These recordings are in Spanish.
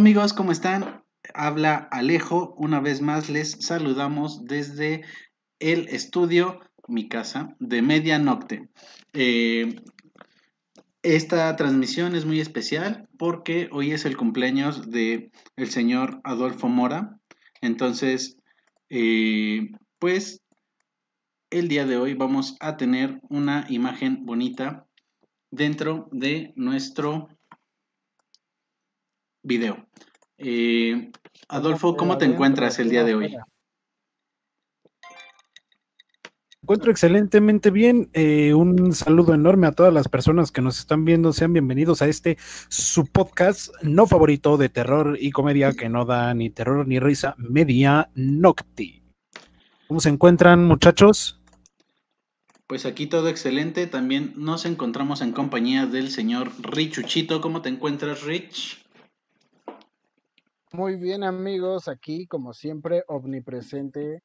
Amigos, ¿cómo están? Habla Alejo. Una vez más les saludamos desde el estudio, mi casa, de Media Nocte. Eh, esta transmisión es muy especial porque hoy es el cumpleaños de señor Adolfo Mora. Entonces, eh, pues el día de hoy vamos a tener una imagen bonita dentro de nuestro video. Eh, Adolfo, ¿cómo te encuentras el día de hoy? Encuentro excelentemente bien. Eh, un saludo enorme a todas las personas que nos están viendo. Sean bienvenidos a este su podcast no favorito de terror y comedia que no da ni terror ni risa, Media Nocti. ¿Cómo se encuentran, muchachos? Pues aquí todo excelente. También nos encontramos en compañía del señor Richuchito. ¿Cómo te encuentras, Rich? Muy bien, amigos. Aquí, como siempre, omnipresente.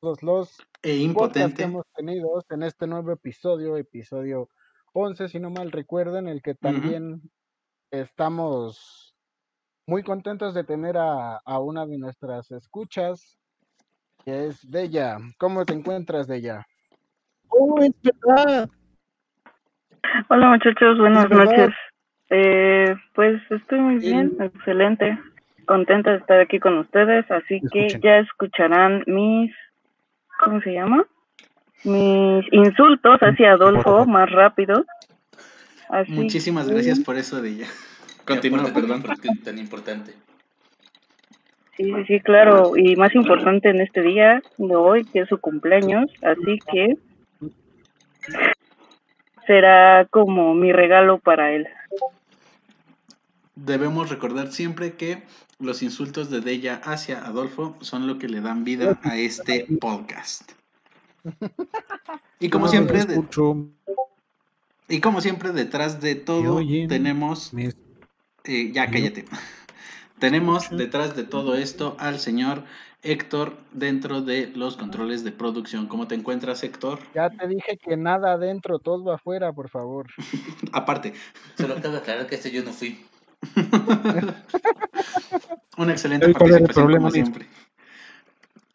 Todos los E podcasts que impotente. hemos tenido en este nuevo episodio, episodio 11, si no mal recuerdo, en el que también estamos muy contentos de tener a, a una de nuestras escuchas, que es Deya. ¿Cómo te encuentras, Deya? Oh, es verdad. Hola muchachos, buenas noches. Eh, pues estoy muy bien, excelente, contenta de estar aquí con ustedes, así que ya escucharán mis, ¿cómo se llama? Mis insultos hacia Adolfo más rápido. Así Muchísimas que, gracias por eso de ella. Continúa, Aporte perdón. tan- tan importante. Sí, sí, sí, claro, y más importante en este día de hoy, que es su cumpleaños, así que será como mi regalo para él. Debemos recordar siempre que los insultos de Deya hacia Adolfo son lo que le dan vida a este podcast. Y como No, siempre, de- y como siempre, detrás de todo oyen. tenemos me- Eh, ya cállate. Tenemos detrás de todo esto al señor Héctor dentro de los controles de producción. ¿Cómo te encuentras, Héctor? Ya te dije que nada adentro, todo afuera, por favor. Aparte, Solo acabo de aclarar que este yo no fui. Una excelente Oye, ¿cuál era el participación problema, como siempre.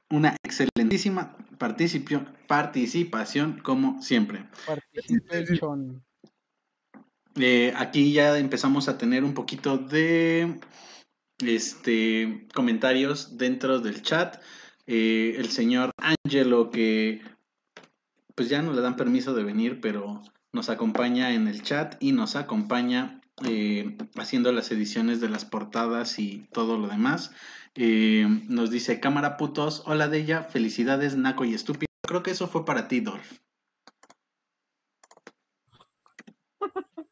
Una excelentísima participación, participación como siempre. Participation. Eh, aquí ya empezamos a tener un poquito de este comentarios dentro del chat. Eh, el señor Angelo que pues ya no le dan permiso de venir, pero nos acompaña en el chat y nos acompaña eh, haciendo las ediciones de las portadas y todo lo demás. Eh, nos dice cámara putos, hola de ella, felicidades Naco y estúpido. Creo que eso fue para ti, Dolph.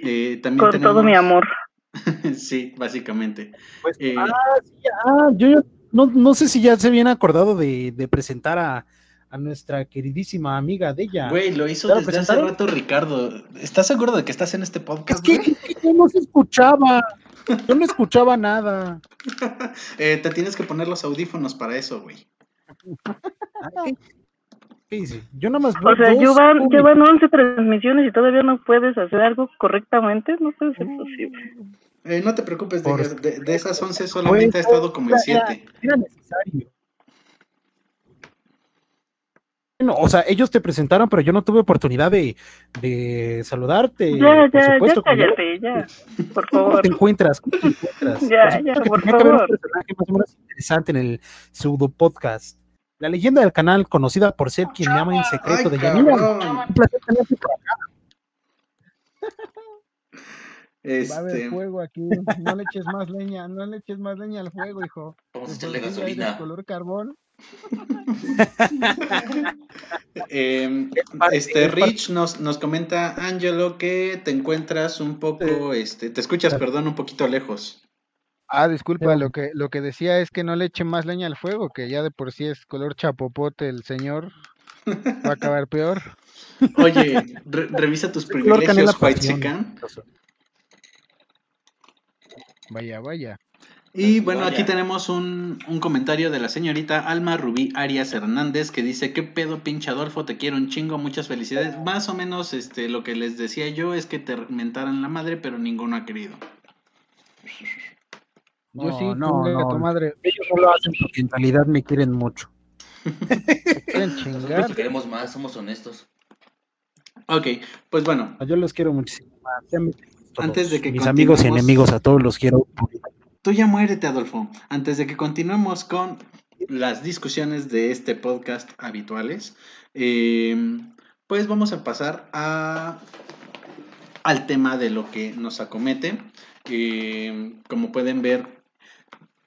Eh, también Con tenemos... todo mi amor. sí, básicamente. Pues, Eh, ah, sí, ah, yo yo no, no sé si ya se habían acordado de, de presentar a, a nuestra queridísima amiga de ella. Güey, lo hizo ¿Ya lo desde hace rato Ricardo. ¿Estás seguro de que estás en este Es podcast? que, es que yo no se escuchaba. Yo no escuchaba nada. Eh, te tienes que poner los audífonos para eso, güey. Yo nada más O sea, llevan, llevan 11 transmisiones y todavía no puedes hacer algo correctamente, no puede ser posible. Eh, no te preocupes, de, Por- de- de esas 11 solamente ha estado como en Pues, era- 7. Era necesario. Bueno, o sea, ellos te presentaron, pero yo no tuve oportunidad de, de saludarte. Ya, por ya, supuesto, ya cállate, ya, por ¿Cómo favor. te encuentras? ¿Cómo te encuentras? Ya, supuesto ya, que por tenía que haber un favor. personaje más o menos interesante en el pseudo podcast. La leyenda del canal, conocida por ser quien me ama en secreto Ay, de Yanina. Un placer tenerte por acá. Va a haber Este, fuego aquí. No le eches más leña, no le eches más leña al fuego, hijo. Vamos a echarle por gasolina. color carbón. Parte- este Rich nos, nos comenta, Angelo, que te encuentras un poco, este, te escuchas, perdón, un poquito lejos. Ah, disculpa, lo que, lo que decía es que no le eche más leña al fuego, que ya de por sí es color chapopote el señor. Va a acabar peor. Oye, re- revisa tus privilegios, White. Vaya, vaya. Y bueno, aquí tenemos un, un comentario de la señorita Alma Rubí Arias Hernández que dice, ¿qué pedo pinche Adolfo? Te quiero un chingo, muchas felicidades. Más o menos este, lo que les decía yo es que te mentaran la madre, pero ninguno ha querido. Yo No, sí, no, no. tu madre. Ellos no lo hacen porque en realidad me quieren mucho. Quieren chingar. te queremos más, somos honestos. Ok, pues bueno, Yo los quiero muchísimo más. Antes de que mis amigos y enemigos a todos los quiero. Tú ya muérete Adolfo. Antes de que continuemos con las discusiones de este podcast habituales, eh, pues vamos a pasar a, al tema de lo que nos acomete. Eh, como pueden ver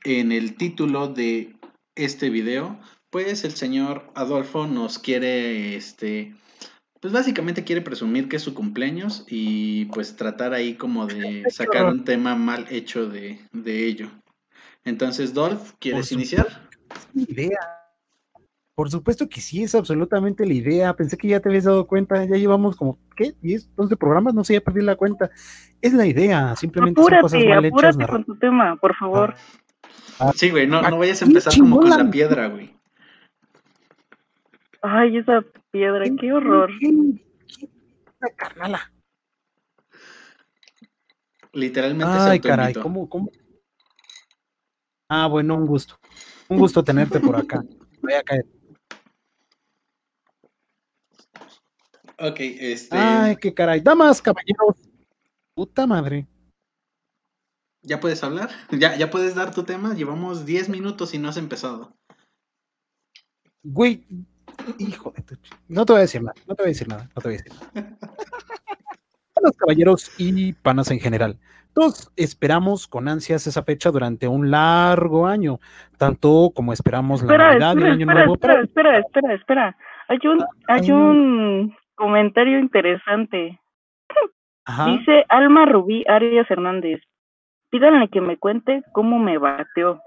en el título de este video, pues el señor Adolfo nos quiere, este, pues básicamente quiere presumir que es su cumpleaños y pues tratar ahí como de sacar un tema mal hecho de, de ello. Entonces, Dolph, ¿quieres Por iniciar? idea. Por supuesto que sí, es absolutamente la idea. Pensé que ya te habías dado cuenta. Ya llevamos como, ¿qué? ¿10, 11 programas? No sé, ya perdí la cuenta. Es la idea. Simplemente son cosas Apúrate, mal hechas. apúrate con tu tema, por favor. Sí, güey, no, no vayas a empezar como con la piedra, güey. Ay, esa piedra, qué horror. ¿Qué? ¿Qué? Una carnala. Literalmente Ay, se caray. ¿cómo, cómo? Ah, bueno, un gusto. Un gusto tenerte por acá. Voy a caer. Ok, este. Ay, qué caray. Damas, caballeros. Puta madre. ¿Ya puedes hablar? ¿Ya, ¿Ya puedes dar tu tema? Llevamos 10 minutos y no has empezado. Güey, hijo de tu No te voy a decir nada, no te voy a decir nada, no te voy a decir nada. Damas, caballeros y panas en general. Todos esperamos con ansias esa fecha durante un largo año, tanto como esperamos la Espera, Navidad y el espera, Año espera, Nuevo. espera, espera, espera, espera. Hay un, hay no. un comentario interesante. Ajá. Dice Alma Rubí Arias Hernández. Pídanle que me cuente cómo me bateó.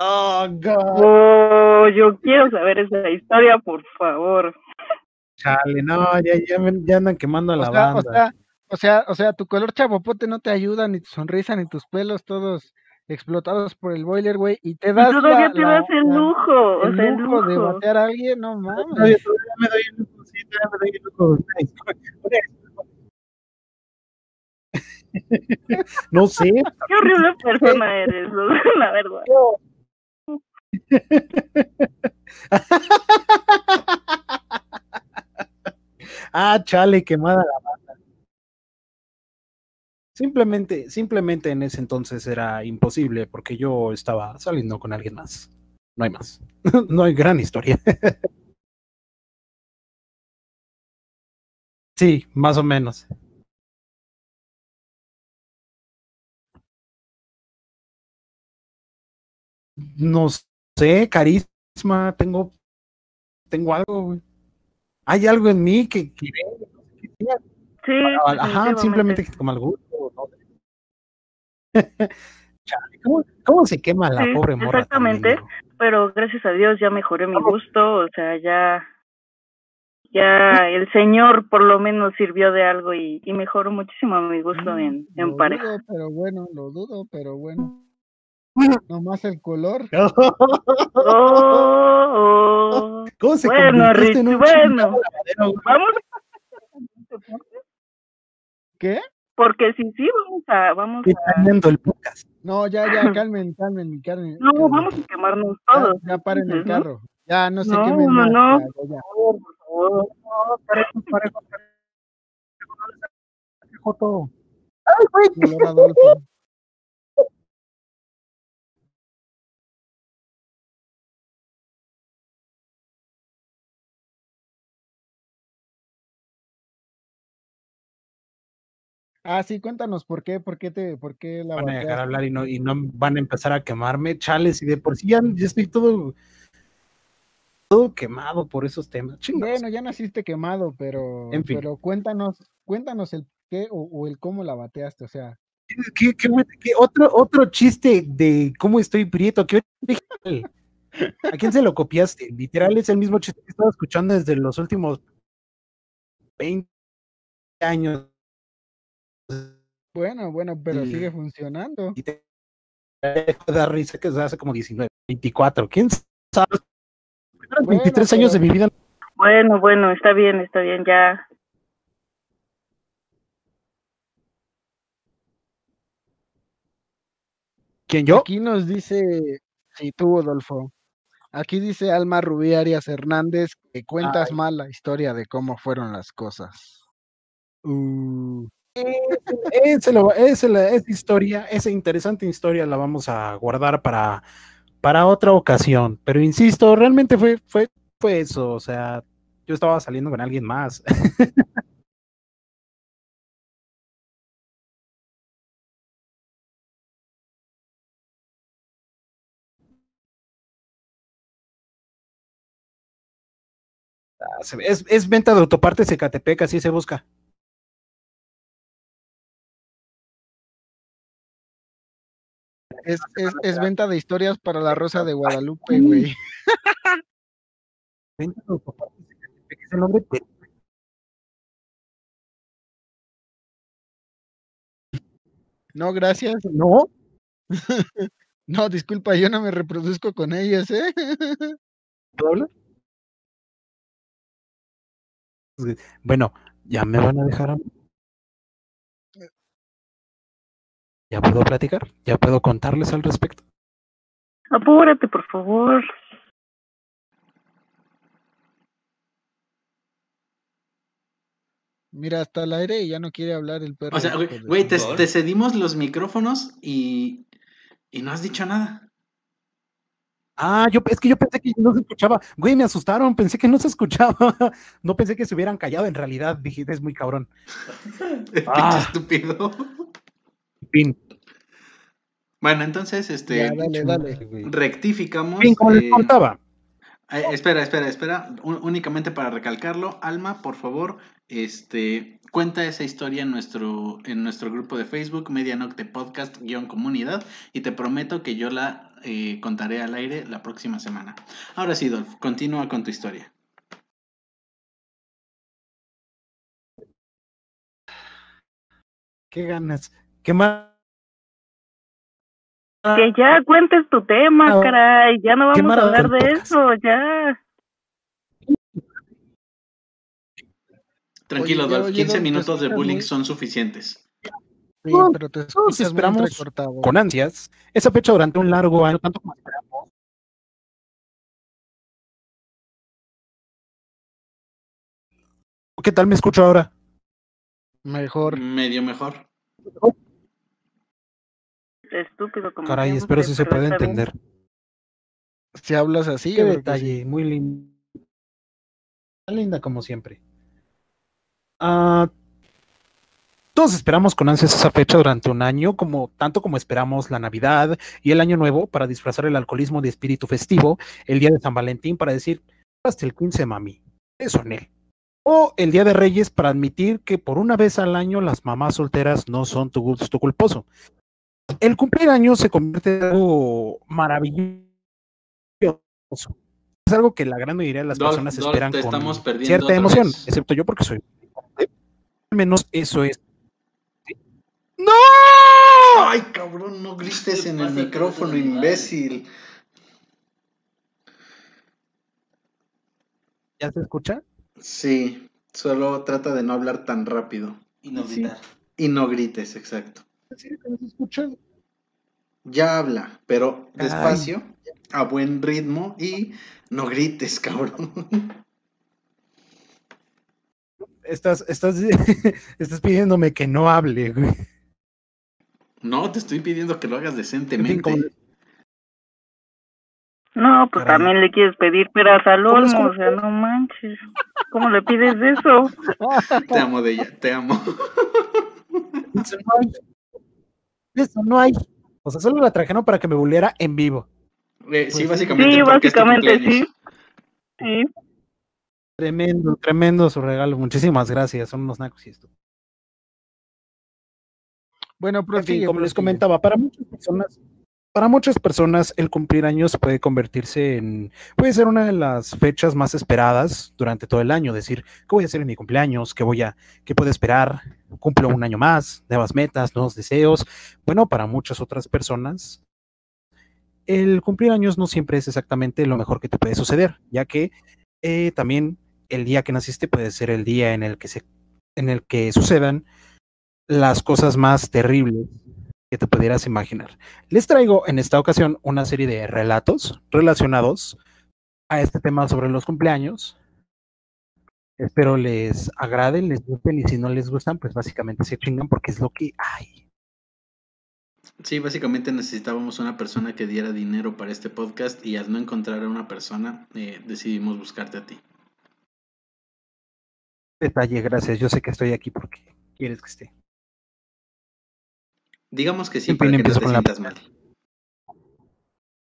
Oh, God. Oh, yo quiero saber esa historia, por favor. Chale, no, ya, ya, ya andan quemando a O la sea, o banda. sea, o sea, o sea, tu color chapopote no te ayuda, ni tu sonrisa, ni tus pelos todos explotados por el boiler, güey, y te Y das todavía la- te la- das el la- lujo, o el sea, el lujo de lujo. batear a alguien, no mames. todavía me doy el lujo, sí, todavía me doy el lujo. No sé, Qué horrible persona eres, la verdad. Ah, chale, quemada la banda. Simplemente, simplemente en ese entonces era imposible porque yo estaba saliendo con alguien más. No hay más. No hay gran historia. Sí, más o menos. No sé, carisma, tengo, tengo algo, güey. Hay algo en mí que, que Sí, Ajá, definitivamente. simplemente como al gusto. ¿no? Chale, ¿cómo, cómo se quema la Sí, pobre morra? también, exactamente. pero gracias a Dios ya mejoré mi gusto, o sea, ya ya el Señor por lo menos sirvió de algo y, y mejoró muchísimo mi gusto en, Lo en pareja. dudo, pero bueno, lo dudo, pero bueno. Nomás el color. Oh, oh. ¿Cómo se Bueno, en Richie, un bueno. Vamos, ¿Qué? porque si sí, vamos a, vamos a, Terminando el podcast. No, ya, ya, calmen, calmen, calmen. no, calmen. vamos a quemarnos todos. ya paren el ¿no? carro. Ya, no se No, quemen no, no. parejo, parejo. Joto. Ah, sí, cuéntanos por qué, por qué te, por qué la Van a dejar hablar y no, y no van a empezar a quemarme, chales, y de por sí ya, ya estoy todo, todo quemado por esos temas. Chingados. Bueno, ya naciste quemado, pero, En fin. pero cuéntanos, cuéntanos el qué o, o el cómo la bateaste, o sea, ¿Qué, qué, qué otro, otro chiste de cómo estoy prieto? ¿Qué original? ¿A quién se lo copiaste? Literal es el mismo chiste que estaba escuchando desde los últimos 20 años. Bueno, bueno, pero sigue funcionando. Y te- da risa que es hace como 19, 24, quién sabe. Bueno, 23 años de mi vida. Bueno, bueno, está bien, está bien, ya. ¿Quién yo? Aquí nos dice, sí, tú, Adolfo. Aquí dice Alma Rubí Arias Hernández que cuentas mal la historia de cómo fueron las cosas. Uh, Ese ese esa historia, esa interesante historia la vamos a guardar para, para otra ocasión. Pero insisto, realmente fue, fue, fue eso. O sea, yo estaba saliendo con alguien más. Ah, Es, es venta de autopartes Ecatepec, así se busca. Es, es, es venta de historias para la Rosa de Guadalupe, güey. Venta de es el nombre No, gracias. No, No, disculpa, yo no me reproduzco con ellas, ¿eh? ¿puedo hablar? Bueno, ya me van a dejar. a- ¿Ya puedo platicar? ¿Ya puedo contarles al respecto? Apúrate, por favor. Mira, hasta el aire y ya no quiere hablar el perro. O sea, güey, te, te cedimos los micrófonos y, y no has dicho nada. Ah, yo es que yo pensé que no se escuchaba. Güey, me asustaron, pensé que no se escuchaba. No pensé que se hubieran callado. En realidad, dije, es muy cabrón. Pinche Ah. estúpido. Bueno, entonces, este, Ya, dale, dale. Güey. rectificamos. Fin, como les eh, contaba. eh, espera, espera, espera. Un- únicamente para recalcarlo, Alma, por favor, este, cuenta esa historia en nuestro, en nuestro grupo de Facebook, Medianocte Podcast guion comunidad, y te prometo que yo la eh, contaré al aire la próxima semana. Ahora sí, Dolph, continúa con tu historia. ¿Qué ganas? ¿Qué más? Que ya cuentes tu tema, Ah, caray. Ya no vamos a hablar de eso, ya. Tranquilo, Oye, Dolph, oye, 15 Dolph, te minutos de bullying muy- son suficientes. Sí, No, pero te esperamos entrecortado. Con ansias, esa fecha durante un largo año, tanto como esperamos. ¿Qué tal me escucho ahora? Mejor. Medio mejor. Estúpido como Caray, siempre, espero si se puede entender. Si hablas así, Qué detalle, sí. muy lindo. Linda como siempre. Ah, todos esperamos con ansias esa fecha durante un año, como tanto como esperamos la Navidad y el Año Nuevo para disfrazar el alcoholismo de espíritu festivo, el día de San Valentín para decir hasta el 15 mami, eso en él. O el Día de Reyes para admitir que por una vez al año las mamás solteras no son tu gusto culposo. El cumplir años se convierte en algo maravilloso. Es algo que la gran mayoría de las personas esperan con estamos perdiendo cierta emoción, vez. excepto yo porque soy. Al menos eso es. ¡No! Ay, cabrón, no grites en el micrófono, imbécil. ¿Ya se escucha? Sí, solo trata de no hablar tan rápido. Y no Sí. gritar. Y no grites, exacto. Sí, que no se escucha. Ya habla, pero Ay. despacio, a buen ritmo y no grites, cabrón. Estás, estás, estás pidiéndome que no hable, güey. No, te estoy pidiendo que lo hagas En decentemente. No, pues Caray. también le quieres pedir peras al ¿Cómo es olmo, o sea, no manches. ¿Cómo le pides eso? Te amo de ella, te amo. Eso no hay. O sea, solo la trajeron para que me buleara en vivo. Eh, sí, sí. básicamente. Sí, básicamente sí. Tremendo, tremendo su regalo. Muchísimas gracias. Son unos nacos y esto. Bueno, En fin, prosigue, como les comentaba, para muchas personas, para muchas personas el cumplir años puede convertirse en, puede ser una de las fechas más esperadas durante todo el año. Decir, ¿qué voy a hacer en mi cumpleaños? ¿Qué voy a, qué puedo esperar? Cumplo un año más, nuevas metas, nuevos deseos. Bueno, para muchas otras personas, el cumplir años no siempre es exactamente lo mejor que te puede suceder, ya que eh, también el día que naciste puede ser el día en el que se, en el que sucedan las cosas más terribles que te pudieras imaginar. Les traigo en esta ocasión una serie de relatos relacionados a este tema sobre los cumpleaños. Espero les agraden, les gusten y si no les gustan, pues básicamente se chingan porque es lo que hay. Sí, básicamente necesitábamos una persona que diera dinero para este podcast y al no encontrar a una persona eh, decidimos buscarte a ti. Detalle, gracias. Yo sé que estoy aquí porque quieres que esté. Digamos que sí, En fin, para que no empiezo te con la sientas mal.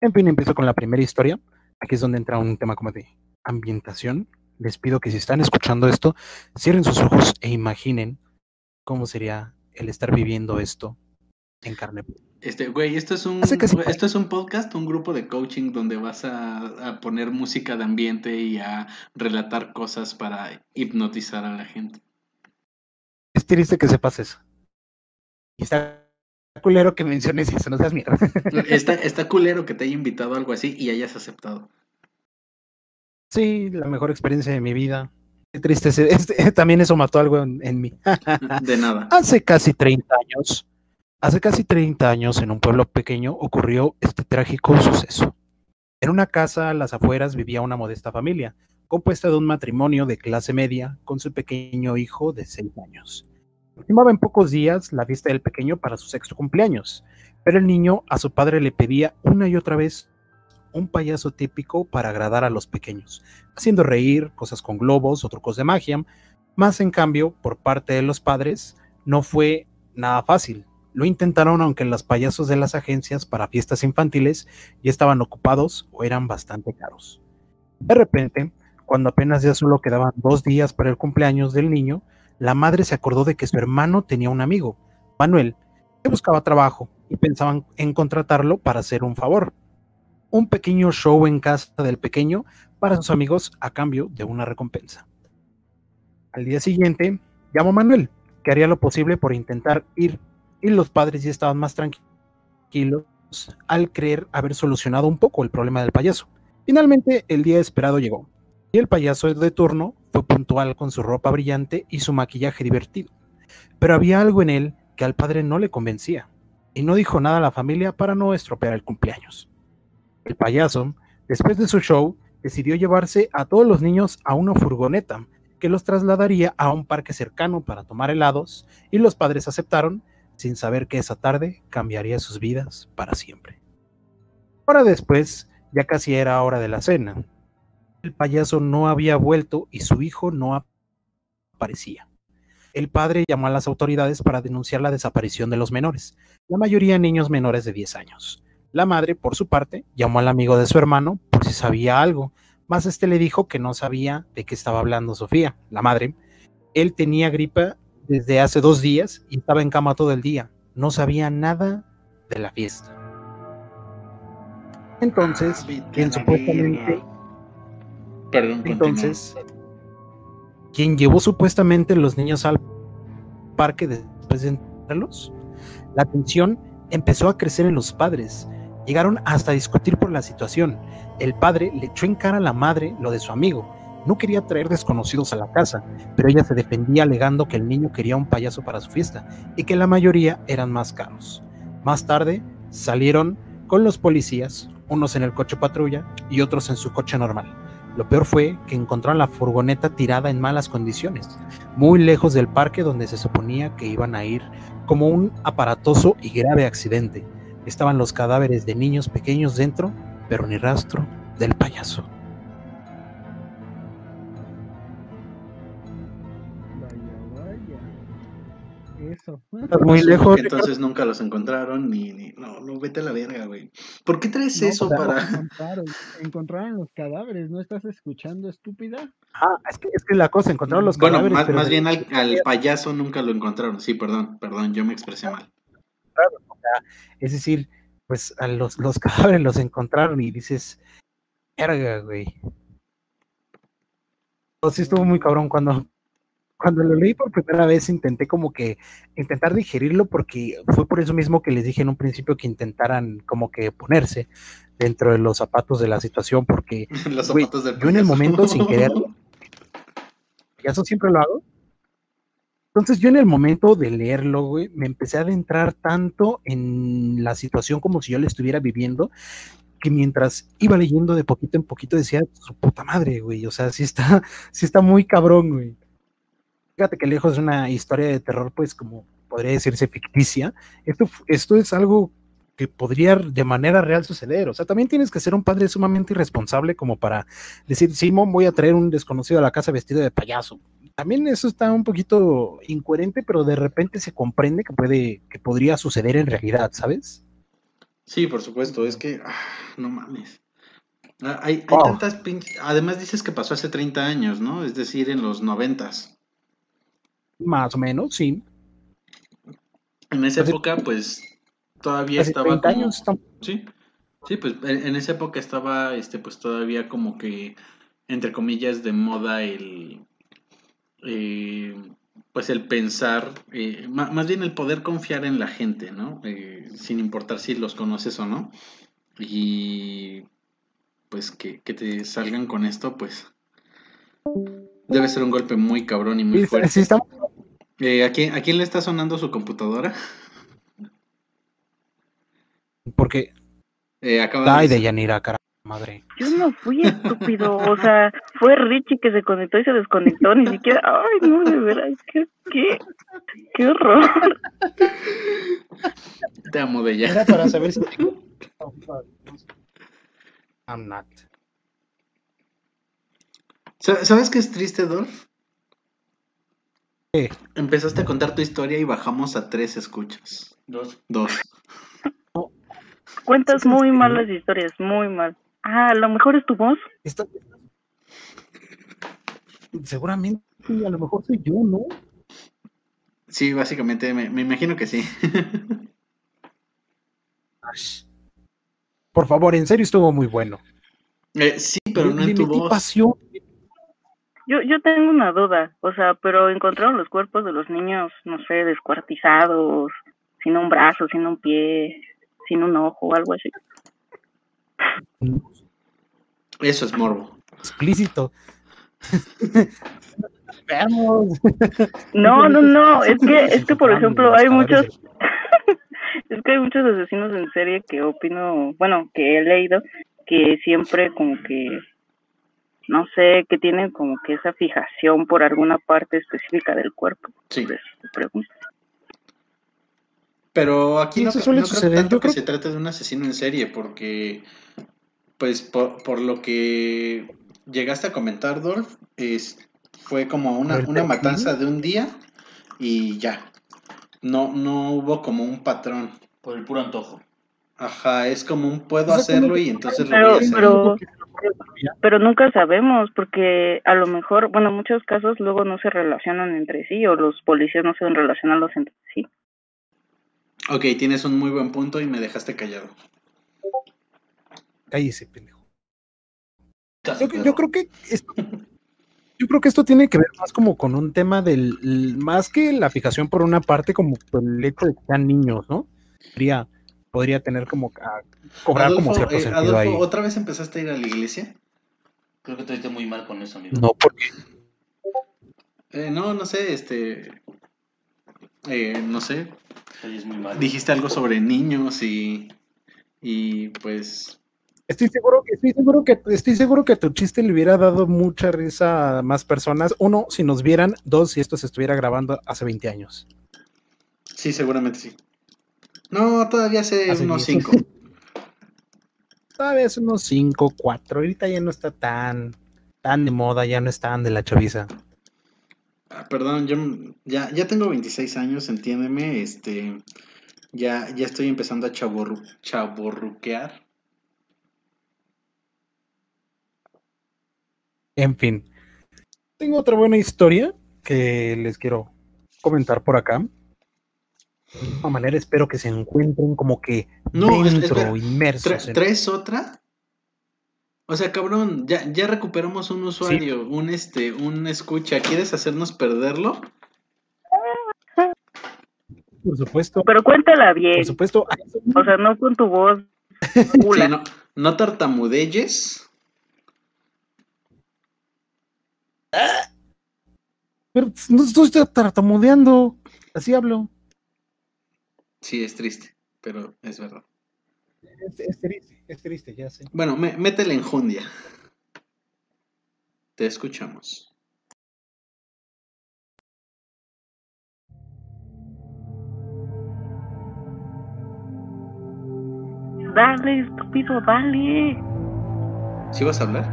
En fin, empiezo con la primera historia. Aquí es donde entra un tema como de ambientación. Les pido que si están escuchando esto, cierren sus ojos e imaginen cómo sería el estar viviendo esto en carne. Este, güey, esto es un esto es un podcast, un grupo de coaching donde vas a, a poner música de ambiente y a relatar cosas para hipnotizar a la gente. Es triste que sepas eso. Y está culero que menciones eso, no seas mierda. Está, está culero que te haya invitado a algo así y hayas aceptado. Sí, la mejor experiencia de mi vida. Qué triste. este- también eso mató algo en, en mí. De nada. Hace casi 30 años, hace casi 30 años en un pueblo pequeño ocurrió este trágico suceso. En una casa a las afueras vivía una modesta familia, compuesta de un matrimonio de clase media con su pequeño hijo de 6 años. Estimaba en pocos días la fiesta del pequeño para su sexto cumpleaños, pero el niño a su padre le pedía una y otra vez un payaso típico para agradar a los pequeños, haciendo reír, cosas con globos o trucos de magia, más en cambio, por parte de los padres, no fue nada fácil. Lo intentaron aunque los payasos de las agencias para fiestas infantiles ya estaban ocupados o eran bastante caros. De repente, cuando apenas ya solo quedaban dos días para el cumpleaños del niño, la madre se acordó de que su hermano tenía un amigo, Manuel, que buscaba trabajo y pensaban en contratarlo para hacer un favor. Un pequeño show en casa del pequeño para sus amigos a cambio de una recompensa. Al día siguiente, llamó a Manuel, que haría lo posible por intentar ir, y los padres ya estaban más tranquilos al creer haber solucionado un poco el problema del payaso. Finalmente, el día esperado llegó, y el payaso de turno fue puntual con su ropa brillante y su maquillaje divertido. Pero había algo en él que al padre no le convencía, y no dijo nada a la familia para no estropear el cumpleaños. El payaso, después de su show, decidió llevarse a todos los niños a una furgoneta que los trasladaría a un parque cercano para tomar helados, y los padres aceptaron, sin saber que esa tarde cambiaría sus vidas para siempre. Hora después, ya casi era hora de la cena. El payaso no había vuelto y su hijo no aparecía. El padre llamó a las autoridades para denunciar la desaparición de los menores, la mayoría niños menores de 10 años. La madre, por su parte, llamó al amigo de su hermano por si sabía algo, mas este le dijo que no sabía de qué estaba hablando Sofía, la madre. Él tenía gripa desde hace dos días y estaba en cama todo el día. No sabía nada de la fiesta. Entonces, quien supuestamente continúa. entonces, quien llevó supuestamente los niños al parque después de entrarlos, la tensión empezó a crecer en los padres. Llegaron hasta discutir por la situación. El padre le echó en cara a la madre lo de su amigo. No quería traer desconocidos a la casa, pero ella se defendía alegando que el niño quería un payaso para su fiesta y que la mayoría eran más caros. Más tarde salieron con los policías, unos en el coche patrulla y otros en su coche normal. Lo peor fue que encontraron la furgoneta tirada en malas condiciones, muy lejos del parque donde se suponía que iban a ir como un aparatoso y grave accidente. Estaban los cadáveres de niños pequeños dentro, pero ni rastro del payaso. Eso. Estás muy Supongo lejos. entonces nunca los encontraron ni, ni- no, no, vete a la verga, güey. ¿Por qué traes No, eso pues, para...? encontraron, encontraron los cadáveres, ¿no estás escuchando, estúpida? Ah, es que, es que la cosa, encontraron los Bueno, cadáveres. más, pero más de- bien al, al payaso nunca lo encontraron. Sí, perdón, perdón, yo me expresé mal. Es decir, pues a los, los cadáveres los encontraron y dices, verga, güey. Pues sí estuvo muy cabrón cuando, cuando lo leí por primera vez intenté como que intentar digerirlo porque fue por eso mismo que les dije en un principio que intentaran como que ponerse dentro de los zapatos de la situación porque Los del yo en el momento sin querer eso siempre lo hago. Entonces yo en el momento de leerlo güey me empecé a adentrar tanto en la situación como si yo la estuviera viviendo que mientras iba leyendo de poquito en poquito decía su puta madre güey o sea sí está sí está muy cabrón güey fíjate que lejos de una historia de terror, pues como podría decirse ficticia, esto, esto es algo que podría de manera real suceder. O sea, también tienes que ser un padre sumamente irresponsable como para decir, Simón, voy a traer un desconocido a la casa vestido de payaso. También eso está un poquito incoherente, pero de repente se comprende que puede, que podría suceder en realidad, ¿sabes? Sí, por supuesto, es que ah, no mames. Ah, Hay, tantas pinches. Además dices que pasó hace 30 años, ¿no? Es decir, en los noventas. Más o menos, sí. En esa Hace- época, pues, todavía Hace estaba 30 como... años está- Sí, sí, pues en, esa época estaba, este, pues todavía como que, entre comillas, de moda el, eh, pues el pensar, eh, más bien el poder confiar en la gente, ¿no? Eh, sin importar si los conoces o no. Y pues que, que te salgan con esto, pues debe ser un golpe muy cabrón y muy fuerte. sí está- Eh, ¿a quién, a quién le está sonando su computadora? porque Eh, acaba ay de... de Yanira, cara madre. Yo no fui estúpido, o sea, fue Richie que se conectó y se desconectó, ni siquiera, ay, no, de veras, qué, qué, qué horror. Te amo de ella. Era para saber si I'm not. Sa- ¿Sabes qué es triste, Dolph? ¿Qué? Empezaste a contar tu historia y bajamos a tres escuchas. Dos. Dos. Cuentas muy mal las historias, muy mal. Ah, a lo mejor es tu voz. Está- Seguramente, a lo mejor soy yo, ¿no? Sí, básicamente, me, me imagino que sí. Por favor, en serio estuvo muy bueno. Eh, sí, pero no en tu voz. pasión. Yo, yo tengo una duda, o sea, pero encontraron los cuerpos de los niños, no sé, descuartizados, sin un brazo, sin un pie, sin un ojo algo así. Eso es morbo. Explícito. Veamos. No, no, no, es que, es que por ejemplo hay muchos, es que hay muchos asesinos en serie que opino, bueno, que he leído, que siempre como que, no sé, que tienen como que esa fijación por alguna parte específica del cuerpo. Sí. Pero aquí no, no suele creo suceder. tanto Yo que creo- se trate de un asesino en serie, porque, pues, por, por lo que llegaste a comentar, Dolph, es, fue como una, ¿El una matanza de un día y ya. No, no hubo como un patrón. Por el puro antojo. Ajá, es como un puedo O sea, hacerlo que- y entonces lo voy a hacer. pero- Pero nunca sabemos, porque a lo mejor, bueno, en muchos casos luego no se relacionan entre sí, o los policías no saben relacionarlos entre sí. Ok, tienes un muy buen punto y me dejaste callado. Cállese, pendejo. Yo, creo que esto, yo creo que esto tiene que ver más como con un tema del más que la fijación por una parte como por el hecho de que sean niños, ¿no? Podría, podría tener como a cobrar como cierto eh, sentido Adolfo, ahí. ¿otra vez empezaste a ir a la iglesia? Creo que te oíste muy mal con eso, amigo. No, porque Eh, no, no sé, este... eh, no sé, oyes muy mal. dijiste algo sobre niños y... Y pues... estoy seguro que estoy seguro que estoy seguro que tu chiste le hubiera dado mucha risa a más personas. Uno, si nos vieran, dos, si esto se estuviera grabando hace 20 años. Sí, seguramente sí. No, todavía hace Hace unos 10. cinco. Todavía es unos 5, 4. Ahorita ya no está tan, tan de moda, ya no es tan de la chaviza. Ah, perdón, yo ya, ya tengo 26 años, entiéndeme, este... Ya, ya estoy empezando a chaborru, chaborruquear. En fin. Tengo otra buena historia que les quiero comentar por acá. De alguna manera espero que se encuentren como que No, dentro, espera, inmersos. Tra- en- ¿Traes otra? O sea, cabrón, ya, ya recuperamos un usuario, un este, un escucha. ¿Quieres hacernos perderlo? Por supuesto, Pero cuéntala bien. por supuesto. O sea, no con tu voz. Sí, no, no tartamudelles. Pero no estoy tartamudeando. Así hablo. Sí, es triste, pero es verdad. Es, es triste, es triste, ya sé. Bueno, me, métele enjundia. Te escuchamos. Dale, estúpido, dale. ¿Sí vas a hablar?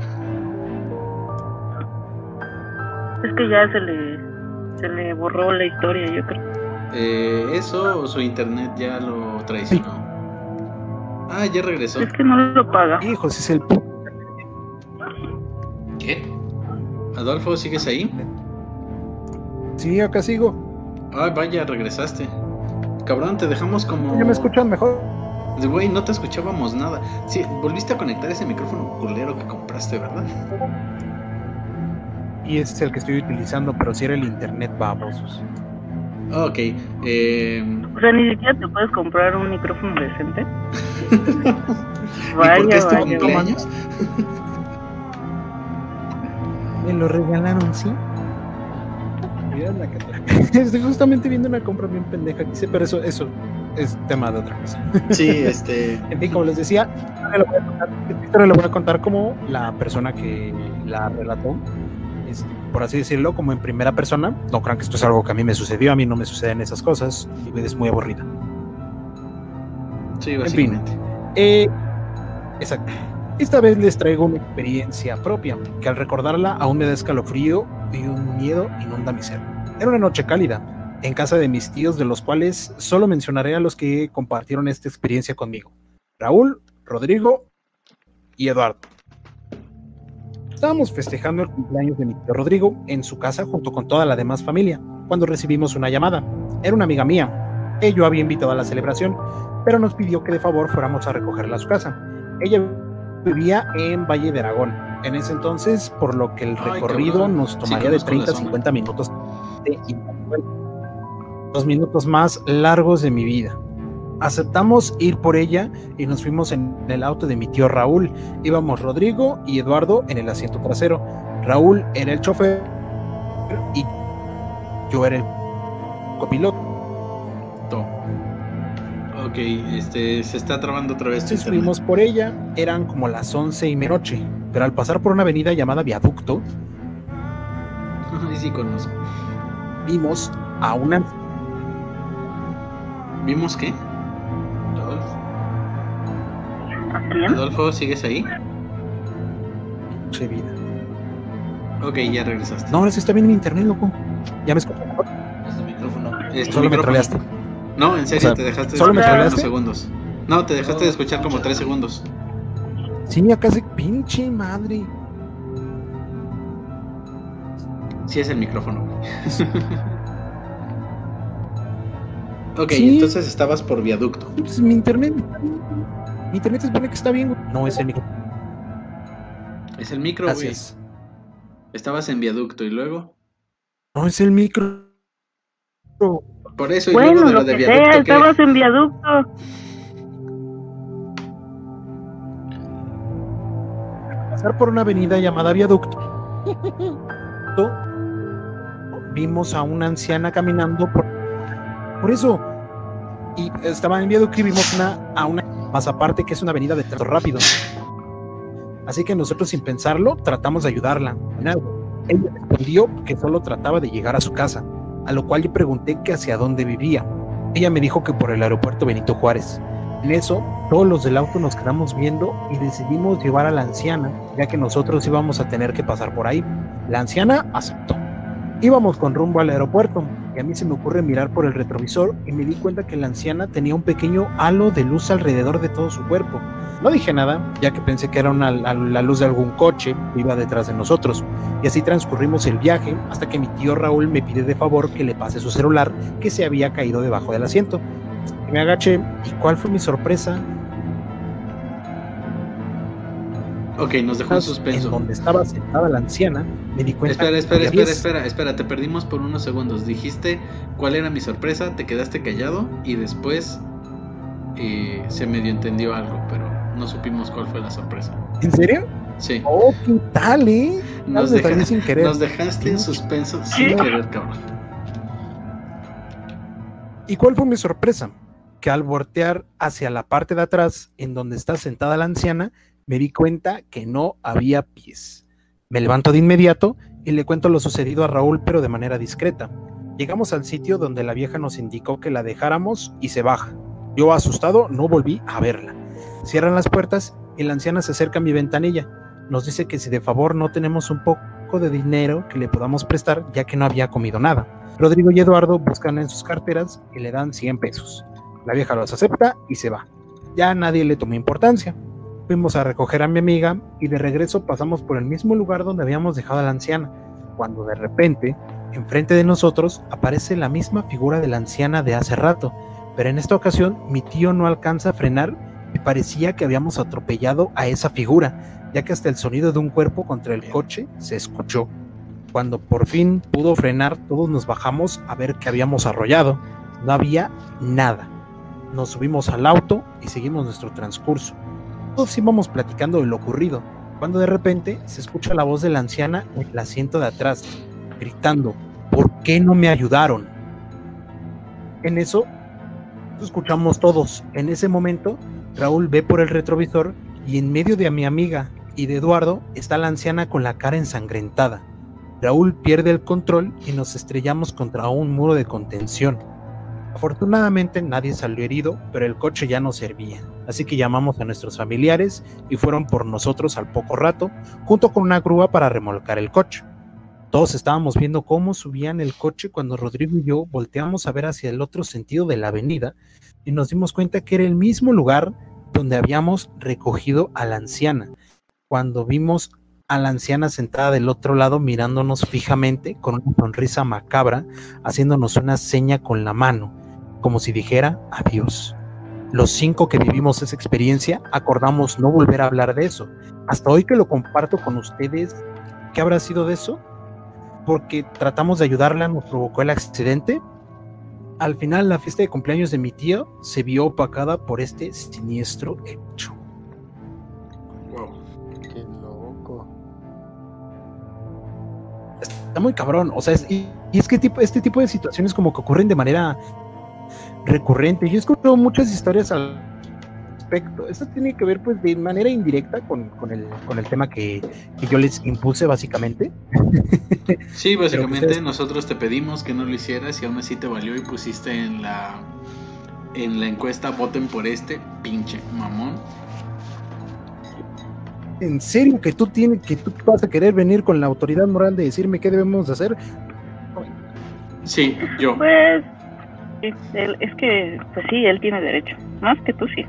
Es que ya se le, se le borró la historia, yo creo. Eh, ¿Eso o su internet ya lo traicionó? Ah, ya regresó. Es que no lo paga. Hijos, es el ¿Qué? Adolfo, ¿sigues ahí? Sí, acá sigo. Ah, vaya, regresaste. Cabrón, te dejamos como... ¿Ya me escuchan mejor? Güey, no te escuchábamos nada. Sí, volviste a conectar ese micrófono culero que compraste, ¿verdad? Y ese es el que estoy utilizando, pero si era el internet, babosos. Ok. Eh... O sea, ni siquiera te puedes comprar un micrófono decente. ¿Y por qué Vaya, es tu vaya. cumpleaños? Me lo regalaron, ¿sí? Mira la que Estoy justamente viendo una compra bien pendeja que hice, pero eso, eso es tema de otra cosa. Sí, este... En fin, como les decía, esta historia la voy a contar- esta historia la voy a contar como la persona que la relató, este, por así decirlo, como en primera persona. No crean que esto es algo que a mí me sucedió, a mí no me suceden esas cosas, y es muy aburrida. Sí, fin. básicamente. Eh, exacto. Esta vez les traigo una experiencia propia, que al recordarla aún me da escalofrío y un miedo inunda mi ser. Era una noche cálida, en casa de mis tíos, de los cuales solo mencionaré a los que compartieron esta experiencia conmigo. Raúl, Rodrigo y Eduardo. Estábamos festejando el cumpleaños de mi tío Rodrigo en su casa junto con toda la demás familia, cuando recibimos una llamada. Era una amiga mía. Ella había invitado a la celebración, pero nos pidió que de favor fuéramos a recogerla a su casa. Ella vivía en Valle de Aragón. En ese entonces, por lo que el recorrido nos Sí, tomaría de conozco la 30 a zona. 50 minutos de los minutos más largos de mi vida. Aceptamos ir por ella y nos fuimos en el auto de mi tío Raúl. Íbamos Rodrigo y Eduardo en el asiento trasero. Raúl era el chofer y yo era el copiloto. Ok, este, se está trabando otra vez Entonces fuimos por ella, eran como las once y media noche, pero al pasar por una avenida llamada Viaducto, sí conozco. vimos a una ¿Vimos qué? Adolfo, ¿sigues ahí? pinche vida. Ok, ya regresaste. No, ahora sí está bien mi internet, loco. Ya me escucho mejor. Es el micrófono. Es tu Solo me troleaste. No, en serio, O sea, te dejaste de ¿solo me escuchar unos troleaste? segundos. No, te dejaste de escuchar como tres segundos. Sí, acá se pinche madre. Sí es el micrófono. ok, Sí. entonces estabas por viaducto. Pues mi internet. Mi internet se supone que está bien, güey. No es el micro. Es el micro, güey. Gracias. Estabas en viaducto y luego. No es el micro. Por eso y Bueno, luego de lo lo de que sea, viaducto. ¿qué? estabas en viaducto. pasar por una avenida llamada Viaducto, vimos a una anciana caminando por, por eso. Y estaba en Viaducto y vimos una, a una más aparte que es una avenida de trato rápido. Así que nosotros sin pensarlo tratamos de ayudarla. Ella respondió que solo trataba de llegar a su casa, a lo cual yo pregunté que hacia dónde vivía. Ella me dijo que por el aeropuerto Benito Juárez. En eso, todos los del auto nos quedamos viendo y decidimos llevar a la anciana, ya que nosotros íbamos a tener que pasar por ahí. La anciana aceptó. Íbamos con rumbo al aeropuerto y a mí se me ocurre mirar por el retrovisor y me di cuenta que la anciana tenía un pequeño halo de luz alrededor de todo su cuerpo. No dije nada, ya que pensé que era una, la, la luz de algún coche que iba detrás de nosotros. Y así transcurrimos el viaje hasta que mi tío Raúl me pide de favor que le pase su celular que se había caído debajo del asiento. Me agaché y cuál fue mi sorpresa Ok, nos dejó en En suspenso. donde estaba sentada la anciana, me di cuenta. Espera, espera, que espera, espera, espera, te perdimos por unos segundos. Dijiste cuál era mi sorpresa, te quedaste callado y después eh, se medio entendió algo, pero no supimos cuál fue la sorpresa. ¿En serio? Sí, Oh, ¿qué tal, eh? nos, deja- sin querer. nos dejaste en suspenso sin querer, cabrón. ¿Y cuál fue mi sorpresa? Que al voltear hacia la parte de atrás, en donde está sentada la anciana, me di cuenta que no había pies. Me levanto de inmediato y le cuento lo sucedido a Raúl, pero de manera discreta. Llegamos al sitio donde la vieja nos indicó que la dejáramos y se baja. Yo, asustado, no volví a verla. Cierran las puertas y la anciana se acerca a mi ventanilla. Nos dice que si de favor no tenemos un poco de dinero que le podamos prestar, ya que no había comido nada. Rodrigo y Eduardo buscan en sus carteras y le dan 100 pesos. La vieja los acepta y se va. Ya nadie le tomó importancia. Fuimos a recoger a mi amiga y de regreso pasamos por el mismo lugar donde habíamos dejado a la anciana, cuando de repente, enfrente de nosotros, aparece la misma figura de la anciana de hace rato, pero en esta ocasión mi tío no alcanza a frenar y parecía que habíamos atropellado a esa figura, ya que hasta el sonido de un cuerpo contra el coche se escuchó. Cuando por fin pudo frenar, todos nos bajamos a ver que habíamos arrollado. No había nada. Nos subimos al auto y seguimos nuestro transcurso. Todos íbamos platicando de lo ocurrido, cuando de repente se escucha la voz de la anciana en el asiento de atrás, gritando, ¿por qué no me ayudaron? En eso, escuchamos todos. En ese momento, Raúl ve por el retrovisor y en medio de mi amiga y de Eduardo está la anciana con la cara ensangrentada. Raúl pierde el control y nos estrellamos contra un muro de contención. Afortunadamente nadie salió herido, pero el coche ya no servía, así que llamamos a nuestros familiares y fueron por nosotros al poco rato, junto con una grúa para remolcar el coche. Todos estábamos viendo cómo subían el coche cuando Rodrigo y yo volteamos a ver hacia el otro sentido de la avenida y nos dimos cuenta que era el mismo lugar donde habíamos recogido a la anciana. Cuando vimos a la anciana sentada del otro lado mirándonos fijamente con una sonrisa macabra, haciéndonos una seña con la mano, como si dijera adiós. Los cinco que vivimos esa experiencia acordamos no volver a hablar de eso. Hasta hoy que lo comparto con ustedes, ¿qué habrá sido de eso? Porque tratamos de ayudarla, nos provocó el accidente. Al final, la fiesta de cumpleaños de mi tío se vio opacada por este siniestro hecho. Wow. Qué loco. está muy cabrón. O sea, es- y, y es que tipo, este tipo de situaciones como que ocurren de manera recurrente. Yo he escuchado muchas historias al respecto. Esto tiene que ver pues de manera indirecta con, con el, con el tema que, que yo les impuse básicamente. Sí, básicamente ustedes- nosotros te pedimos que no lo hicieras y aún así te valió y pusiste en la en la encuesta voten por este pinche mamón. En serio que tú tienes, que tú vas a querer venir con la autoridad moral de decirme qué debemos hacer. Sí, yo. Pues, él- es que, pues sí, él tiene derecho. Más que tú sí.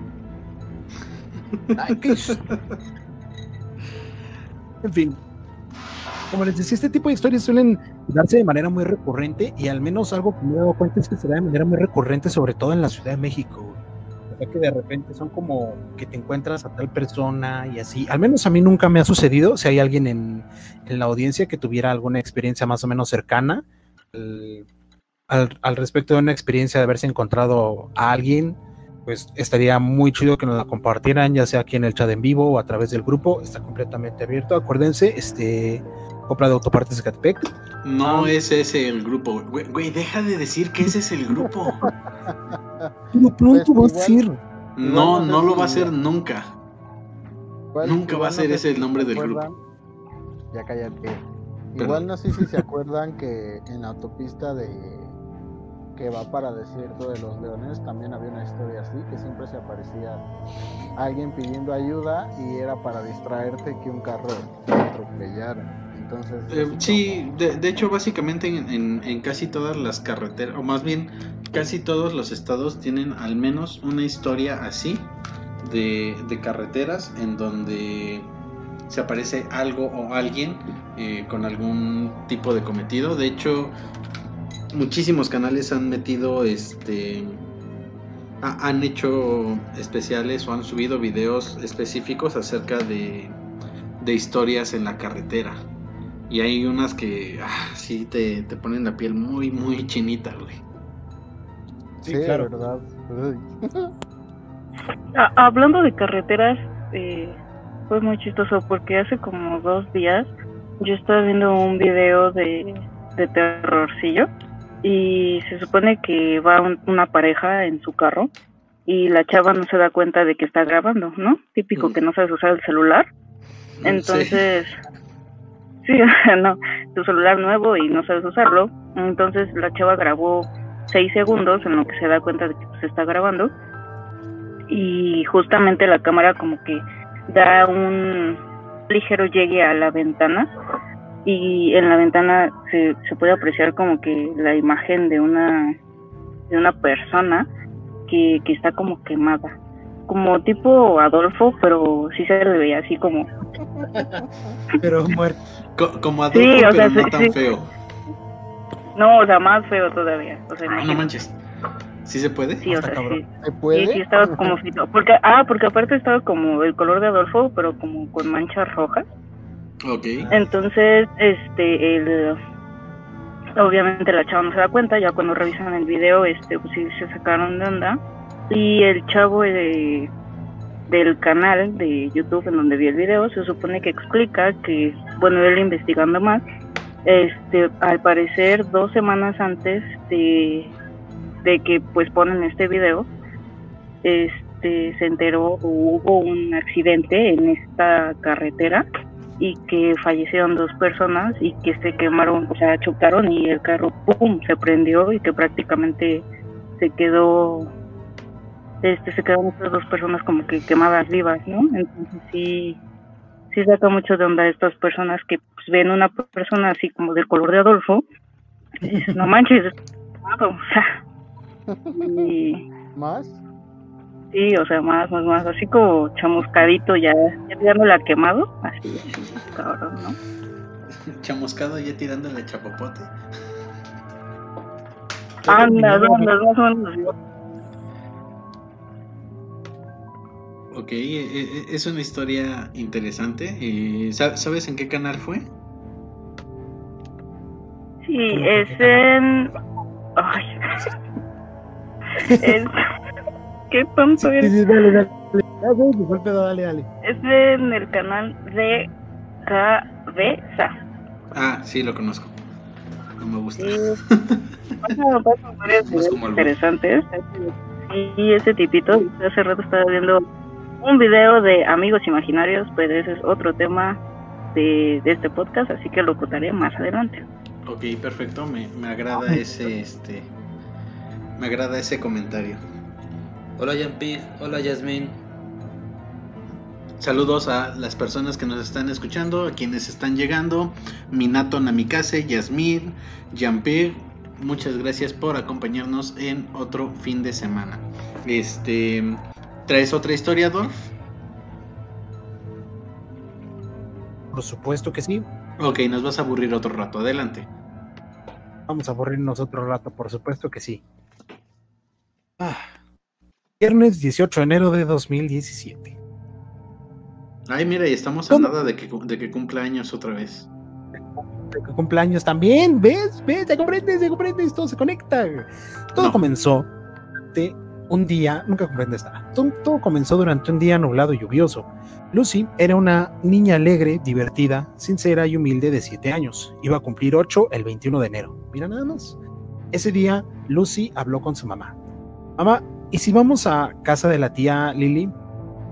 En fin. Como les decía, este tipo de historias suelen darse de manera muy recurrente y al menos algo que me he dado cuenta es que se da de manera muy recurrente, sobre todo en la Ciudad de México. O sea que de repente son como que te encuentras a tal persona y así. Al menos a mí nunca me ha sucedido. Si hay alguien en, en la audiencia que tuviera alguna experiencia más o menos cercana al, al- al respecto de una experiencia de haberse encontrado a alguien, pues estaría muy chido que nos la compartieran, ya sea aquí en el chat en vivo o a través del grupo. Está completamente abierto. Acuérdense, este compra de autopartes de Catepec. No Ah. es ese el grupo. Güey, güey, deja de decir que ese es el grupo. Pero pronto va a Pues ser. No, no lo va a hacer nunca. Nunca va a ser ese el nombre del grupo. Ya cállate. Perdón. Igual no sé si se acuerdan que en la autopista de que va para Desierto de los Leones también había una historia así, que siempre se aparecía alguien pidiendo ayuda y era para distraerte que un carro te atropellara. Entonces, Eh, sí, de, de hecho básicamente en, en- en casi todas las carreteras, o más bien casi todos los estados tienen al menos una historia así de, de carreteras en donde se aparece algo o alguien eh, con algún tipo de cometido. De hecho, muchísimos canales han metido este ha- han hecho especiales o han subido videos específicos acerca de de historias en la carretera. Y hay unas que ah, sí te, te ponen la piel muy, muy chinita, güey. Sí, Sí, claro. ¿verdad? Hablando de carreteras, eh, fue muy chistoso porque hace como dos días yo estaba viendo un video de, de terrorcillo y se supone que va un- una pareja en su carro y la chava no se da cuenta de que está grabando, ¿no? Típico Mm. que no sabes usar el celular. Entonces, sí, no, tu celular nuevo y no sabes usarlo. Entonces la chava grabó seis segundos en lo que se da cuenta de que se está grabando y justamente la cámara como que da un ligero llegue a la ventana y en la ventana se, se puede apreciar como que la imagen de una de una persona que, que está como quemada como tipo Adolfo pero sí se le veía así como Pero muerto. Co- como adulto, Sí, o pero sea, no sí, tan sí. feo. no o sea más feo todavía o sea Ah, no manches. ¿Sí se puede? sí o sea sí ¿Se Sí, puede? sí, estaba como frito. Porque, ah, porque aparte estaba como el color de Adolfo, pero como con manchas rojas. Ok. Entonces, este, obviamente la chava no se da cuenta, ya cuando revisan el video, este, pues sí se sacaron de onda. Y el chavo de, del canal de YouTube en donde vi el video, se supone que explica que, bueno, él investigando más, este, al parecer dos semanas antes de, de que pues ponen este video, este, se enteró o hubo un accidente en esta carretera y que fallecieron dos personas y que se quemaron, o sea, chocaron y el carro pum se prendió y que prácticamente se quedó este se quedaron estas dos personas como que quemadas vivas, ¿no? Entonces sí sí saca mucho de onda a estas personas que pues, ven una persona así como del color de Adolfo y dices, no manches, es quemado", o sea, y ¿Más? Sí, o sea, más, más, más, así como chamuscadito ya, ya tirándole a quemado, así, cabrón, ¿no? Chamuscado ya tirándole chapopote. Anda, anda, más o menos. Ok, e- e- es una historia interesante. Eh, sa- ¿Sabes en qué canal fue? Sí, ¿Cómo que es en... Ay. es... Qué tonto Sí, eres. sí, dale, dale. Fue el pedo, dale, dale. Es en el canal de Cabeza. Ah, sí, lo conozco. No me gusta. Sí. Pasa, pasa varias No es como videos el interesantes. Y ese tipito, hace rato estaba viendo un video de amigos imaginarios, pero ese es otro tema de, de este podcast, así que lo contaré más adelante. Ok, perfecto. Me, me agrada ese, este, me agrada ese comentario. Hola Yampir, hola Yasmin. Saludos a las personas que nos están escuchando, a quienes están llegando. Minato Namikaze, Yasmir, Jean-Pierre, muchas gracias por acompañarnos en otro fin de semana. Este, ¿traes otra historia, Dorf? Por supuesto que sí. Ok, nos vas a aburrir otro rato. Adelante. Vamos a aburrirnos otro rato, por supuesto que sí. Ah. Viernes 18 de enero de 2017. Ay, mira, y estamos a ¿Cómo? nada de que, de que cumpla años otra vez. De que cumpleaños también, ¿ves? ¿Ves? ¿Te comprendes? ¿Te comprendes? Todo se conecta. Todo No. comenzó de un día, nunca comprendes nada. Todo, todo comenzó durante un día nublado y lluvioso. Lucy era una niña alegre, divertida, sincera y humilde de 7 años. Iba a cumplir 8 el 21 de enero. Mira nada más. Ese día, Lucy habló con su mamá. Mamá, ¿y si vamos a casa de la tía Lily?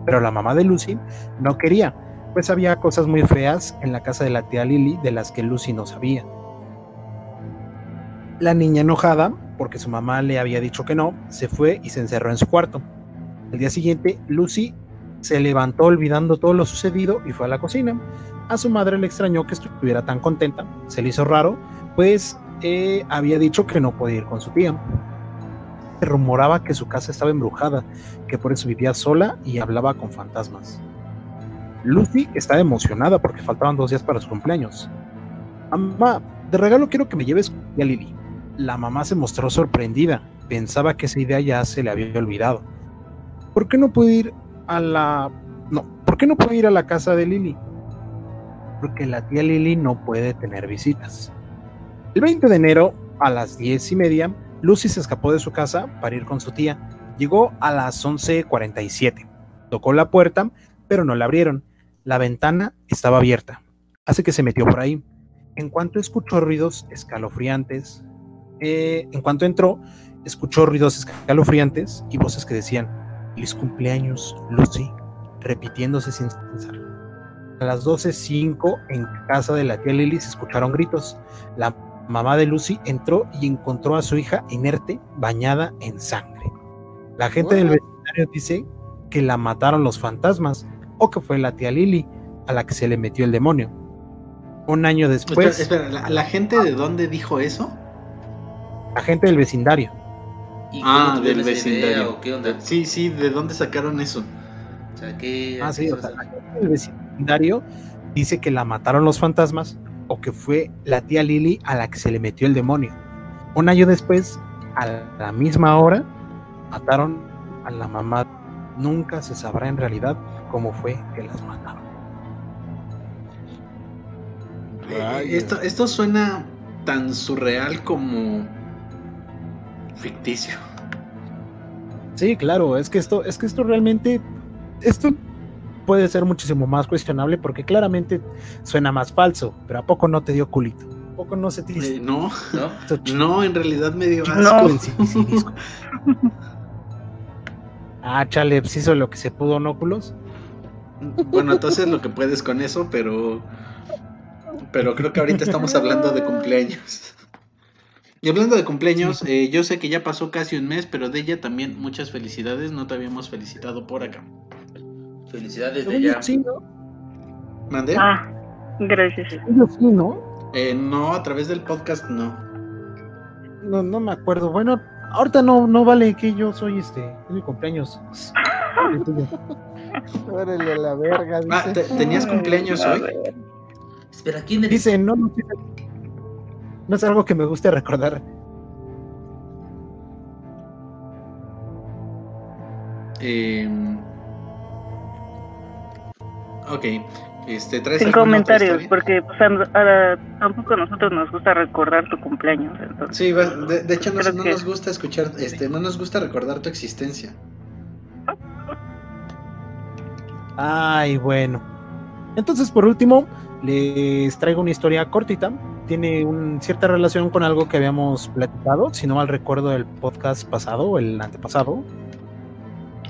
Pero la mamá de Lucy no quería, pues había cosas muy feas en la casa de la tía Lily de las que Lucy no sabía. La niña enojada, porque su mamá le había dicho que no, se fue y se encerró en su cuarto. El día siguiente, Lucy se levantó olvidando todo lo sucedido y fue a la cocina. A su madre le extrañó que estuviera tan contenta, se le hizo raro, pues eh, había dicho que no podía ir con su tía. Se rumoraba que su casa estaba embrujada, que por eso vivía sola y hablaba con fantasmas. Lucy estaba emocionada porque faltaban dos días para su cumpleaños. Mamá, de regalo quiero que me lleves a Lily. La mamá se mostró sorprendida, pensaba que esa idea ya se le había olvidado. ¿Por qué no puedo ir a la... No, ¿por qué no puedo ir a la casa de Lily? porque la tía Lily no puede tener visitas. El 20 de enero, a las 10 y media, Lucy se escapó de su casa para ir con su tía. Llegó a las 11.47. Tocó la puerta, pero no la abrieron. La ventana estaba abierta, así que se metió por ahí. En cuanto escuchó ruidos escalofriantes, eh, en cuanto entró, escuchó ruidos escalofriantes y voces que decían, feliz cumpleaños, Lucy, repitiéndose sin cesar. A las 12.05 en casa de la tía Lily se escucharon gritos. La mamá de Lucy entró y encontró a su hija inerte, bañada en sangre. La gente del vecindario dice que la mataron los fantasmas o que fue la tía Lily a la que se le metió el demonio. Un año después... Espera, espera, ¿la, gente de dónde dijo eso? La gente del vecindario. ¿Y Ah, del idea vecindario. o qué onda? Sí, sí, ¿de dónde sacaron eso? O sea, ¿qué- Ah, sí, qué o sea, la gente del vecindario dice que la mataron los fantasmas o que fue la tía Lily a la que se le metió el demonio. Un año después, a la misma hora, mataron a la mamá. Nunca se sabrá en realidad cómo fue que las mataron. Eh, esto, esto suena tan surreal como ficticio. Sí, claro, es que esto, es que esto realmente, esto puede ser muchísimo más cuestionable porque claramente suena más falso, pero ¿a poco no te dio culito? ¿A poco no se te hizo Eh, no, ¿No? no, en realidad me dio No. asco. sicilisco? Ah, chale, pues hizo lo que se pudo, ¿no, culos? Bueno, entonces lo que puedes con eso, pero. Pero creo que ahorita estamos hablando de cumpleaños. Y hablando de cumpleaños, eh, yo sé que ya pasó casi un mes, pero de ella también muchas felicidades. No te habíamos felicitado por acá. Felicidades de ya. Sí, ¿no? ¿Mandé? Ah, gracias. Yo sí, ¿no? Eh, no, a través del podcast no. No, no me acuerdo. Bueno, ahorita no, no vale que yo soy este, es mi cumpleaños. Órale a la verga, Ah, dice. ¿te- ¿tenías cumpleaños hoy? Espera, ¿quién me Dice, no, no, no es algo que me guste recordar. Eh, ok, este, ¿traes Sin comentarios, porque pues, a- a- tampoco a nosotros nos gusta recordar tu cumpleaños. Entonces, Sí, va- de, de hecho no, Creo no que- nos gusta escuchar, este, no nos gusta recordar tu existencia. Ay, bueno. Entonces, por último, les traigo una historia cortita. Tiene un, cierta relación con algo que habíamos platicado, si no mal recuerdo, el podcast pasado o el antepasado.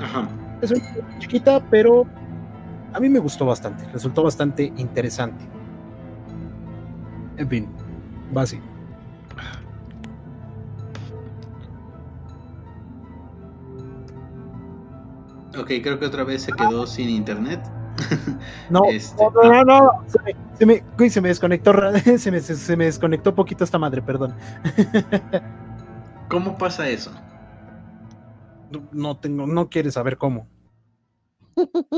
Ajá. Es una historia chiquita, pero a mí me gustó bastante. Resultó bastante interesante. En fin, va así. Ok, creo que otra vez se quedó sin internet. No, Este, no, no, no, no, Se me, se me, güey, se me desconectó, se me, se, se me desconectó poquito esta madre, perdón. ¿Cómo pasa eso? No, no tengo, no quieres saber cómo.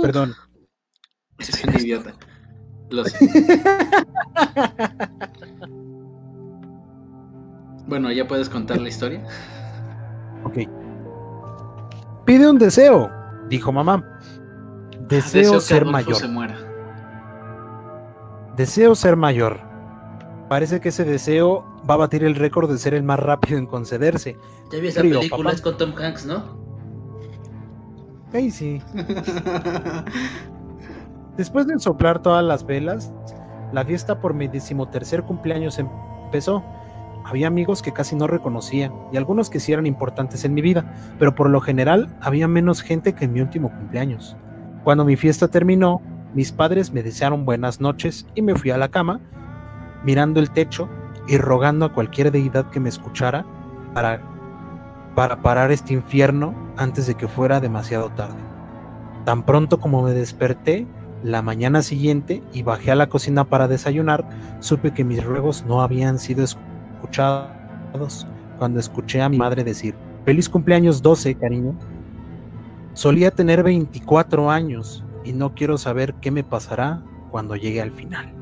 Perdón. Es un idiota. Lo sé. Bueno, ¿ya puedes contar la historia? Ok. Pide un deseo, dijo mamá. Deseo, ser mayor. se muera. Deseo ser mayor. Parece que ese deseo va a batir el récord de ser el más rápido en concederse. Ya vi esa Río, película, papá. es con Tom Hanks, ¿no? Ay, sí. Después de soplar todas las velas, la fiesta por mi decimotercer cumpleaños empezó. Había amigos que casi no reconocía y algunos que sí eran importantes en mi vida, pero por lo general había menos gente que en mi último cumpleaños. Cuando mi fiesta terminó, mis padres me desearon buenas noches y me fui a la cama, mirando el techo y rogando a cualquier deidad que me escuchara para, para parar este infierno antes de que fuera demasiado tarde. Tan pronto como me desperté, la mañana siguiente, y bajé a la cocina para desayunar, supe que mis ruegos no habían sido escuchados cuando escuché a mi madre decir, feliz cumpleaños 12, cariño. Solía tener 24 años y no quiero saber qué me pasará cuando llegue al final.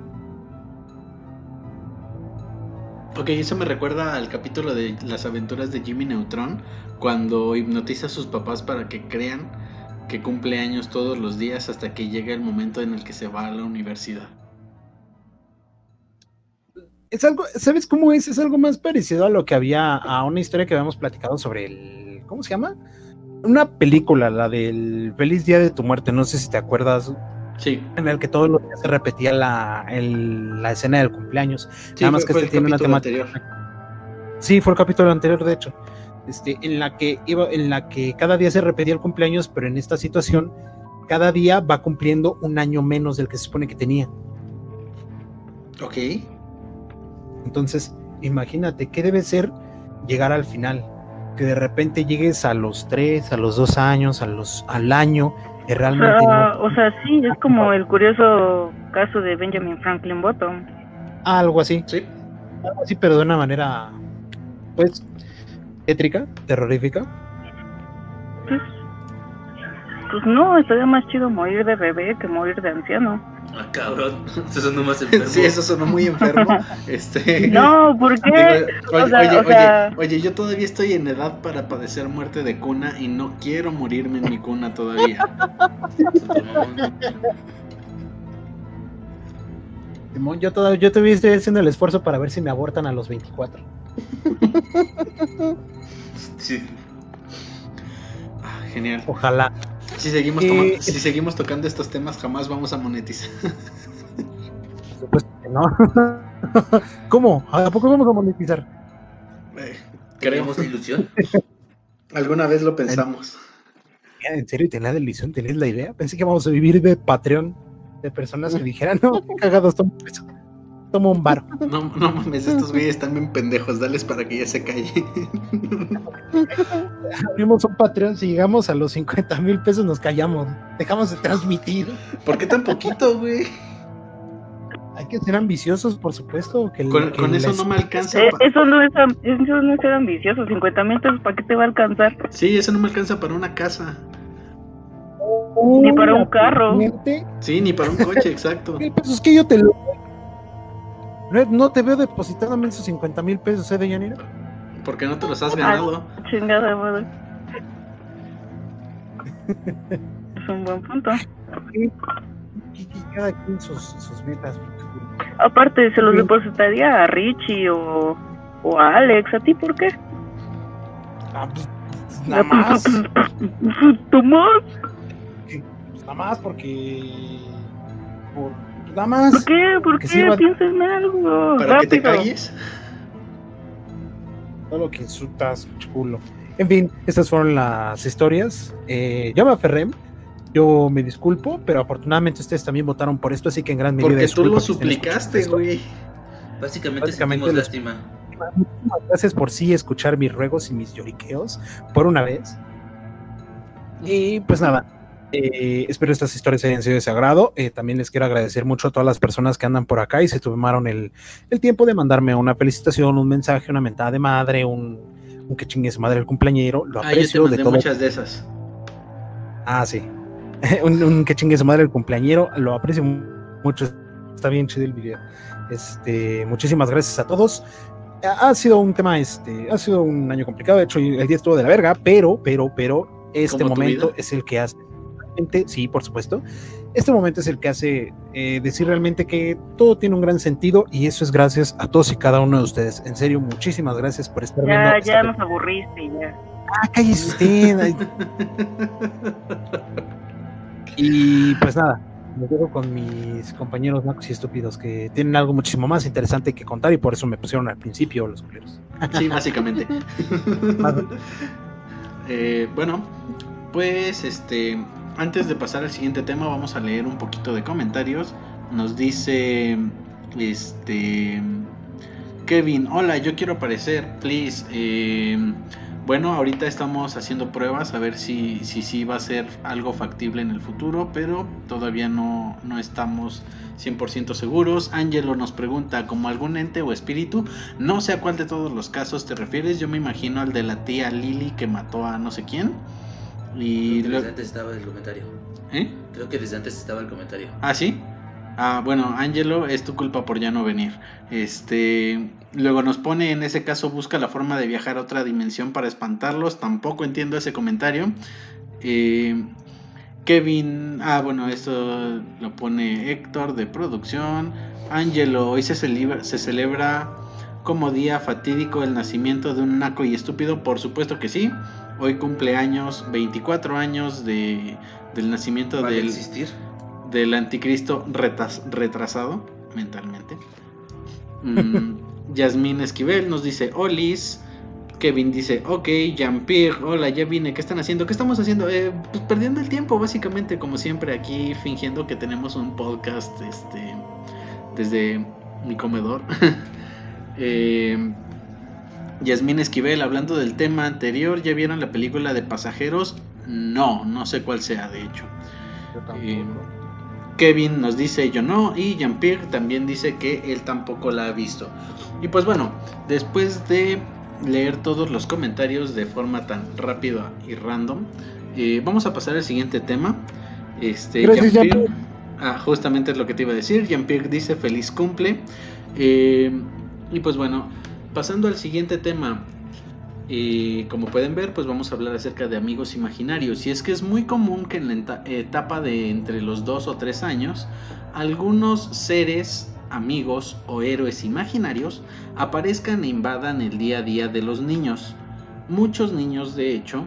Ok, eso me recuerda al capítulo de las aventuras de Jimmy Neutron, cuando hipnotiza a sus papás para que crean que cumple años todos los días hasta que llega el momento en el que se va a la universidad. Es algo, ¿sabes cómo es? Es algo más parecido a lo que había, a una historia que habíamos platicado sobre el, ¿cómo se llama? Una película, la del Feliz Día de tu Muerte, no sé si te acuerdas, Sí, en el que todos los días se repetía la, el- la escena del cumpleaños. sí, Nada más fue- que este el tiene una capítulo temática. anterior. Sí, fue el capítulo anterior, de hecho. Este, en la que iba, en la que cada día se repetía el cumpleaños, pero en esta situación, cada día va cumpliendo un año menos del que se supone que tenía. Ok. Entonces, imagínate qué debe ser llegar al final. Que de repente llegues a los tres, a los dos años, a los, al año, y O realmente sea, no- o sea, sí, es como el curioso caso de Benjamin Franklin Bottom. algo así, Sí. algo así, pero de una manera, pues, tétrica, terrorífica. Pues, pues no, estaría más chido morir de bebé que morir de anciano. Ah, cabrón. Eso sonó más enfermo. Sí, eso sonó muy enfermo. Este. No, ¿por qué? Digo, oye, O sea, oye, o sea- oye, oye, yo todavía estoy en edad para padecer muerte de cuna y no quiero morirme en mi cuna todavía. Simón, yo todavía, yo todavía estoy haciendo el esfuerzo para ver si me abortan a los 24. Sí. Ah, genial. Ojalá. Si seguimos, Eh, si seguimos tocando estos temas, jamás vamos a monetizar. Por supuesto que no. ¿Cómo? ¿A poco vamos a monetizar? Eh, Creo. ¿Creemos la ilusión? Alguna vez lo pensamos. ¿En serio tenía la ilusión? ¿Tenés la idea? Pensé que vamos a vivir de Patreon de personas que dijeran, no, qué cagados, toma Toma un bar. No, no mames, estos güeyes están bien pendejos. Dales para que ya se calle. Abrimos un Patreon, si llegamos a los 50 mil pesos nos callamos. Dejamos de transmitir. ¿Por qué tan poquito, güey? Hay que ser ambiciosos, por supuesto. Que Con, que con eso les- no me alcanza. Eh, eso no es eso no es ser ambicioso, 50 mil pesos, ¿para qué te va a alcanzar? Sí, eso no me alcanza para una casa. Ni para un carro. Sí, ni para un coche, exacto. mil pesos que yo te lo. No, no te veo depositándome esos 50 mil pesos, ¿eh, Deyanira? Porque no te los has ganado. Chingada madre. Es un buen punto. Cada quien sus, sus metas. Aparte, se los Sí. depositaría a Richie o, o a Alex. ¿A ti por qué? Ah, pues, nada más. ¿Tú más? Pues nada más porque. Por, ¿Por qué? ¿Por qué? sirva- Piensa en algo. Para que te rápido. calles. Todo lo que insultas, culo. En fin, estas fueron las historias. Eh, yo me aferré. Yo me disculpo, pero afortunadamente ustedes también votaron por esto, así que en gran medida. Porque tú lo suplicaste, güey. Básicamente, Básicamente lástima. Muchísimas gracias por sí escuchar mis ruegos y mis lloriqueos por una vez. Y pues nada, eh, espero estas historias hayan sido de su agrado. Eh, también les quiero agradecer mucho a todas las personas que andan por acá y se tomaron el, el tiempo de mandarme una felicitación, un mensaje, una mentada de madre, un, un que chingue su madre el cumpleañero. Lo Ah, yo te aprecio de todo. muchas de esas. Ah, sí. un, un que chingue su madre el cumpleañero. Lo aprecio mu- mucho. Está bien chido el video. Este, muchísimas gracias a todos. Ha sido un tema, este, ha sido un año complicado. De hecho, el día estuvo de la verga, pero, pero, pero, este ¿Como tu momento es el que hace. Realmente, Sí, por supuesto. Este momento es el que hace eh, decir realmente que todo tiene un gran sentido y eso es gracias a todos y cada uno de ustedes. En serio, muchísimas gracias por estar viendo. Ya, ya nos aburriste, ya. Ah, cállese usted. Y pues nada, me quedo con mis compañeros nacos y estúpidos que tienen algo muchísimo más interesante que contar y por eso me pusieron al principio los culeros. Sí, básicamente. Eh, bueno, pues este, antes de pasar al siguiente tema, vamos a leer un poquito de comentarios. Nos dice este Kevin, hola, yo quiero aparecer, please. Eh, bueno, ahorita estamos haciendo pruebas a ver si si, si va a ser algo factible en el futuro, pero todavía no, no estamos 100% seguros. Angelo nos pregunta, ¿como algún ente o espíritu? No sé a cuál de todos los casos te refieres. Yo me imagino al de la tía Lily que mató a no sé quién. Y Creo que desde antes estaba el comentario. ¿Eh? Creo que desde antes estaba el comentario. Ah, sí. Ah, bueno, Angelo, es tu culpa por ya no venir. Este, luego nos pone en ese caso busca la forma de viajar a otra dimensión para espantarlos. Tampoco entiendo ese comentario. Eh, Kevin, ah, bueno, esto lo pone Héctor de producción. Angelo, hoy se celebra, se celebra como día fatídico el nacimiento de un naco y estúpido. Por supuesto que sí. Hoy cumple años, 24 años de, del nacimiento ¿Va a del, existir? del anticristo retas- retrasado mentalmente. Mm, Yasmín Esquivel nos dice Olis. Kevin dice, ok, Jean-Pierre, hola, ya vine, ¿qué están haciendo? ¿Qué estamos haciendo? Eh, pues perdiendo el tiempo, básicamente, como siempre, aquí fingiendo que tenemos un podcast este, desde mi comedor. eh, Yasmín Esquivel, hablando del tema anterior, ¿ya vieron la película de pasajeros? No, no sé cuál sea, de hecho. Yo tampoco. Eh, Kevin nos dice yo no y Jean-Pierre también dice que él tampoco la ha visto. Y pues bueno, después de leer todos los comentarios de forma tan rápida y random, eh, vamos a pasar al siguiente tema. Este, Gracias, Jean-Pierre- ah, justamente es lo que te iba a decir. Jean-Pierre dice feliz cumple. Eh, y pues bueno, pasando al siguiente tema. Y como pueden ver, pues vamos a hablar acerca de amigos imaginarios. Y es que es muy común que en la eta- etapa de entre los 2 o 3 años, algunos seres, amigos o héroes imaginarios aparezcan e invadan el día a día de los niños. Muchos niños, de hecho,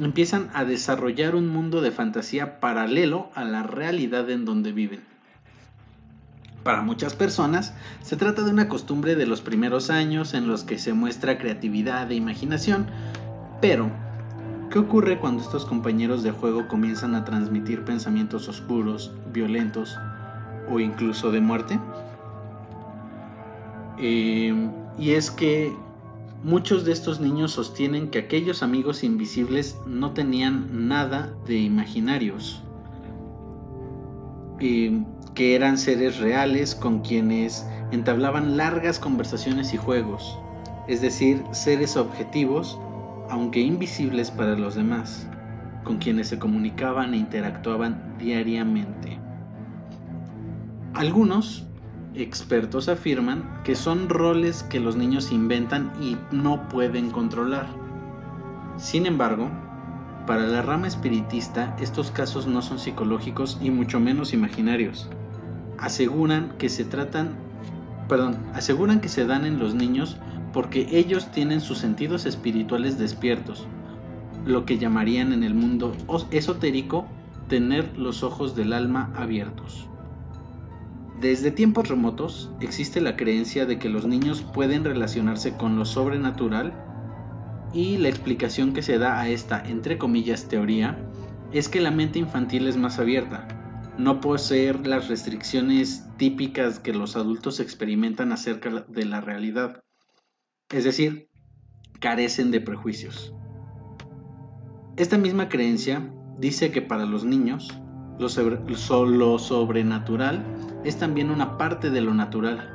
empiezan a desarrollar un mundo de fantasía paralelo a la realidad en donde viven. Para muchas personas, se trata de una costumbre de los primeros años en los que se muestra creatividad e imaginación, pero ¿qué ocurre cuando estos compañeros de juego comienzan a transmitir pensamientos oscuros, violentos o incluso de muerte? Eh, y es que muchos de estos niños sostienen que aquellos amigos invisibles no tenían nada de imaginarios. Eh, que eran seres reales con quienes entablaban largas conversaciones y juegos, es decir, seres objetivos, aunque invisibles para los demás, con quienes se comunicaban e interactuaban diariamente. Algunos expertos afirman que son roles que los niños inventan y no pueden controlar. Sin embargo, para la rama espiritista, estos casos no son psicológicos y mucho menos imaginarios. Aseguran que se tratan, perdón, aseguran que se dan en los niños porque ellos tienen sus sentidos espirituales despiertos, lo que llamarían en el mundo esotérico tener los ojos del alma abiertos. Desde tiempos remotos existe la creencia de que los niños pueden relacionarse con lo sobrenatural y la explicación que se da a esta, entre comillas, teoría es que la mente infantil es más abierta, no poseer las restricciones típicas que los adultos experimentan acerca de la realidad, es decir, carecen de prejuicios. Esta misma creencia dice que para los niños lo, lo sobrenatural es también una parte de lo natural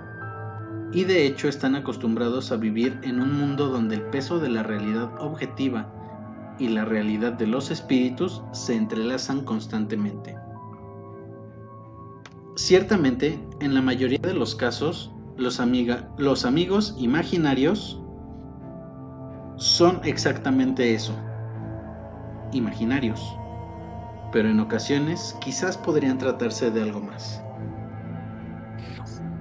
y de hecho están acostumbrados a vivir en un mundo donde el peso de la realidad objetiva y la realidad de los espíritus se entrelazan constantemente. Ciertamente, en la mayoría de los casos, los, amigos imaginarios son exactamente eso, imaginarios, pero en ocasiones quizás podrían tratarse de algo más.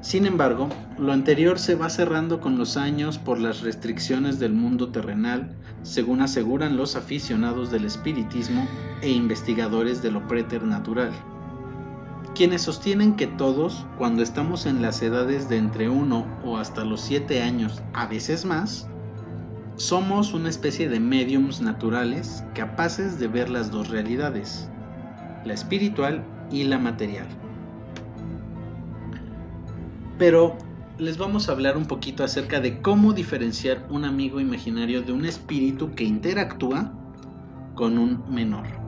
Sin embargo, lo anterior se va cerrando con los años por las restricciones del mundo terrenal, según aseguran los aficionados del espiritismo e investigadores de lo preternatural, quienes sostienen que todos, cuando estamos en las edades de entre 1 o hasta los 7 años, a veces más, somos una especie de mediums naturales capaces de ver las dos realidades, la espiritual y la material. Pero les vamos a hablar un poquito acerca de cómo diferenciar un amigo imaginario de un espíritu que interactúa con un menor.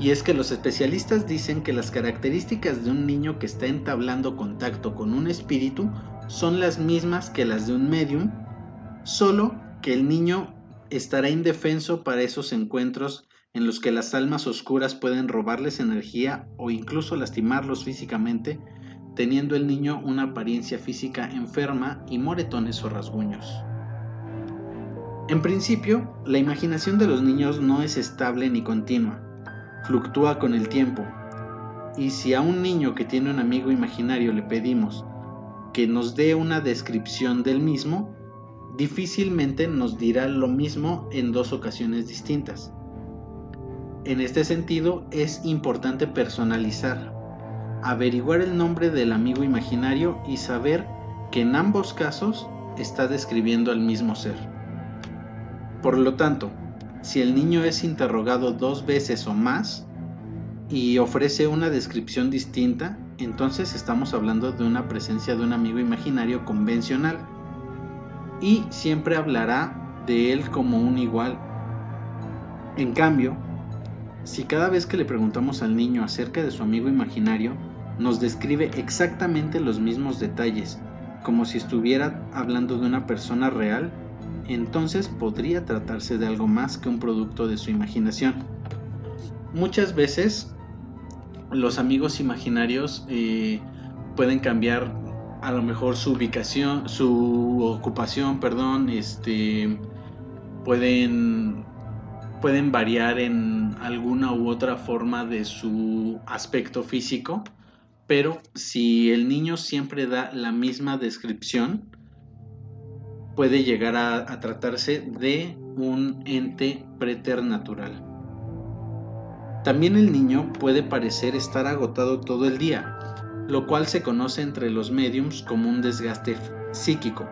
Y es que los especialistas dicen que las características de un niño que está entablando contacto con un espíritu son las mismas que las de un medium, solo que el niño estará indefenso para esos encuentros en los que las almas oscuras pueden robarles energía o incluso lastimarlos físicamente, teniendo el niño una apariencia física enferma y moretones o rasguños. En principio, la imaginación de los niños no es estable ni continua, fluctúa con el tiempo. Y si a un niño que tiene un amigo imaginario le pedimos que nos dé una descripción del mismo, difícilmente nos dirá lo mismo en dos ocasiones distintas. En este sentido, es importante personalizar, averiguar el nombre del amigo imaginario y saber que en ambos casos está describiendo al mismo ser. Por lo tanto, si el niño es interrogado dos veces o más y ofrece una descripción distinta, entonces estamos hablando de una presencia de un amigo imaginario convencional y siempre hablará de él como un igual. En cambio, si cada vez que le preguntamos al niño acerca de su amigo imaginario, nos describe exactamente los mismos detalles, como si estuviera hablando de una persona real, entonces podría tratarse de algo más que un producto de su imaginación. Muchas veces los amigos imaginarios eh, pueden cambiar a lo mejor su ubicación, su ocupación, perdón, este pueden pueden variar en alguna u otra forma de su aspecto físico, pero si el niño siempre da la misma descripción, puede llegar a, tratarse de un ente preternatural. También el niño puede parecer estar agotado todo el día, lo cual se conoce entre los mediums como un desgaste psíquico.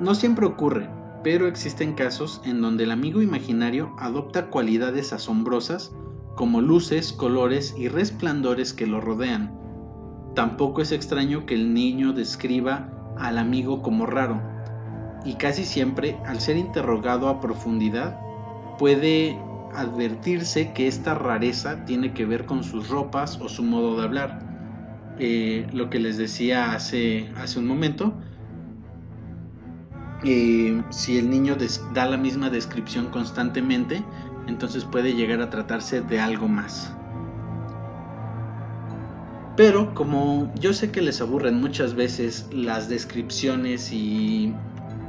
No siempre ocurre, pero existen casos en donde el amigo imaginario adopta cualidades asombrosas como luces, colores y resplandores que lo rodean. Tampoco es extraño que el niño describa al amigo como raro, y casi siempre, al ser interrogado a profundidad, puede advertirse que esta rareza tiene que ver con sus ropas o su modo de hablar. Eh, lo que les decía hace, hace un momento, eh, si el niño da la misma descripción constantemente, entonces puede llegar a tratarse de algo más. Pero como yo sé que les aburren muchas veces las descripciones y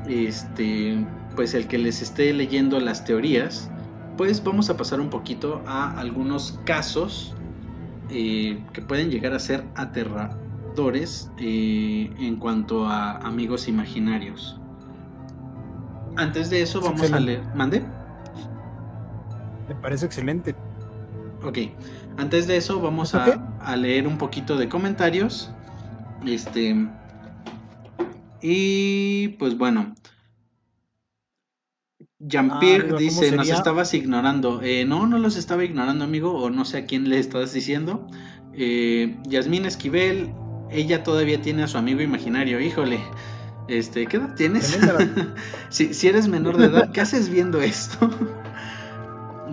este pues el que les esté leyendo las teorías, pues vamos a pasar un poquito a algunos casos eh, que pueden llegar a ser aterradores eh, en cuanto a amigos imaginarios. Antes de eso vamos a leer. ¿Mande? Me parece excelente. Ok. Antes de eso vamos a, a, leer un poquito de comentarios. Este. Y pues bueno. Jean-Pierre Ah, dice, ¿cómo nos estabas ignorando. Eh, no, no los estaba ignorando, amigo, o no sé a quién le estás diciendo. Eh, Yasmín Esquivel, ella todavía tiene a su amigo imaginario, híjole. Este, ¿qué edad tienes? Si, si eres menor de edad, ¿qué haces viendo esto?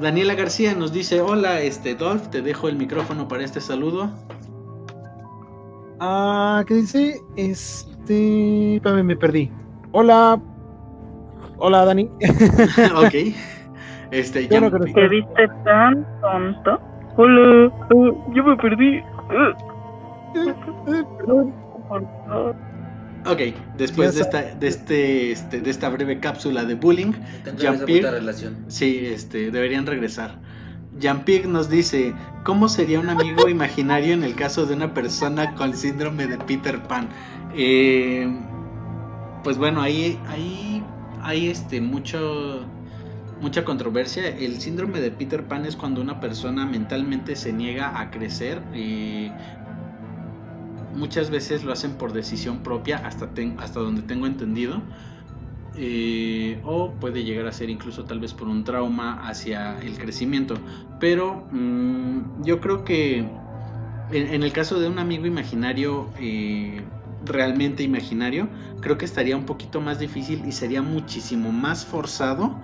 Daniela García nos dice, hola, este, Dolph, te dejo el micrófono para este saludo. Ah, ¿qué dice? Este. Espérame, me perdí. Hola. Hola, Dani. ok. Este, Yo no creo ¿Te viste tan tonto? Hola, uh, yo me perdí. Uh, Perdón. por favor. Ok, después de esta, de este, este, de esta breve cápsula de bullying, Jean-Pierre. puta relación. sí, este, deberían regresar. Jean-Pierre nos dice, ¿cómo sería un amigo imaginario en el caso de una persona con síndrome de Peter Pan? Eh, pues bueno, ahí, ahí hay este, mucho, mucha controversia. El síndrome de Peter Pan es cuando una persona mentalmente se niega a crecer. eh, muchas veces lo hacen por decisión propia, hasta, hasta donde tengo entendido. eh, o puede llegar a ser incluso tal vez por un trauma hacia el crecimiento. Pero mm, yo creo que en, en el caso de un amigo imaginario, eh, realmente imaginario, creo que estaría un poquito más difícil y sería muchísimo más forzado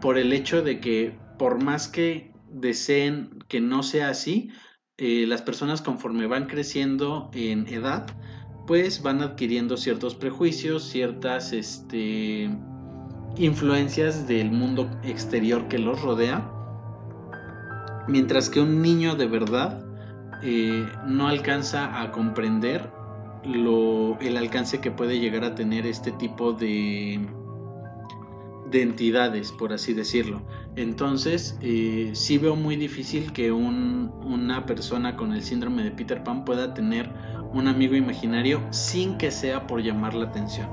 por el hecho de que por más que deseen que no sea así, eh, las personas conforme van creciendo en edad, pues van adquiriendo ciertos prejuicios, ciertas este, influencias del mundo exterior que los rodea, mientras que un niño de verdad eh, no alcanza a comprender lo, el alcance que puede llegar a tener este tipo de, de entidades, por así decirlo. Entonces, eh, sí veo muy difícil que un- una persona con el síndrome de Peter Pan pueda tener un amigo imaginario sin que sea por llamar la atención.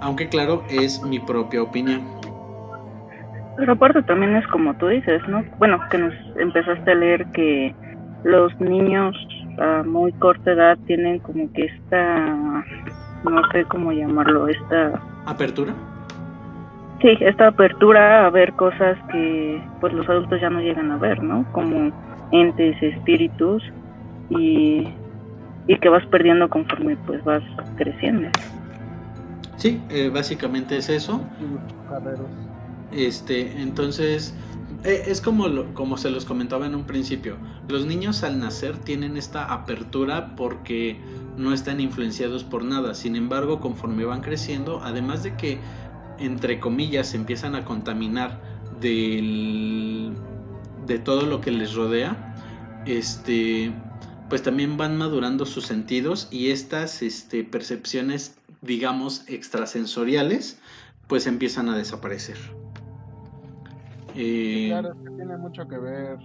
Aunque claro, es mi propia opinión. Pero aparte también es como tú dices, ¿no? Bueno, que nos empezaste a leer que los niños a muy corta edad tienen como que esta, no sé cómo llamarlo, esta, ¿Apertura? Sí, esta apertura a ver cosas que pues los adultos ya no llegan a ver, ¿no? Como entes, espíritus y, y que vas perdiendo conforme pues vas creciendo. Sí, eh, básicamente es eso. Este, entonces, eh, es como, lo- como se los comentaba en un principio. Los niños al nacer tienen esta apertura porque no están influenciados por nada. Sin embargo, conforme van creciendo, además de que, entre comillas, se empiezan a contaminar del, de todo lo que les rodea, este, pues también van madurando sus sentidos y estas este, percepciones, digamos, extrasensoriales, pues empiezan a desaparecer. Eh, Claro, es que tiene mucho que ver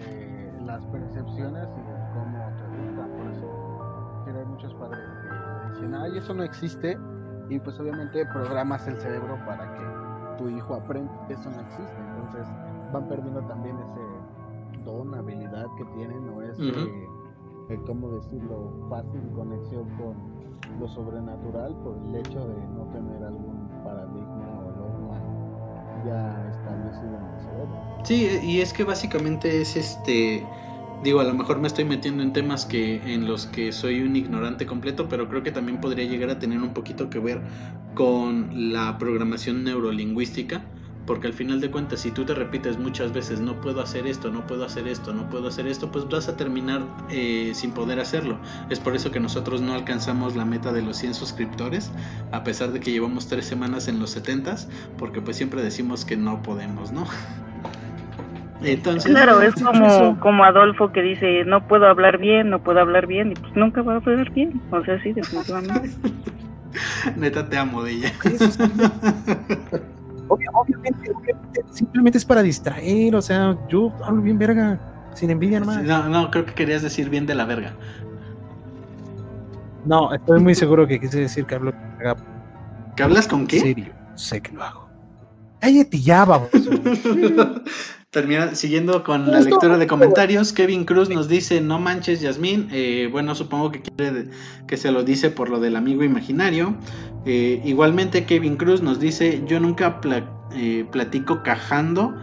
eh, las percepciones y de cómo te gusta. Por eso hay muchos padres que dicen, ay, eso no existe. Y pues obviamente programas el cerebro para que tu hijo aprenda eso no existe. Entonces van perdiendo también ese don, habilidad que tienen o ese, eh, ¿cómo decirlo?, fácil conexión con lo sobrenatural por el hecho de no tener algún paradigma o dogma ya establecido en el cerebro. Sí, y es que básicamente es este, digo, a lo mejor me estoy metiendo en temas que en los que soy un ignorante completo, pero creo que también podría llegar a tener un poquito que ver con la programación neurolingüística, porque al final de cuentas, si tú te repites muchas veces, no puedo hacer esto, no puedo hacer esto, no puedo hacer esto, pues vas a terminar eh, sin poder hacerlo. Es por eso que nosotros no alcanzamos la meta de los 100 suscriptores, a pesar de que llevamos tres semanas en los 70 porque pues siempre decimos que no podemos, ¿no? Entonces, Claro, es como, eso. como Adolfo que dice, no puedo hablar bien, no puedo hablar bien, y pues nunca va a hablar bien. O sea, sí, definitivamente. neta te amo Obvia- obviamente, obviamente, simplemente es para distraer, o sea, yo hablo bien verga, sin envidia nomás. No, no, creo que querías decir bien de la verga. No, estoy muy seguro que quise decir que hablo verga ¿Que hablas con en qué? serio, sé que lo hago. Cállate ya, baboso. Termina, siguiendo con la lectura de comentarios, Kevin Cruz nos dice, no manches Yasmín, Eh, bueno, supongo que quiere que se lo dice por lo del amigo imaginario. Eh, igualmente Kevin Cruz nos dice, yo nunca pla- eh, platico cajando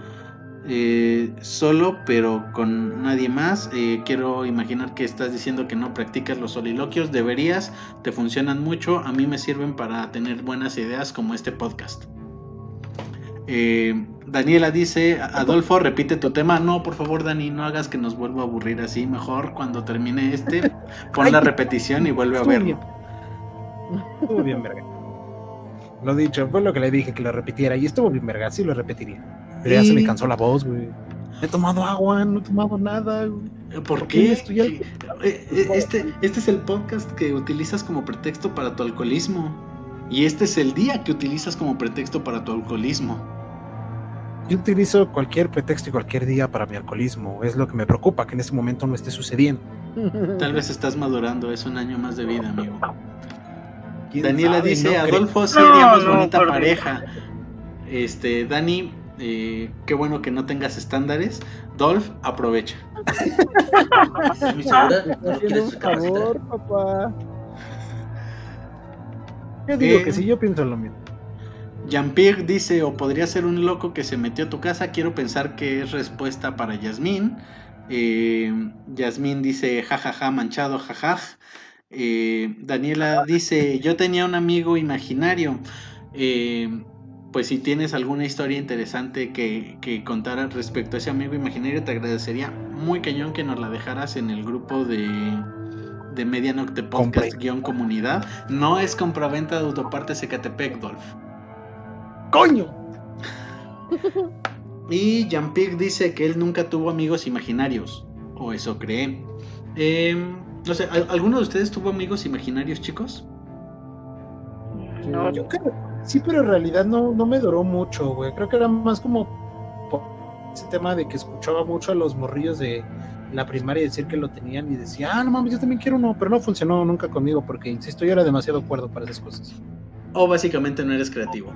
solo, pero con nadie más. Quiero imaginar que estás diciendo que no practicas los soliloquios, deberías, te funcionan mucho, a mí me sirven para tener buenas ideas como este podcast. Eh, Daniela dice, Adolfo, repite tu tema. No, por favor, Dani, no hagas que nos vuelva a aburrir así. Mejor cuando termine este, pon la repetición y vuelve a verlo. Estuvo bien, verga. Lo dicho, fue lo que le dije que lo repitiera y estuvo bien, verga, sí lo repetiría. Pero ya se me cansó la voz, güey. He tomado agua, no he tomado nada. güey. ¿Por ¿Por qué qué? Eh, eh, Este, este es el podcast que utilizas como pretexto para tu alcoholismo. Y este es el día que utilizas como pretexto para tu alcoholismo. Yo utilizo cualquier pretexto y cualquier día para mi alcoholismo. Es lo que me preocupa, que en este momento no esté sucediendo. Tal vez estás madurando, es un año más de vida, amigo. ¿Quién Daniela sabe? dice, No. Adolfo, sí No, haríamos no, bonita por pareja. Este, Dani, eh, qué bueno que no tengas estándares. Dolph, aprovecha. ¿Estás muy segura? Me ¿No está lo haciendo quieres un recapacitar? favor, papá. Yo digo Eh, que sí, yo pienso lo mismo. Jean-Pierre dice, o podría ser un loco que se metió a tu casa. Quiero pensar que es respuesta para Yasmín. Eh, Yasmín dice, jajaja, manchado, jajaj. Eh, Daniela dice, yo tenía un amigo imaginario. Eh, pues si tienes alguna historia interesante que, que contar respecto a ese amigo imaginario, te agradecería muy cañón que nos la dejaras en el grupo de, de Medianocte Podcast guion comunidad. No es compraventa de autopartes Ecatepec, Dolph. ¡Coño! Y Jean-Pierre dice que él nunca tuvo amigos imaginarios. O eso cree. Em, no sé, ¿al- ¿alguno de ustedes tuvo amigos imaginarios, chicos? No. Yo creo, Sí, pero en realidad no, no me duró mucho, güey. Creo que era más como por ese tema de que escuchaba mucho a los morrillos de la primaria decir que lo tenían y decía, ah, no mames, yo también quiero uno, pero no funcionó nunca conmigo porque, insisto, yo era demasiado cuerdo para esas cosas. O básicamente no eres creativo.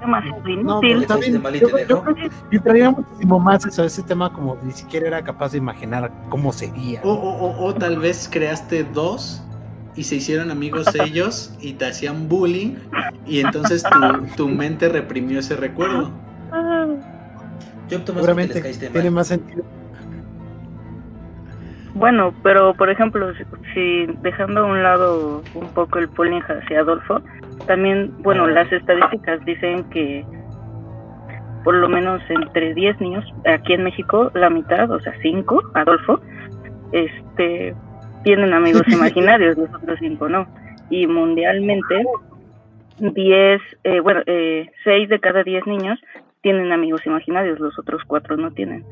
Demasiado No, inútil. está bien. Yo, yo traía muchísimo más eso, ese tema como ni siquiera era capaz de imaginar cómo sería. O, o- o- o tal vez creaste dos y se hicieron amigos ellos y te hacían bullying y entonces tu, tu mente reprimió ese recuerdo. Ah, Yo más Seguramente les caíste tiene más sentido. Bueno, pero por ejemplo, si, dejando a un lado un poco el bullying hacia Adolfo, también, bueno, las estadísticas dicen que por lo menos entre 10 niños aquí en México, la mitad, o sea, 5, Adolfo, este, tienen amigos imaginarios, los otros 5 no. Y mundialmente, 10, eh, bueno, eh, 6 de cada 10 niños tienen amigos imaginarios, los otros 4 no tienen.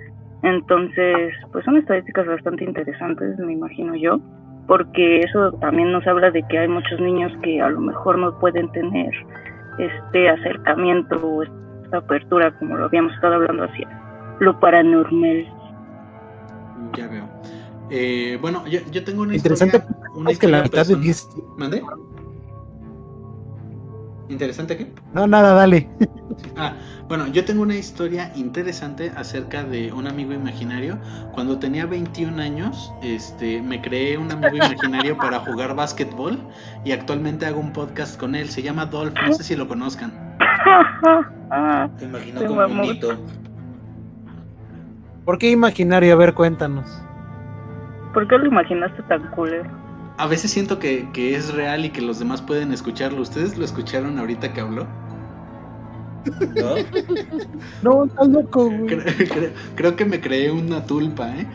Entonces, pues son estadísticas bastante interesantes, me imagino yo, porque eso también nos habla de que hay muchos niños que a lo mejor no pueden tener este acercamiento o esta apertura, como lo habíamos estado hablando hacia lo paranormal. Ya veo. Eh, bueno, yo, yo tengo una Interesante historia. Una es que la historia mitad de person- 10... ¿Mande? ¿Interesante qué? No, nada, dale. Ah, bueno, yo tengo una historia interesante acerca de un amigo imaginario. Cuando tenía 21 años, este, me creé un amigo imaginario para jugar básquetbol y actualmente hago un podcast con él. Se llama Dolph, no sé si lo conozcan. Ah, Te imaginó Qué como un mito. ¿Por qué imaginario? A ver, cuéntanos. ¿Por qué lo imaginaste tan culero? A veces siento que, que es real y que los demás pueden escucharlo. ¿Ustedes lo escucharon ahorita que habló? ¿No? No, estás loco, güey. Creo, creo- creo que me creé una tulpa, ¿eh?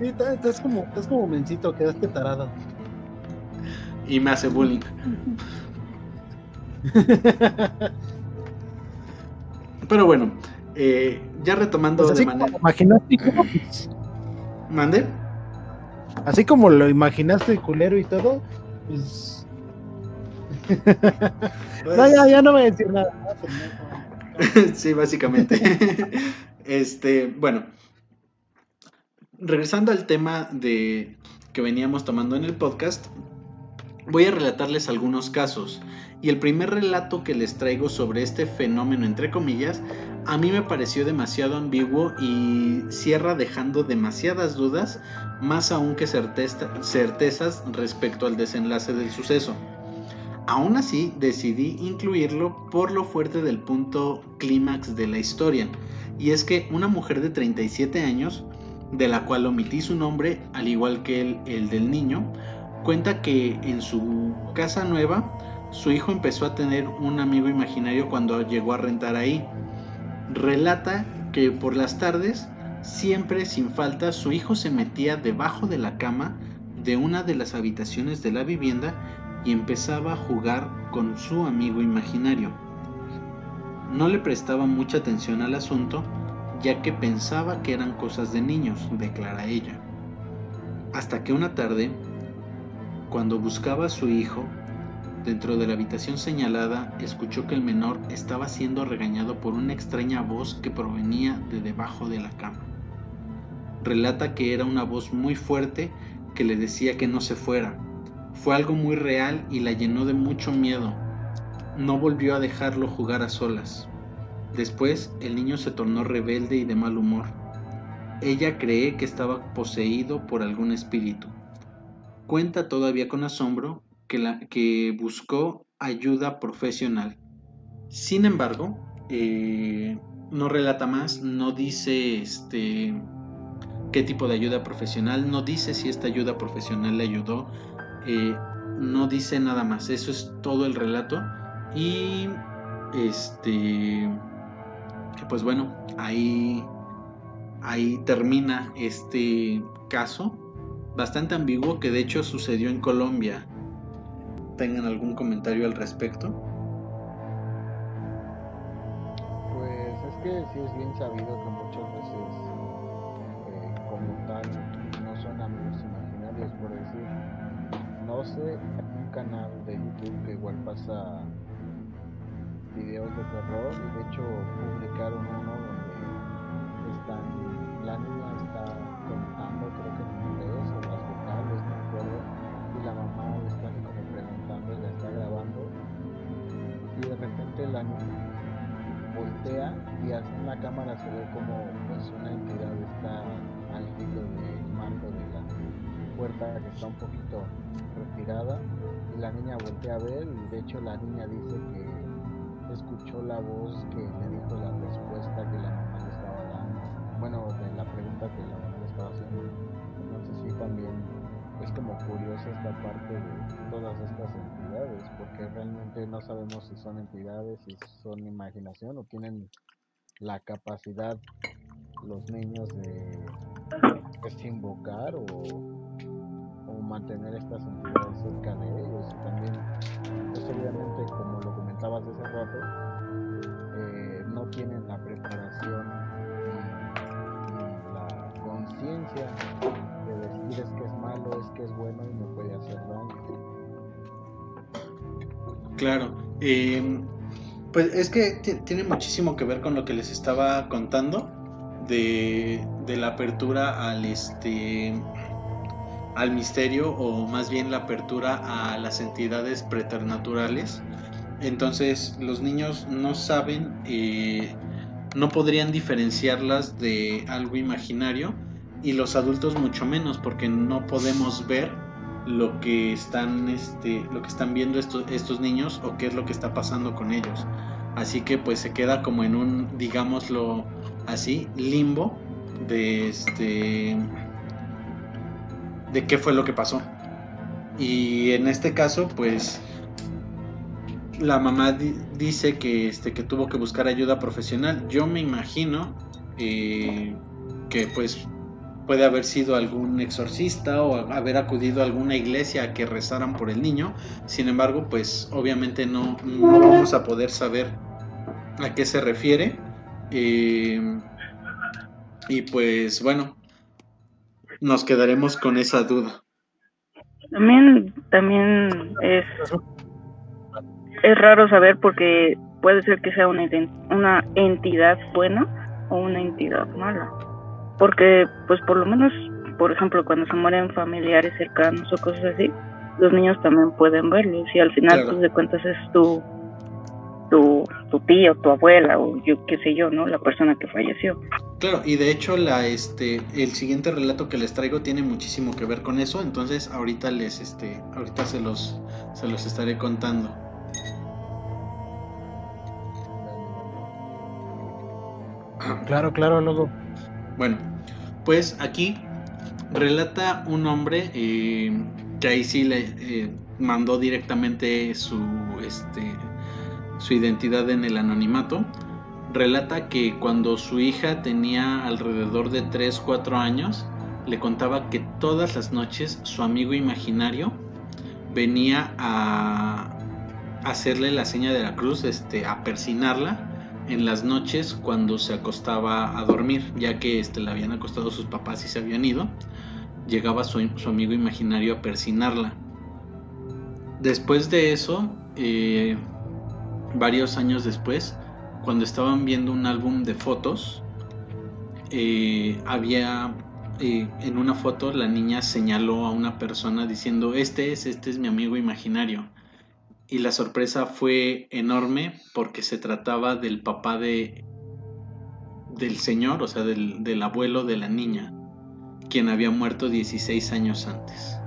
Sí, estás, como, estás como mencito, quedaste tarado. Y me hace bullying. Pero bueno, eh, ya retomando Pues de manera... imaginaste, ¿cómo? ¿Mande? Así como lo imaginaste culero y todo, pues... Pues, No, ya, no voy a decir nada. sí, básicamente. este, bueno. Regresando al tema de que veníamos tomando en el podcast, voy a relatarles algunos casos. Y el primer relato que les traigo sobre este fenómeno, entre comillas, a mí me pareció demasiado ambiguo y cierra dejando demasiadas dudas, más aún que certeza- certezas respecto al desenlace del suceso. Aún así, decidí incluirlo por lo fuerte del punto clímax de la historia, y es que una mujer de 37 años, de la cual omití su nombre, al igual que el, el del niño, cuenta que en su casa nueva, su hijo empezó a tener un amigo imaginario cuando llegó a rentar ahí. Relata que por las tardes, siempre sin falta, su hijo se metía debajo de la cama de una de las habitaciones de la vivienda y empezaba a jugar con su amigo imaginario. No le prestaba mucha atención al asunto, ya que pensaba que eran cosas de niños, declara ella. Hasta que una tarde, cuando buscaba a su hijo, dentro de la habitación señalada, escuchó que el menor estaba siendo regañado por una extraña voz que provenía de debajo de la cama. Relata que era una voz muy fuerte que le decía que no se fuera, fue algo muy real y la llenó de mucho miedo. No volvió a dejarlo jugar a solas. Después el niño se tornó rebelde y de mal humor. Ella cree que estaba poseído por algún espíritu. Cuenta todavía con asombro que, la, que buscó ayuda profesional. Sin embargo, eh, no relata más, no dice este qué tipo de ayuda profesional, no dice si esta ayuda profesional le ayudó eh, no dice nada más, eso es todo el relato. Y este, pues bueno, ahí, ahí termina este caso, bastante ambiguo, que de hecho sucedió en Colombia. ¿Tengan algún comentario al respecto? Pues es que sí es bien sabido que en un canal de YouTube que igual pasa videos de terror y de hecho publicaron uno donde están, la niña está contando creo que en videos o las vocales, no recuerdo, y la mamá le está como preguntando, y la está grabando y de repente la niña voltea y hace la cámara se ve como pues una entidad está al filo del marco de puerta que está un poquito retirada y la niña voltea a ver y de hecho la niña dice que escuchó la voz que le dijo la respuesta que la mamá le estaba dando. Bueno, de la pregunta que la mamá le estaba haciendo. Entonces sí también es como curiosa esta parte de todas estas entidades, porque realmente no sabemos si son entidades, si son imaginación o tienen la capacidad los niños de pues, invocar o mantener estas entidades cerca de ellos. También, pues obviamente, como lo comentabas hace rato, eh, no tienen la preparación y, la conciencia de decir es que es malo, es que es bueno y me puede hacer daño. Claro. eh, pues es que ti- tiene muchísimo que ver con lo que les estaba contando de, de la apertura al este al misterio o más bien la apertura a las entidades preternaturales. Entonces los niños no saben, eh, no podrían diferenciarlas de algo imaginario y los adultos mucho menos porque no podemos ver lo que están este lo que están viendo estos estos niños o qué es lo que está pasando con ellos así que pues se queda como en un digámoslo así limbo de este de qué fue lo que pasó y en este caso pues la mamá di- dice que este que tuvo que buscar ayuda profesional yo me imagino eh, que pues puede haber sido algún exorcista o haber acudido a alguna iglesia a que rezaran por el niño. Sin embargo, pues obviamente no, no vamos a poder saber a qué se refiere. Eh, y pues bueno, nos quedaremos con esa duda. También, también es, es raro saber porque puede ser que sea una, una entidad buena o una entidad mala. Porque, pues por lo menos, por ejemplo, cuando se mueren familiares cercanos o cosas así, los niños también pueden verlos y al final, Claro. pues de cuentas es tu, tu, tu tío, tu abuela o yo qué sé yo, ¿no? La persona que falleció. Claro, y de hecho la este el siguiente relato que les traigo tiene muchísimo que ver con eso, entonces ahorita les este ahorita se los se los estaré contando. Claro, claro, luego. Bueno, pues aquí relata un hombre eh, que ahí sí le eh, mandó directamente su, este, su identidad en el anonimato. Relata que cuando su hija tenía alrededor de 3-4 años, le contaba que todas las noches su amigo imaginario venía a hacerle la seña de la cruz, este, a persinarla en las noches cuando se acostaba a dormir, ya que este, le habían acostado sus papás y se habían ido, llegaba su, su amigo imaginario a persinarla. Después de eso, eh, varios años después, cuando estaban viendo un álbum de fotos, eh, había eh, en una foto la niña señaló a una persona diciendo, este es, este es mi amigo imaginario y la sorpresa fue enorme porque se trataba del papá de del señor, o sea, del, del abuelo de la niña, quien había muerto 16 años antes.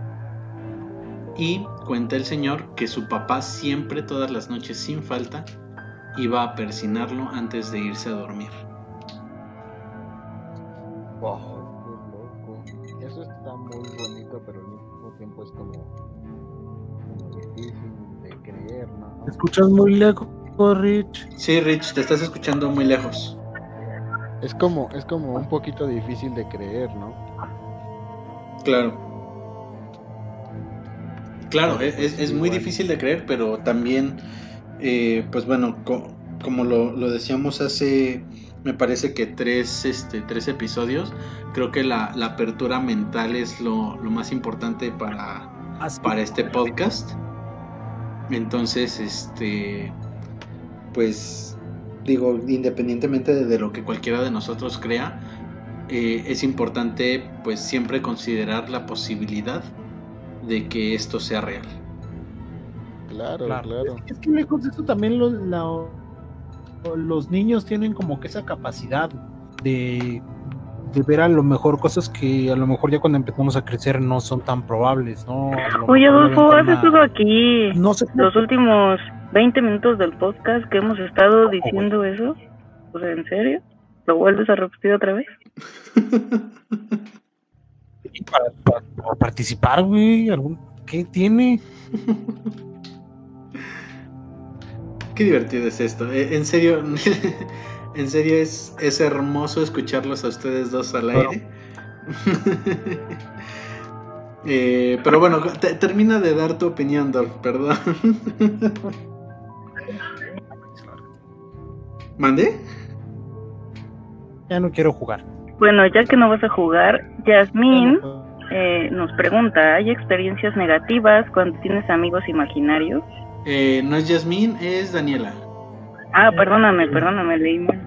Y cuenta el señor que su papá siempre, todas las noches sin falta, iba a persinarlo antes de irse a dormir. Wow, qué loco. Eso está muy bonito, pero al mismo tiempo es como, como difícil de creer, ¿no? ¿Te escuchas muy lejos, Rich? Sí, Rich, te estás escuchando muy lejos. Es como, es como un poquito difícil de creer, ¿no? Claro. Claro, es, es- es muy difícil de creer, pero también, eh, pues bueno, co- como lo, lo decíamos hace, me parece que tres, este, tres episodios, creo que la, la apertura mental es lo, lo más importante para, para este podcast. Entonces, este, pues, digo, independientemente de, de lo que cualquiera de nosotros crea, eh, es importante, pues, siempre considerar la posibilidad de que esto sea real. Claro, Claro. claro. Es que lejos de eso también los, la- los niños tienen como que esa capacidad de, de ver a lo mejor cosas que a lo mejor ya cuando empezamos a crecer no son tan probables, ¿no? Oye, Adolfo, has estado aquí No sé los últimos 20 minutos del podcast que hemos estado diciendo eso. O sea, ¿en serio? ¿Lo vuelves a repetir otra vez? para, para- para participar, güey. algún- ¿Qué tiene? Qué divertido es esto. Eh, En serio, en serio es, es hermoso escucharlos a ustedes dos al Claro. aire. Eh, pero bueno, te- termina de dar tu opinión, Dolph, perdón. ¿Mande? Ya no quiero jugar. Bueno, ya que no vas a jugar, Yasmín eh, nos pregunta, ¿hay experiencias negativas cuando tienes amigos imaginarios? Eh, no es Yasmín, es Daniela. Ah, perdóname, perdóname, leí mal.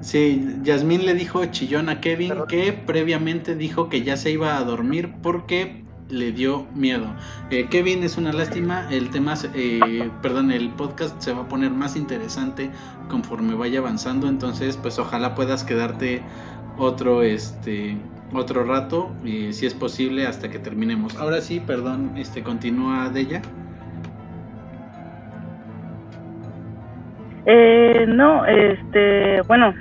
Sí, Yasmín le dijo chillón a Kevin Perdón. que previamente dijo que ya se iba a dormir porque le dio miedo. Eh, Kevin, es una lástima, el tema, se- eh, perdón, el podcast se va a poner más interesante conforme vaya avanzando, entonces pues ojalá puedas quedarte otro, este, otro rato, eh, si es posible, hasta que terminemos. Ahora sí, perdón, este, continúa de ella. Eh, no, este, bueno,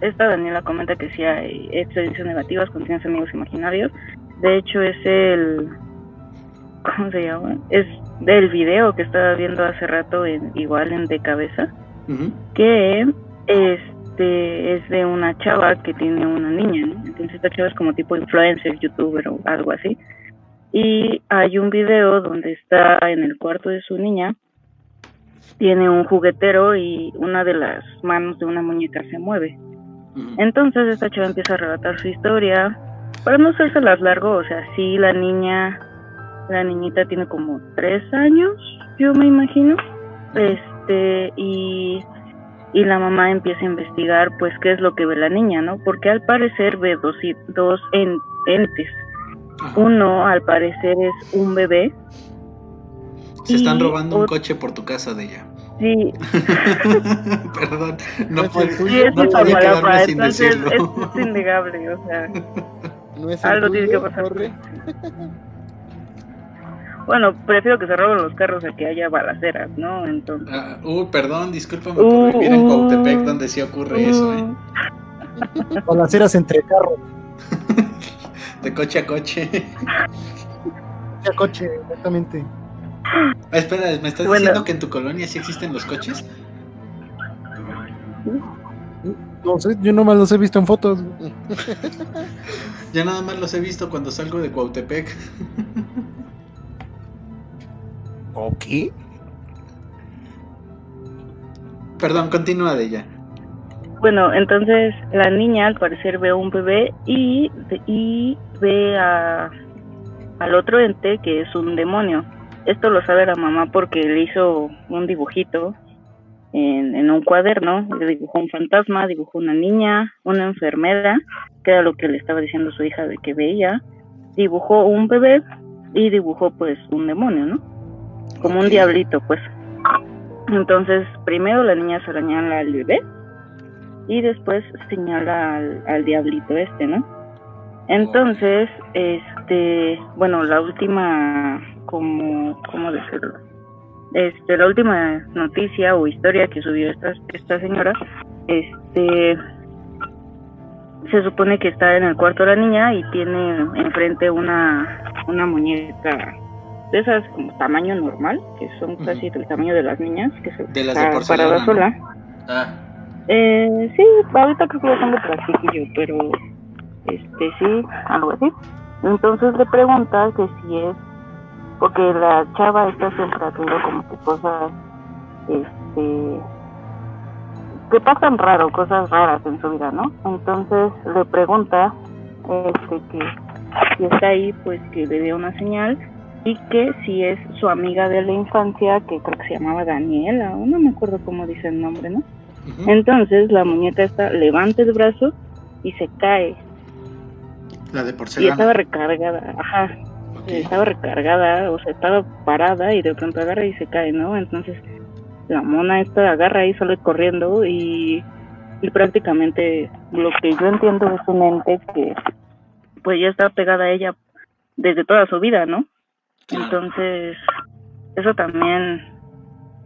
esta Daniela comenta que sí hay experiencias negativas cuando tienes amigos imaginarios. De hecho, es el, ¿cómo se llama? Es del video que estaba viendo hace rato, en, igual en De Cabeza, que este es de una chava que tiene una niña, ¿no? Entonces esta chava es como tipo influencer, youtuber o algo así. Y hay un video donde está en el cuarto de su niña, tiene un juguetero y una de las manos de una muñeca se mueve. Entonces esta chava empieza a relatar su historia. Para no las largo, o sea, sí, la niña, la niñita tiene como tres años, yo me imagino. Este, y, y la mamá empieza a investigar, pues, qué es lo que ve la niña, ¿no? Porque al parecer ve dos, dos en- entes. Uno, al parecer, es un bebé. Se están y robando un coche por tu casa de ella. Sí, Perdón, no, No es puedo- el tuyo. sí, es no podía Tamaulipas, quedarme sin entonces decirlo. es, es innegable, o sea. No es Algo el tiene que pasar. corre. Bueno, prefiero que se roben los carros a que haya balaceras, ¿no? Entonces. Ah, uh, perdón, discúlpame Uh, por vivir en uh. Cuautepec donde sí ocurre eso, ¿eh? mm, Balaceras entre carros, De coche a coche. ya coche, exactamente. Ah, espera, ¿me estás Bueno. diciendo que en tu colonia sí existen los coches? No sé, yo nomás los he visto en fotos. Ya nada más los he visto cuando salgo de Cuautepec. ¿O qué? Perdón, continúa de ella. Bueno, entonces la niña al parecer ve a un bebé y, y ve a, al otro ente que es un demonio. Esto lo sabe la mamá porque le hizo un dibujito en, en un cuaderno, le dibujó un fantasma, dibujó una niña, una enfermera, que era lo que le estaba diciendo su hija de que veía, dibujó un bebé y dibujó pues un demonio, ¿no? Como un diablito, pues. Entonces, primero la niña se señala al bebé y después señala al, al diablito este, ¿no? Entonces, este, bueno, la última, como, ¿cómo decirlo? Este, la última noticia o historia que subió esta, esta señora, este, se supone que está en el cuarto de la niña y tiene enfrente una, una muñeca de esas como tamaño normal, que son casi del tamaño de las niñas, que se De las está parada sola. Ah, Eh, sí, ahorita creo que lo tengo plastiquillo, pero este sí, algo así. Entonces le pregunta que si es, porque la chava esta siempre ha tenido como que cosas, este, que pasan raro, cosas raras en su vida, ¿no? Entonces le pregunta, este, que si está ahí, pues que le dé una señal y que si es su amiga de la infancia, que creo que se llamaba Daniela, o no me acuerdo cómo dice el nombre, ¿no? Entonces la muñeca esta levanta el brazo y se cae. La de Y estaba porcelana. recargada, ajá, Estaba recargada, o sea, estaba parada y de pronto agarra y se cae, ¿no? Entonces la mona esta agarra y sale corriendo y, y prácticamente lo que yo entiendo es un ente que pues ya está pegada a ella desde toda su vida, ¿no? Entonces eso también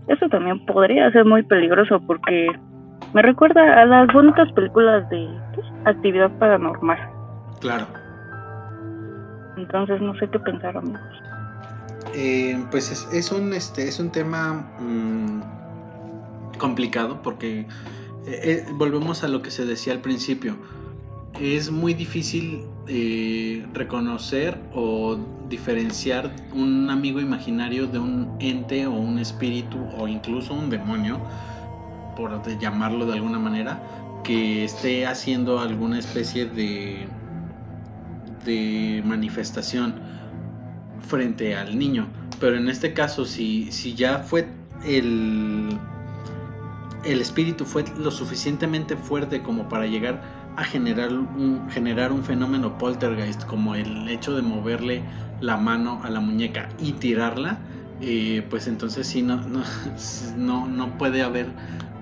eso también podría ser muy peligroso porque me recuerda a las bonitas películas de pues, actividad paranormal. Claro. Entonces no sé qué pensar, amigos. Eh, pues es, es un este es un tema mm, complicado porque eh, eh, volvemos a lo que se decía al principio es muy difícil eh, reconocer o diferenciar un amigo imaginario de un ente o un espíritu o incluso un demonio por llamarlo de alguna manera que esté haciendo alguna especie de de manifestación frente al niño. Pero en este caso, si, si ya fue el, el espíritu fue lo suficientemente fuerte como para llegar a generar un, generar un fenómeno poltergeist, como el hecho de moverle la mano a la muñeca y tirarla, eh, pues entonces sí, no, no, no, no puede haber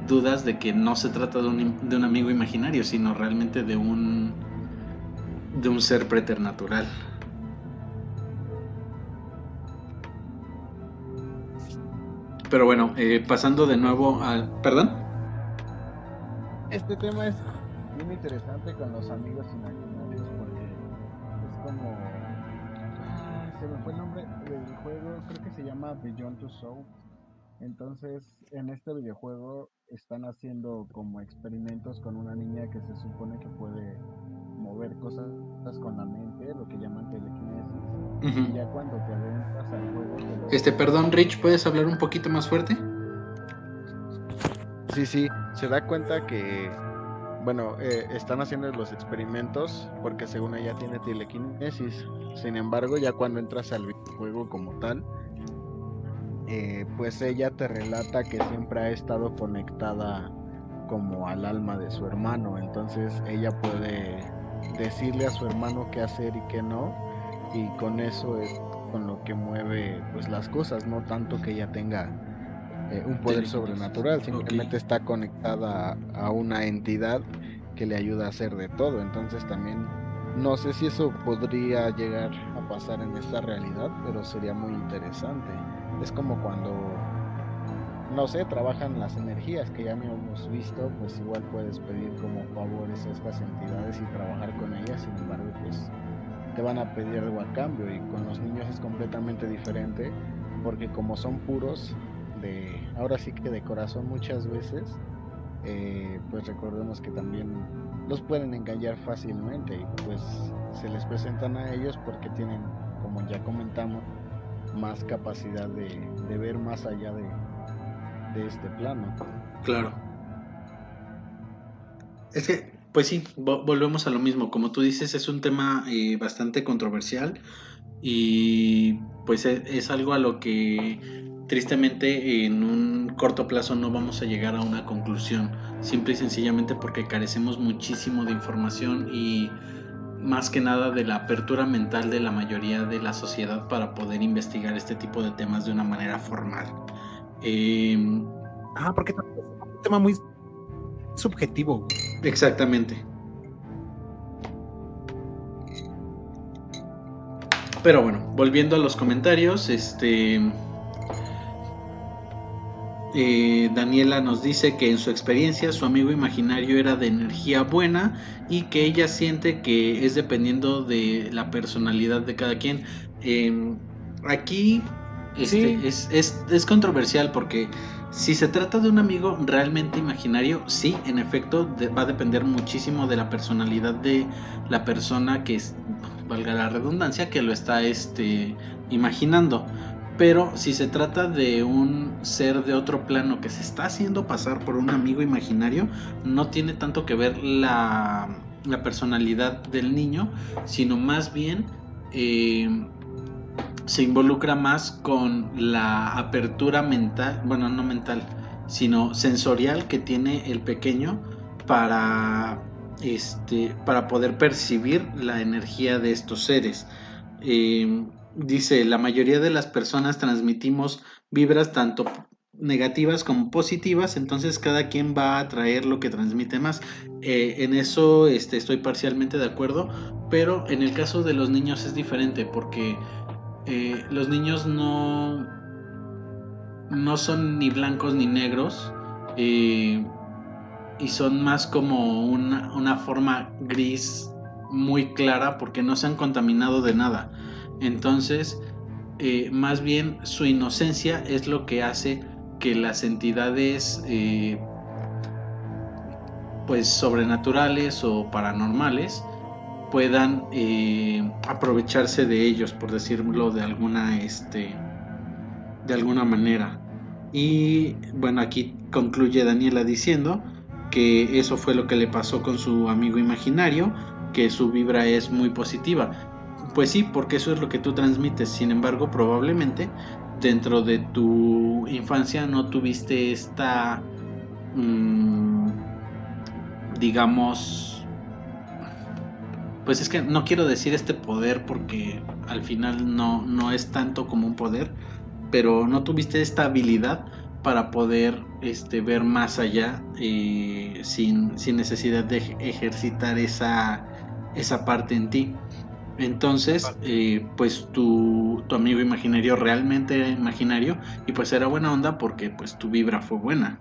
dudas de que no se trata de un, de un amigo imaginario, sino realmente de un, de un ser preternatural. Pero bueno, eh, pasando de nuevo al... ¿Perdón? Este tema es bien interesante con los amigos imaginarios porque es como... Ah, se me fue el nombre del juego, creo que se llama Beyond Two Souls. Entonces, en este videojuego están haciendo como experimentos con una niña que se supone que puede mover cosas con la mente, lo que llaman telequinesis. Y Ujú. ya cuando te adentras al juego... Este, perdón, Rich, ¿puedes hablar un poquito más fuerte? Sí, sí, se da cuenta que, bueno, eh, están haciendo los experimentos porque según ella tiene telequinesis. Sin embargo, ya cuando entras al videojuego como tal, eh, pues ella te relata que siempre ha estado conectada como al alma de su hermano. Entonces ella puede decirle a su hermano qué hacer y qué no. Y con eso es con lo que mueve pues las cosas, no tanto que ella tenga eh, un poder sobrenatural, simplemente está conectada a una entidad que le ayuda a hacer de todo. Entonces también no sé si eso podría llegar a pasar en esta realidad, pero sería muy interesante. Es como cuando, no sé, trabajan las energías que ya hemos visto, pues igual puedes pedir como favores a estas entidades y trabajar con ellas, sin embargo, pues te van a pedir algo a cambio. Y con los niños es completamente diferente porque como son puros de ahora sí que de corazón muchas veces eh, pues recordemos que también los pueden engañar fácilmente y pues se les presentan a ellos porque tienen como ya comentamos más capacidad de, ver más allá de, este plano Claro. Es que, pues sí, vo- volvemos a lo mismo. Como tú dices, es un tema eh, bastante controversial y pues e- es, algo a lo que tristemente en un corto plazo no vamos a llegar a una conclusión. Simple y sencillamente porque carecemos muchísimo de información y más que nada de la apertura mental de la mayoría de la sociedad para poder investigar este tipo de temas de una manera formal. Em, Ah, porque es un tema muy subjetivo. Exactamente. Pero bueno, volviendo a los comentarios, este eh, Daniela nos dice que en su experiencia su amigo imaginario era de energía buena y que ella siente que es dependiendo de la personalidad de cada quien. Em, aquí este, Sí. es, es- es controversial porque si se trata de un amigo realmente imaginario, sí, en efecto, de- va a depender muchísimo de la personalidad de la persona que es, valga la redundancia, que lo está este, imaginando. Pero si se trata de un ser de otro plano que se está haciendo pasar por un amigo imaginario, no tiene tanto que ver la, personalidad del niño, sino más bien eh, se involucra más con la apertura mental, bueno, no mental, sino sensorial que tiene el pequeño para este para poder percibir la energía de estos seres. Eh, dice, la mayoría de las personas transmitimos vibras tanto negativas como positivas, entonces cada quien va a traer lo que transmite más. Eh, en eso este, estoy parcialmente de acuerdo, pero en el caso de los niños es diferente porque eh, los niños no, no son ni blancos ni negros eh, y son más como una forma gris muy clara porque no se han contaminado de nada. Entonces, más bien su inocencia es lo que hace que las entidades eh, pues sobrenaturales o paranormales puedan eh, aprovecharse de ellos por decirlo de alguna este de alguna manera. Y bueno aquí concluye Daniela diciendo que eso fue lo que le pasó con su amigo imaginario que su vibra es muy positiva pues sí porque eso es lo que tú transmites sin embargo probablemente dentro de tu infancia no tuviste esta, mm, digamos, pues es que no quiero decir este poder porque al final no, no es tanto como un poder, pero no tuviste esta habilidad para poder este, ver más allá eh, sin, sin, necesidad de ejercitar esa, esa parte en ti. Entonces, eh, pues tu, tu, amigo imaginario realmente era imaginario y pues era buena onda porque pues tu vibra fue buena.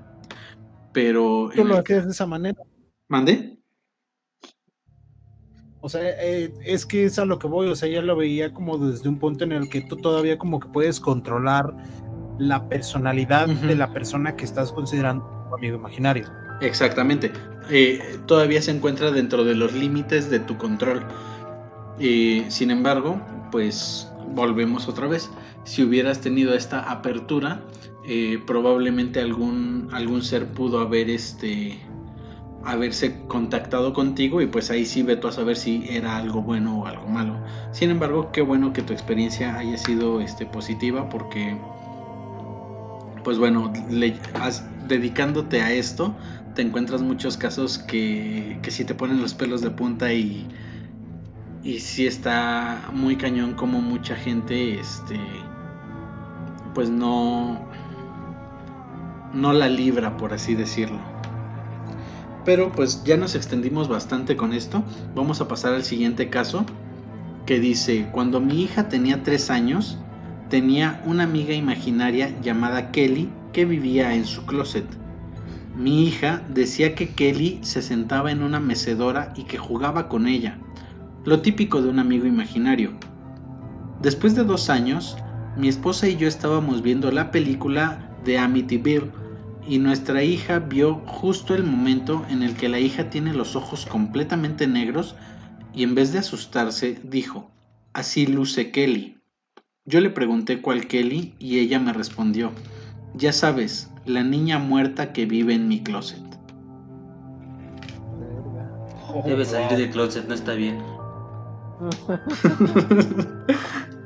Pero... Tú lo hacías de esa manera. ¿Mande? O sea, eh, es que es a lo que voy, o sea, ya lo veía como desde un punto en el que tú todavía como que puedes controlar la personalidad uh -huh. de la persona que estás considerando tu amigo imaginario. Exactamente. Eh, todavía se encuentra dentro de los límites de tu control. Eh, sin embargo, pues volvemos otra vez. Si hubieras tenido esta apertura, eh, probablemente algún, algún ser pudo haber este haberse contactado contigo y pues ahí sí ve tú a saber si era algo bueno o algo malo. Sin embargo, qué bueno que tu experiencia haya sido este, positiva porque pues bueno, dedicándote a esto, te encuentras muchos casos que, que sí te ponen los pelos de punta y, y sí está muy cañón como mucha gente este pues no no la libra por así decirlo. Pero pues ya nos extendimos bastante con esto. Vamos a pasar al siguiente caso que dice cuando mi hija tenía tres años tenía una amiga imaginaria llamada Kelly que vivía en su closet. Mi hija decía que Kelly se sentaba en una mecedora y que jugaba con ella lo típico de un amigo imaginario. Después de dos años, mi esposa y yo estábamos viendo la película de Amityville y nuestra hija vio justo el momento en el que la hija tiene los ojos completamente negros y en vez de asustarse dijo, así luce Kelly. Yo le pregunté cuál Kelly y ella me respondió, ya sabes, la niña muerta que vive en mi closet. Debe salir del closet, no está bien.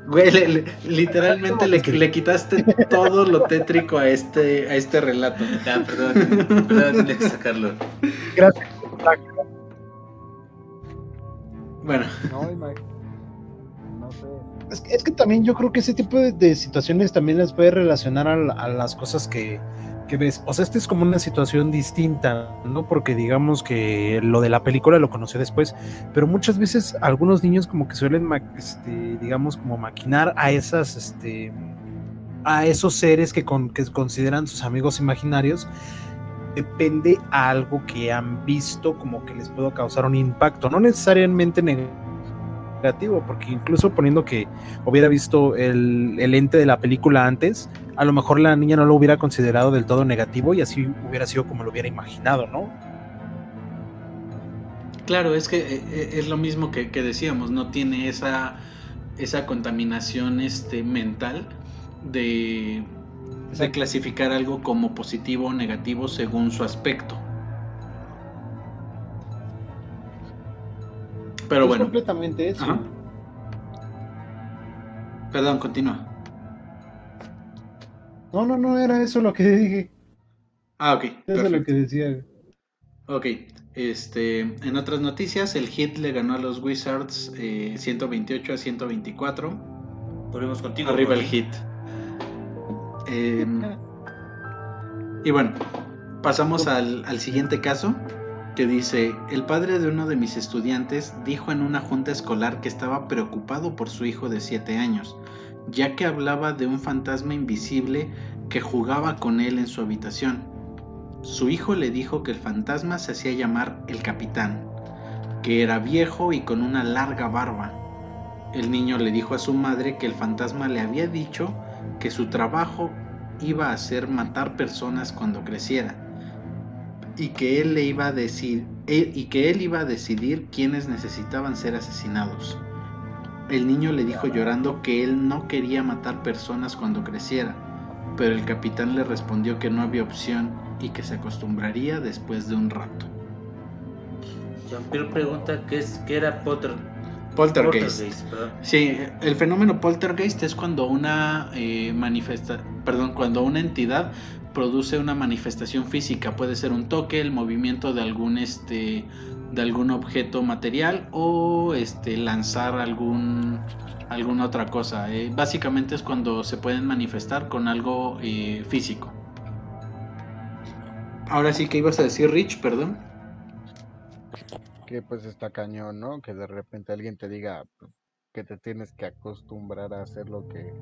Güey, le, le, literalmente le, le, quitaste todo lo tétrico a este, a este relato. Ya, perdón, perdón, tenía que sacarlo. Gracias. Bueno. No, no sé. Es que, es que, también yo creo que ese tipo de, de situaciones también las puede relacionar a, a las cosas que, que ves. O sea, esta es como una situación distinta, ¿no? Porque digamos que lo de la película lo conocí después, pero muchas veces algunos niños como que suelen, este, digamos, como maquinar a esas, este, a esos seres que, con, que consideran sus amigos imaginarios. Depende a algo que han visto como que les pueda causar un impacto, no necesariamente negativo, porque incluso poniendo que hubiera visto el ente de la película antes, a lo mejor la niña no lo hubiera considerado del todo negativo y así hubiera sido como lo hubiera imaginado, ¿no? Claro, es que es lo mismo que, que decíamos, no tiene esa, esa contaminación este, mental de, de, clasificar algo como positivo o negativo según su aspecto. Pero es bueno. completamente eso. Ajá. Perdón, continúa. No, no, no, era eso lo que dije. Ah, ok. Eso es lo que decía. Ok, este, en otras noticias, el Heat le ganó a los Wizards eh, 128 a 124. Volvemos contigo. Arriba el. Heat. Em, y bueno, pasamos al, al siguiente caso que dice, el padre de uno de mis estudiantes dijo en una junta escolar que estaba preocupado por su hijo de 7 años, ya que hablaba de un fantasma invisible que jugaba con él en su habitación. Su hijo le dijo que el fantasma se hacía llamar el capitán, que era viejo y con una larga barba. El niño le dijo a su madre que el fantasma le había dicho que su trabajo iba a ser matar personas cuando creciera y que él le iba a decir e- y que él iba a decidir quiénes necesitaban ser asesinados. El niño le dijo llorando que él no quería matar personas cuando creciera, pero el capitán le respondió que no había opción y que se acostumbraría después de un rato. Jean-Pierre pregunta qué, es, qué era Potter. Poltergeist. Sí, el fenómeno poltergeist es cuando una eh, manifesta, perdón, cuando una entidad produce una manifestación física, puede ser un toque, el movimiento de algún este de algún objeto material o este lanzar algún alguna otra cosa. Eh, básicamente es cuando se pueden manifestar con algo eh, físico. Ahora sí que ibas a decir Rich, perdón. Que pues está cañón, ¿no? Que de repente alguien te diga que te tienes que acostumbrar a hacer lo que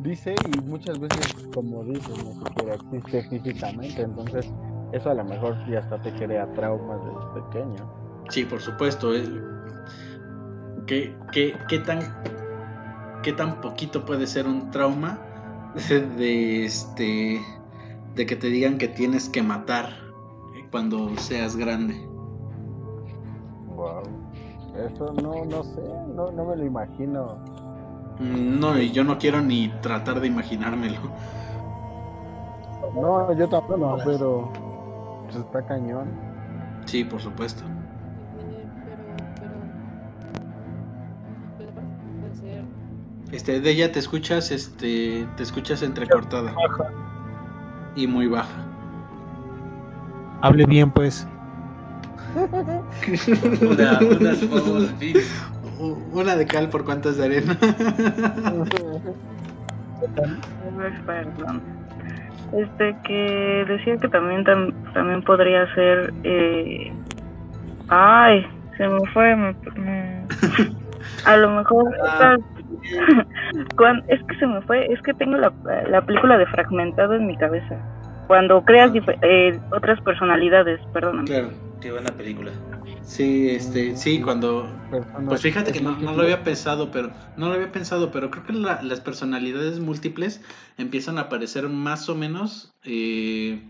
dice y muchas veces, como dices, ni siquiera existe físicamente. Entonces, eso a lo mejor ya hasta te crea traumas desde pequeño. Sí, por supuesto. eh. ¿Qué, qué, qué tan, ¿Qué tan poquito puede ser un trauma de este de que te digan que tienes que matar cuando seas grande? Wow. Eso no, no sé, no, no me lo imagino. Mm, No, y yo no quiero ni tratar de imaginármelo. No, yo tampoco, pero pues está cañón. Sí, por supuesto. Este, de ella te escuchas, este, te escuchas entrecortada y muy baja. Hable bien, pues. Una, una, de cal por cuantas de arena. Perdón. Este que decía que también tam- también podría ser eh... ay se me fue me- me- a lo mejor Ah. cuan- es que se me fue es que tengo la, la película de fragmentado en mi cabeza cuando creas dife- eh, otras personalidades perdóname Claro. Qué buena película. Sí, este, sí, cuando Pues fíjate que no, no lo había pensado, pero no lo había pensado, pero creo que la- las personalidades múltiples empiezan a aparecer más o menos eh,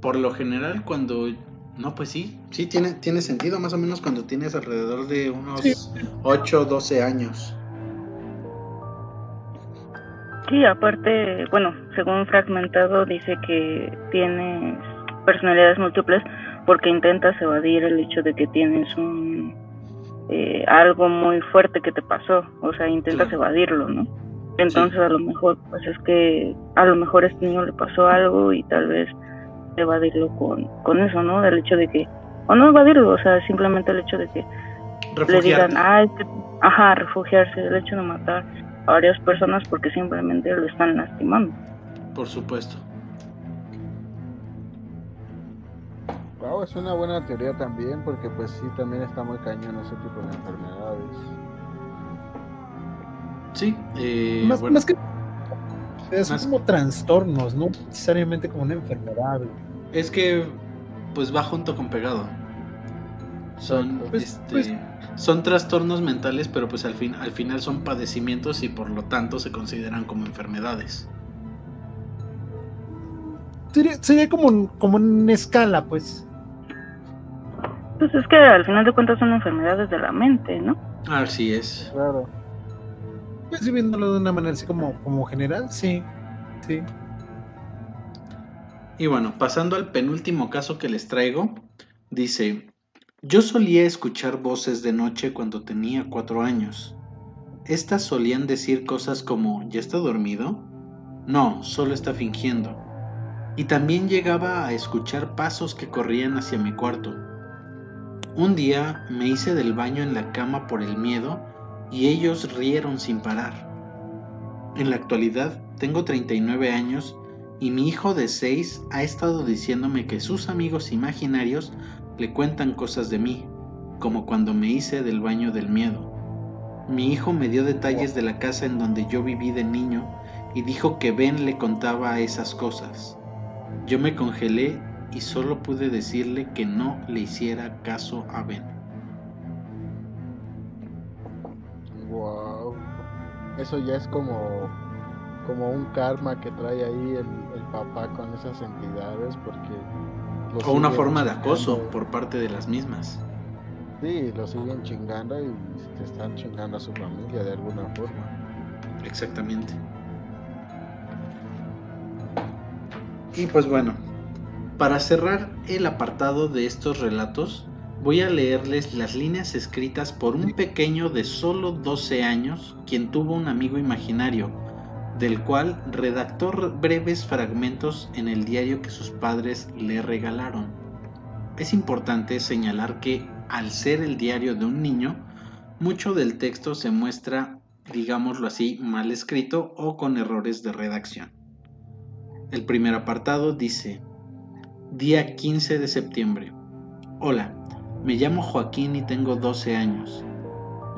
por lo general cuando no, pues sí, sí tiene tiene sentido más o menos cuando tienes alrededor de unos 8 o 12 años. Sí, aparte, bueno, según fragmentado dice que tienes personalidades múltiples porque intentas evadir el hecho de que tienes un eh, algo muy fuerte que te pasó, o sea, intentas Claro. evadirlo, ¿no? Entonces a lo mejor, pues es que a lo mejor a este niño le pasó algo y tal vez evadirlo con, con eso, ¿no? Del hecho de que, o no evadirlo, o sea, simplemente el hecho de que le digan, ah, es que, ajá, refugiarse, el hecho de matar a varias personas porque simplemente lo están lastimando. Por supuesto. Wow, es una buena teoría también, porque pues sí, también está muy cañón ese tipo de enfermedades. Sí, eh, más, bueno, más que. Más- como trastornos, no necesariamente como una enfermedad. es que pues va junto con pegado. Son Pues- este, pues- son trastornos mentales, pero pues al fin al final son padecimientos y por lo tanto se consideran como enfermedades. Sería, sería como, como en escala, pues. Pues es que al final de cuentas son enfermedades de la mente, ¿no? Así es. Claro. Pues viéndolo de una manera así como, como general, sí. Sí. Y bueno, pasando al penúltimo caso que les traigo, dice, yo solía escuchar voces de noche cuando tenía cuatro años. Estas solían decir cosas como ¿ya está dormido? No, solo está fingiendo. Y también llegaba a escuchar pasos que corrían hacia mi cuarto. Un día me hice del baño en la cama por el miedo y ellos rieron sin parar. En la actualidad tengo 39 años y mi hijo de 6 ha estado diciéndome que sus amigos imaginarios le cuentan cosas de mí, como cuando me hice del baño del miedo. Mi hijo me dio detalles de la casa en donde yo viví de niño y dijo que Ben le contaba esas cosas. Yo me congelé y solo pude decirle que no le hiciera caso a Ben. Wow. Eso ya es como, como un karma que trae ahí el, el papá con esas entidades porque... O una forma de acoso por parte de las mismas. Sí, lo siguen chingando y te están chingando a su familia de alguna forma. Exactamente. Y pues bueno, para cerrar el apartado de estos relatos, voy a leerles las líneas escritas por un pequeño de solo 12 años, quien tuvo un amigo imaginario, del cual redactó re- breves fragmentos en el diario que sus padres le regalaron. Es importante señalar que, al ser el diario de un niño, mucho del texto se muestra digámoslo así, mal escrito o con errores de redacción. El primer apartado dice, día 15 de septiembre. Hola, me llamo Joaquín y tengo 12 años.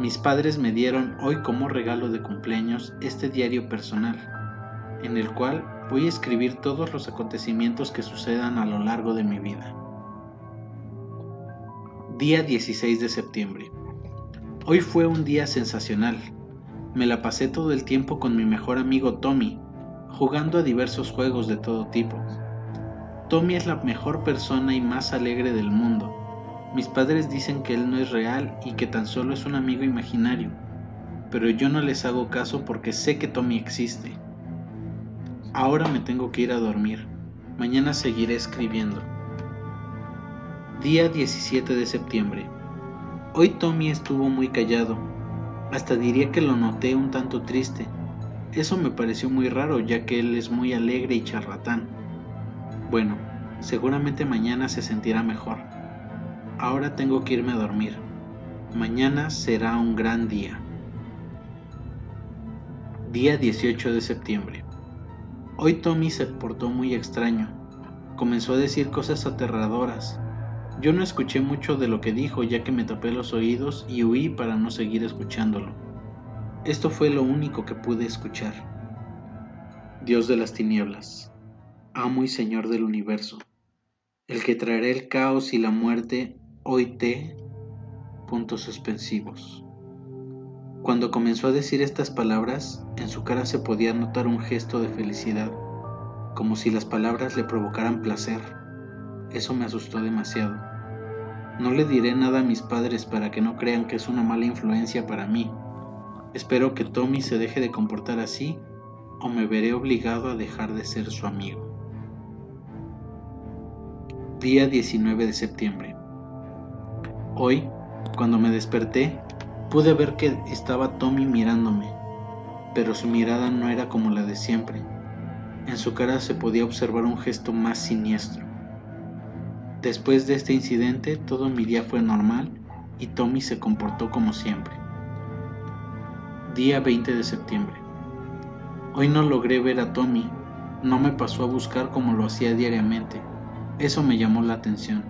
Mis padres me dieron hoy como regalo de cumpleaños este diario personal, en el cual voy a escribir todos los acontecimientos que sucedan a lo largo de mi vida. Día 16 de septiembre. Hoy fue un día sensacional. Me la pasé todo el tiempo con mi mejor amigo Tommy, jugando a diversos juegos de todo tipo. Tommy es la mejor persona y más alegre del mundo. Mis padres dicen que él no es real y que tan solo es un amigo imaginario, pero yo no les hago caso porque sé que Tommy existe. Ahora me tengo que ir a dormir. Mañana seguiré escribiendo. Día 17 de septiembre. Hoy Tommy estuvo muy callado. Hasta diría que lo noté un tanto triste. Eso me pareció muy raro ya que él es muy alegre y charlatán. Bueno, seguramente mañana se sentirá mejor. Ahora tengo que irme a dormir. Mañana será un gran día. Día 18 de septiembre. Hoy Tommy se portó muy extraño. Comenzó a decir cosas aterradoras. Yo no escuché mucho de lo que dijo ya que me tapé los oídos y huí para no seguir escuchándolo. Esto fue lo único que pude escuchar. Dios de las tinieblas, amo y Señor del universo, el que traerá el caos y la muerte, hoy te... puntos suspensivos. Cuando comenzó a decir estas palabras, en su cara se podía notar un gesto de felicidad, como si las palabras le provocaran placer. Eso me asustó demasiado. No le diré nada a mis padres para que no crean que es una mala influencia para mí. Espero que Tommy se deje de comportar así o me veré obligado a dejar de ser su amigo. Día 19 de septiembre. Hoy, cuando me desperté, pude ver que estaba Tommy mirándome, pero su mirada no era como la de siempre. En su cara se podía observar un gesto más siniestro. Después de este incidente, todo mi día fue normal y Tommy se comportó como siempre. Día 20 de septiembre. Hoy no logré ver a Tommy, no me pasó a buscar como lo hacía diariamente. Eso me llamó la atención.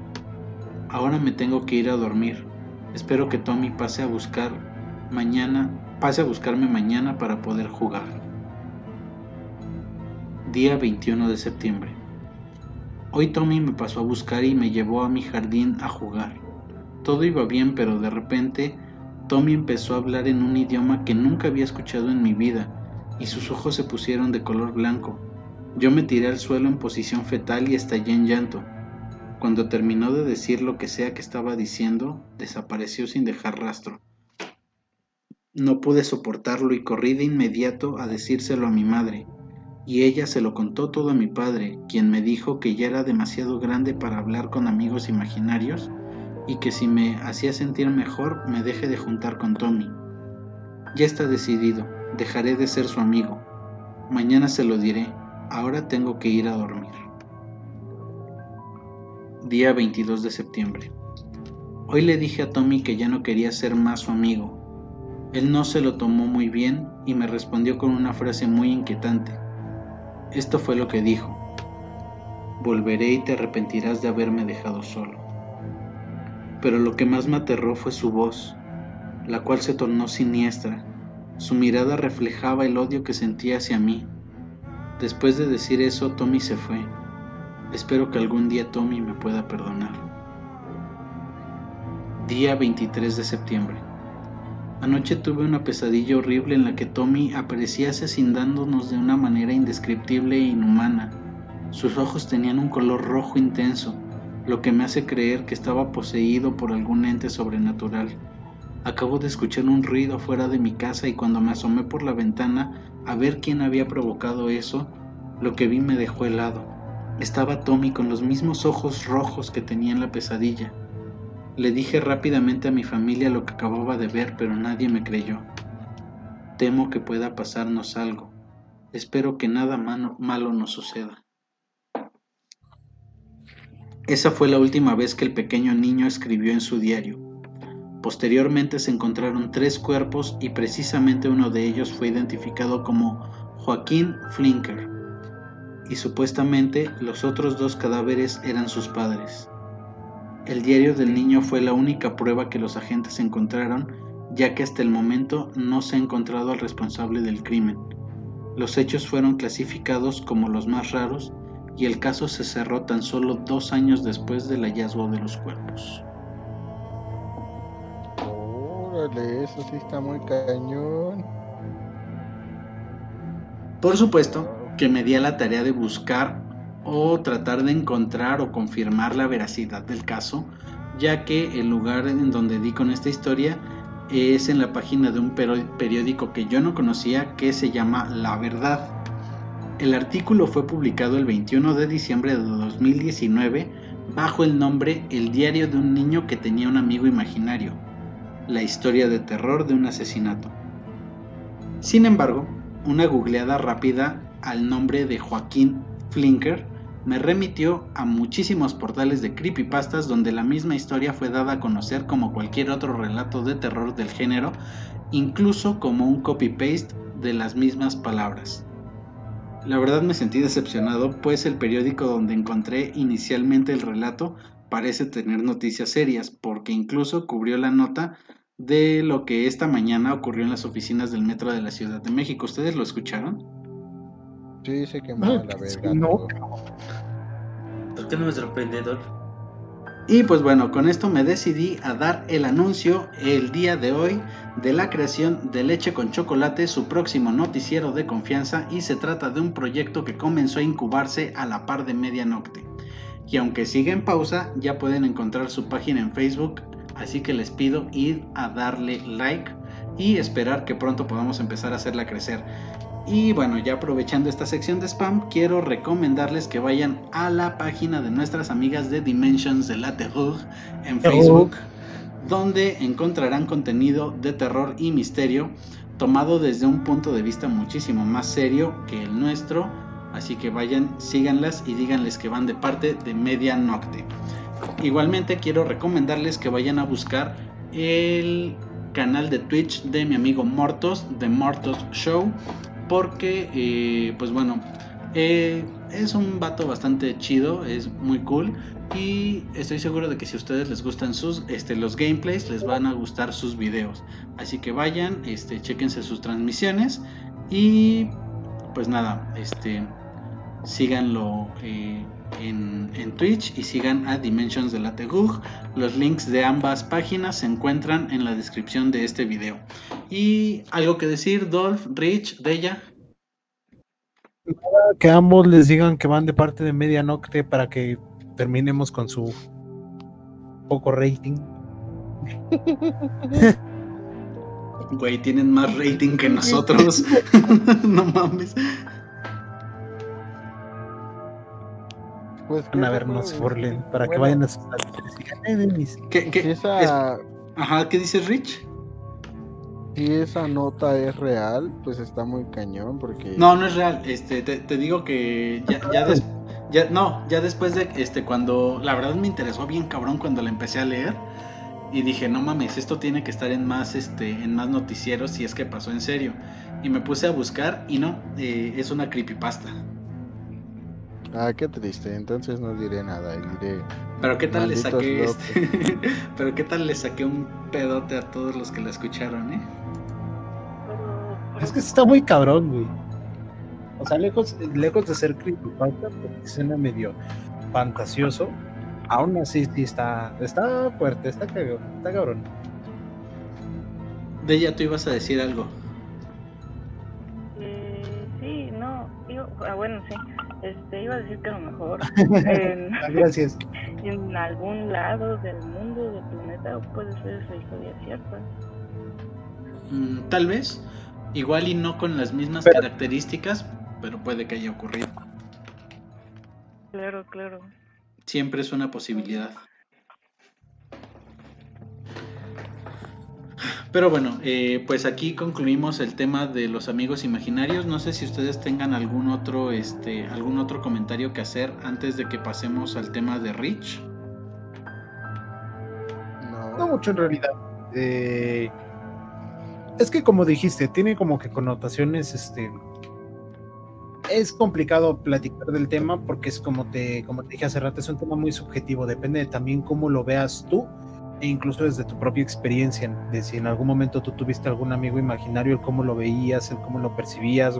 Ahora me tengo que ir a dormir. Espero que Tommy pase a buscar mañana, pase a buscarme mañana para poder jugar. Día 21 de septiembre. Hoy Tommy me pasó a buscar y me llevó a mi jardín a jugar. Todo iba bien, pero de repente Tommy empezó a hablar en un idioma que nunca había escuchado en mi vida y sus ojos se pusieron de color blanco. Yo me tiré al suelo en posición fetal y estallé en llanto. Cuando terminó de decir lo que sea que estaba diciendo, desapareció sin dejar rastro. No pude soportarlo y corrí de inmediato a decírselo a mi madre, y ella se lo contó todo a mi padre, quien me dijo que ya era demasiado grande para hablar con amigos imaginarios y que si me hacía sentir mejor me deje de juntar con Tommy. Ya está decidido, dejaré de ser su amigo. Mañana se lo diré, ahora tengo que ir a dormir. Día 22 de septiembre. Hoy le dije a Tommy que ya no quería ser más su amigo. Él no se lo tomó muy bien y me respondió con una frase muy inquietante. Esto fue lo que dijo. Volveré y te arrepentirás de haberme dejado solo. Pero lo que más me aterró fue su voz, la cual se tornó siniestra. Su mirada reflejaba el odio que sentía hacia mí. Después de decir eso, Tommy se fue. Espero que algún día Tommy me pueda perdonar. Día 23 de septiembre. Anoche tuve una pesadilla horrible en la que Tommy aparecía asesinándonos de una manera indescriptible e inhumana. Sus ojos tenían un color rojo intenso, lo que me hace creer que estaba poseído por algún ente sobrenatural. Acabo de escuchar un ruido fuera de mi casa y cuando me asomé por la ventana a ver quién había provocado eso, lo que vi me dejó helado. Estaba Tommy con los mismos ojos rojos que tenía en la pesadilla. Le dije rápidamente a mi familia lo que acababa de ver, pero nadie me creyó. Temo que pueda pasarnos algo. Espero que nada malo nos suceda. Esa fue la última vez que el pequeño niño escribió en su diario. Posteriormente se encontraron tres cuerpos y precisamente uno de ellos fue identificado como Joaquín Flinker y supuestamente los otros dos cadáveres eran sus padres. El diario del niño fue la única prueba que los agentes encontraron, ya que hasta el momento no se ha encontrado al responsable del crimen. Los hechos fueron clasificados como los más raros y el caso se cerró tan solo dos años después del hallazgo de los cuerpos. Eso sí está muy cañón. Por supuesto que me di a la tarea de buscar o tratar de encontrar o confirmar la veracidad del caso, ya que el lugar en donde di con esta historia es en la página de un periódico que yo no conocía que se llama La Verdad. El artículo fue publicado el 21 de diciembre de 2019 bajo el nombre El diario de un niño que tenía un amigo imaginario, la historia de terror de un asesinato. Sin embargo, una googleada rápida al nombre de Joaquín Flinker me remitió a muchísimos portales de creepypastas donde la misma historia fue dada a conocer como cualquier otro relato de terror del género, incluso como un copy-paste de las mismas palabras. La verdad me sentí decepcionado, pues el periódico donde encontré inicialmente el relato parece tener noticias serias, porque incluso cubrió la nota de lo que esta mañana ocurrió en las oficinas del metro de la Ciudad de México. ¿Ustedes lo escucharon? Sí, se quemó la verga. No. ¿Por qué no es sorprendedor? Y pues bueno, con esto me decidí a dar el anuncio el día de hoy de la creación de Leche con Chocolate, su próximo noticiero de confianza y se trata de un proyecto que comenzó a incubarse a la par de Medianoche. Y aunque sigue en pausa, ya pueden encontrar su página en Facebook, así que les pido ir a darle like y esperar que pronto podamos empezar a hacerla crecer. Y bueno, ya aprovechando esta sección de spam, quiero recomendarles que vayan a la página de nuestras amigas de Dimensions de la Terror en Facebook, donde encontrarán contenido de terror y misterio tomado desde un punto de vista muchísimo más serio que el nuestro. Así que vayan, síganlas y díganles que van de parte de Media Nocte. Igualmente quiero recomendarles que vayan a buscar el canal de Twitch de mi amigo Mortos, de Mortos Show, porque, eh, pues bueno, eh, es un vato bastante chido, es muy cool. Y estoy seguro de que si a ustedes les gustan sus, este, los gameplays, les van a gustar sus videos. Así que vayan, este, chequense sus transmisiones. Y pues nada, este, síganlo eh, en, en, Twitch y sigan a Dimensions de la Tegug. Los links de ambas páginas se encuentran en la descripción de este video. Y algo que decir, Dolph, Rich, Della. Que ambos les digan que van de parte de Medianoche para que terminemos con su poco rating. Güey, tienen más rating que nosotros. no mames. Pues Van a vernos por para que vayan a sus ¿Qué, qué, esa... es... Ajá, ¿qué dices, Rich? Si esa nota es real, pues está muy cañón porque... No, no es real. Este, te, te digo que ya, ya, des- ya- no, ya después de este, cuando, la verdad me interesó bien cabrón cuando la empecé a leer y dije, no mames, esto tiene que estar en más, este, en más noticieros si es que pasó en serio. Y me puse a buscar y no, eh, es una creepypasta. Ah, qué triste, entonces no diré nada, y diré... Pero qué tal le saqué locos. este, pero qué tal le saqué un pedote a todos los que la escucharon, eh. Es que está muy cabrón, güey. O sea, lejos, lejos de ser creepypasta, porque suena medio fantasioso, aún así sí está, está fuerte, está cabrón, está cabrón. De ella tú ibas a decir algo. Ah, bueno, sí. Este, iba a decir que a lo mejor en, Ah, Gracias. en algún lado del mundo, del planeta, puede ser esa historia cierta. Mm, tal vez, igual y no con las mismas Pero- características, pero puede que haya ocurrido. Claro, claro. Siempre es una posibilidad. Pero bueno, eh, pues aquí concluimos el tema de los amigos imaginarios. No sé si ustedes tengan algún otro, este, algún otro comentario que hacer antes de que pasemos al tema de Rich. No No, mucho en realidad. Eh, es que como dijiste, tiene como que connotaciones, este... Es complicado platicar del tema porque es como te, como te dije hace rato, es un tema muy subjetivo, depende de también cómo lo veas tú e incluso desde tu propia experiencia, de si en algún momento tú tuviste algún amigo imaginario, el cómo lo veías, el cómo lo percibías,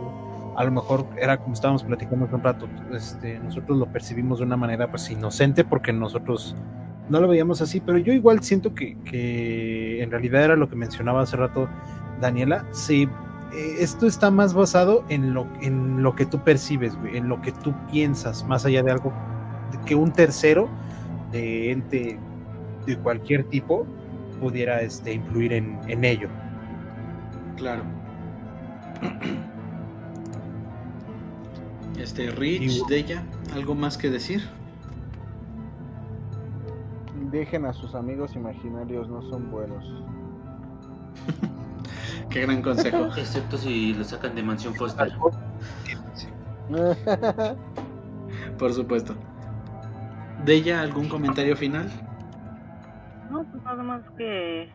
a lo mejor era como estábamos platicando hace un rato, este, nosotros lo percibimos de una manera pues inocente porque nosotros no lo veíamos así, pero yo igual siento que, en realidad era lo que mencionaba hace rato Daniela, sí, eh, esto está más basado en lo, en lo que tú percibes, en lo que tú piensas, más allá de algo que un tercero de ente de cualquier tipo pudiera este, influir en, en ello. Claro. Este, Rich, ella, ¿algo más que decir? dejen a sus amigos imaginarios, no son buenos. Qué gran consejo. Excepto si lo sacan de Mansión Foster. Por supuesto. ¿De ella algún comentario final? No, pues nada más que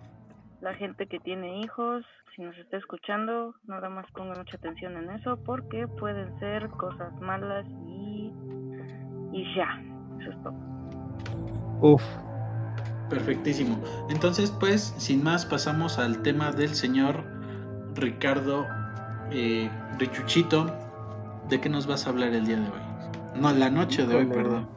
la gente que tiene hijos, si nos está escuchando, nada más ponga mucha atención en eso porque pueden ser cosas malas y, y ya. Eso es todo. Uf, Perfectísimo. Entonces, pues, sin más, pasamos al tema del señor Ricardo eh, Richuchito. ¿De qué nos vas a hablar el día de hoy? No, la noche de hoy, perdón.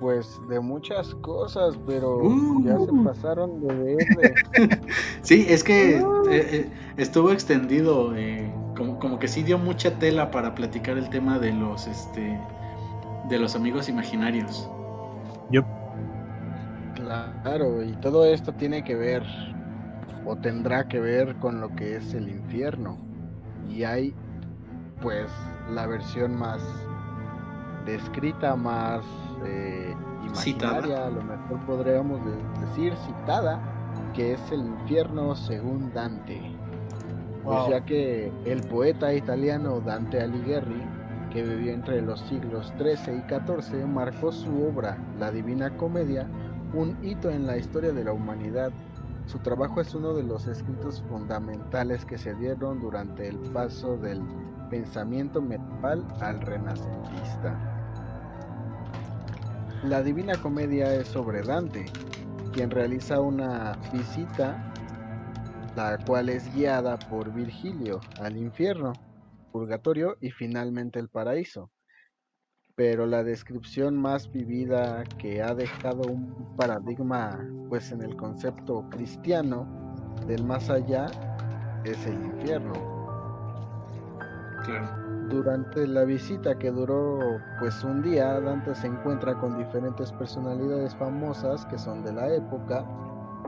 Pues de muchas cosas, pero Uh. ya se pasaron de verde. Sí, es que eh, eh, estuvo extendido, eh, como, como que sí dio mucha tela para platicar el tema de los, este, de los amigos imaginarios. yo Claro, y todo esto tiene que ver o tendrá que ver con lo que es el infierno. Y hay pues la versión más descrita, más eh, Citada. imaginaria, a lo mejor podríamos de- decir citada, que es el infierno según Dante. Pues ya que el poeta italiano Dante Alighieri, que vivió entre los siglos XIII y XIV, marcó su obra, La Divina Comedia, un hito en la historia de la humanidad. Su trabajo es uno de los escritos fundamentales que se dieron durante el paso del pensamiento medieval al renacentista. La Divina Comedia es sobre Dante, quien realiza una visita, la cual es guiada por Virgilio al infierno, purgatorio y finalmente el paraíso. Pero la descripción más vivida que ha dejado un paradigma pues en el concepto cristiano del más allá es el infierno. Claro. Durante la visita que duró pues un día, Dante se encuentra con diferentes personalidades famosas que son de la época,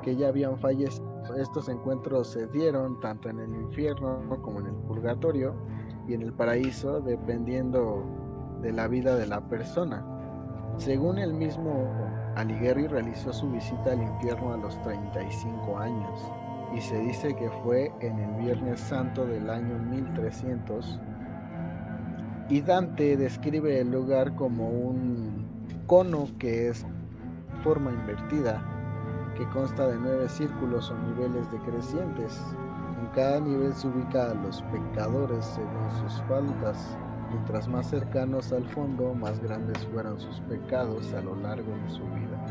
que ya habían fallecido. Estos encuentros se dieron tanto en el infierno como en el purgatorio y en el paraíso, dependiendo de la vida de la persona. Según el mismo Alighieri realizó su visita al infierno a los 35 años y se dice que fue en el Viernes Santo del año 1300 y Dante describe el lugar como un cono que es forma invertida, que consta de nueve círculos o niveles decrecientes. En cada nivel se ubica a los pecadores según sus faltas. Mientras más cercanos al fondo, más grandes fueron sus pecados a lo largo de su vida.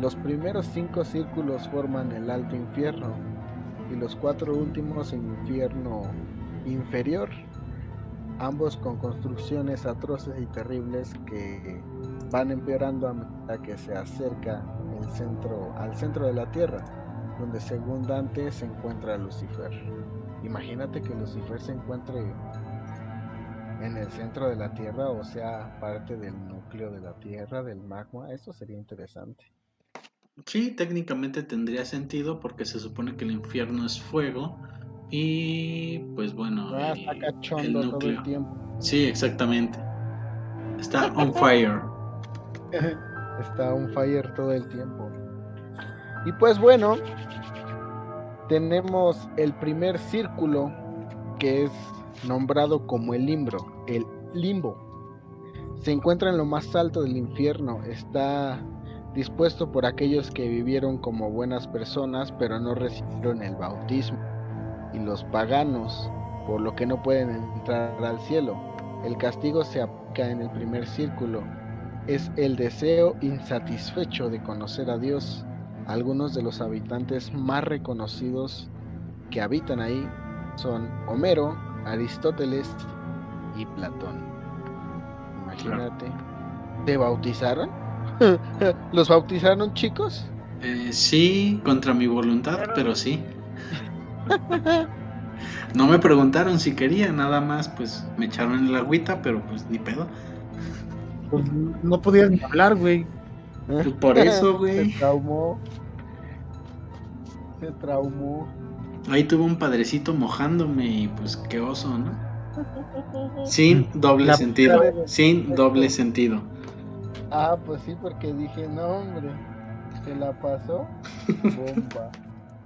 Los primeros cinco círculos forman el alto infierno y los cuatro últimos el infierno inferior ambos con construcciones atroces y terribles que van empeorando a que se acerca el centro, al centro de la Tierra, donde según Dante se encuentra Lucifer. Imagínate que Lucifer se encuentre en el centro de la Tierra, o sea, parte del núcleo de la Tierra, del magma, eso sería interesante. Sí, técnicamente tendría sentido porque se supone que el infierno es fuego y pues bueno, Ah, el, está el cachondo todo núcleo. el tiempo. Sí, exactamente. Está on fire. Está on fire todo el tiempo. Y pues bueno, tenemos el primer círculo que es nombrado como el limbo, el limbo. Se encuentra en lo más alto del infierno, está dispuesto por aquellos que vivieron como buenas personas pero no recibieron el bautismo y los paganos, por lo que no pueden entrar al cielo. El castigo se aplica en el primer círculo, es el deseo insatisfecho de conocer a Dios. Algunos de los habitantes más reconocidos que habitan ahí son Homero, Aristóteles y Platón. Imagínate. ¿Te bautizaron? ¿Los bautizaron chicos? Eh, sí, contra mi voluntad, pero sí. No me preguntaron si quería, nada más pues me echaron en la agüita, pero pues ni pedo. Pues, no podías ni hablar, güey. Pues por eso, Se güey. traumó. Se traumó. Ahí tuve un padrecito mojándome y pues qué oso, ¿no? Sin doble La- sentido, sin doble sentido. Ah, pues sí, porque dije, no, hombre, se la pasó. Bomba.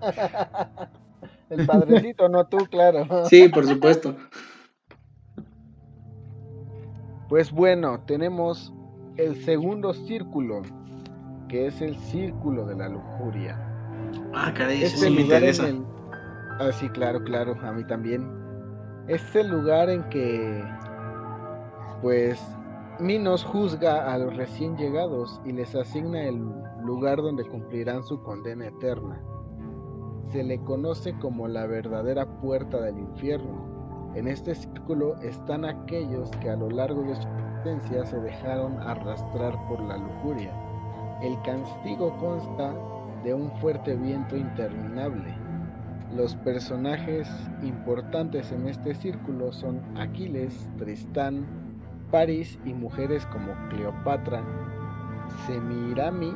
El padrecito, no tú, claro. Sí, por supuesto. Pues bueno, tenemos el segundo círculo, que es el círculo de la lujuria. Ah, caray, eso Este sí me interesa. el... Ah, sí, claro, claro, a mí también. Es el lugar en que, pues, Minos juzga a los recién llegados y les asigna el lugar donde cumplirán su condena eterna. Se le conoce como la verdadera puerta del infierno. En este círculo están aquellos que a lo largo de su existencia se dejaron arrastrar por la lujuria. El castigo consta de un fuerte viento interminable. Los personajes importantes en este círculo son Aquiles, Tristán, París y mujeres como Cleopatra, Semiramis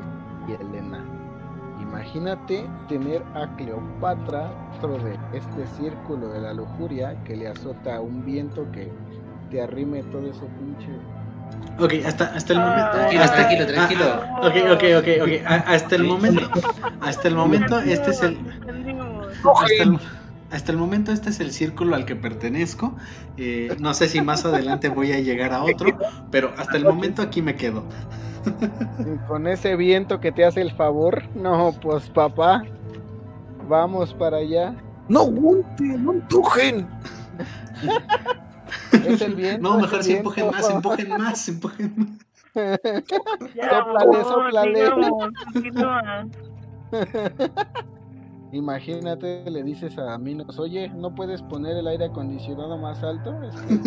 y Helena. Imagínate tener a Cleopatra dentro de este círculo de la lujuria que le azota un viento que te arrime todo ese pinche. Ok, hasta, hasta el momento. Tranquilo, hasta- tranquilo, tranquilo. ah, ah, ok, ok, ok, ok. A- Hasta el momento. Hasta el momento, este es el. Entendimos. Hasta el, hasta el momento este es el círculo al que pertenezco. Eh, no sé si más adelante voy a llegar a otro, pero hasta el momento aquí me quedo. Y con ese viento que te hace el favor, no, pues papá, vamos para allá. No aguanten, no empujen. Es el viento. No, mejor si empujen más, empujen más, empujen más. Ya. Imagínate, le dices a Minos, oye, ¿no puedes poner el aire acondicionado más alto? Es que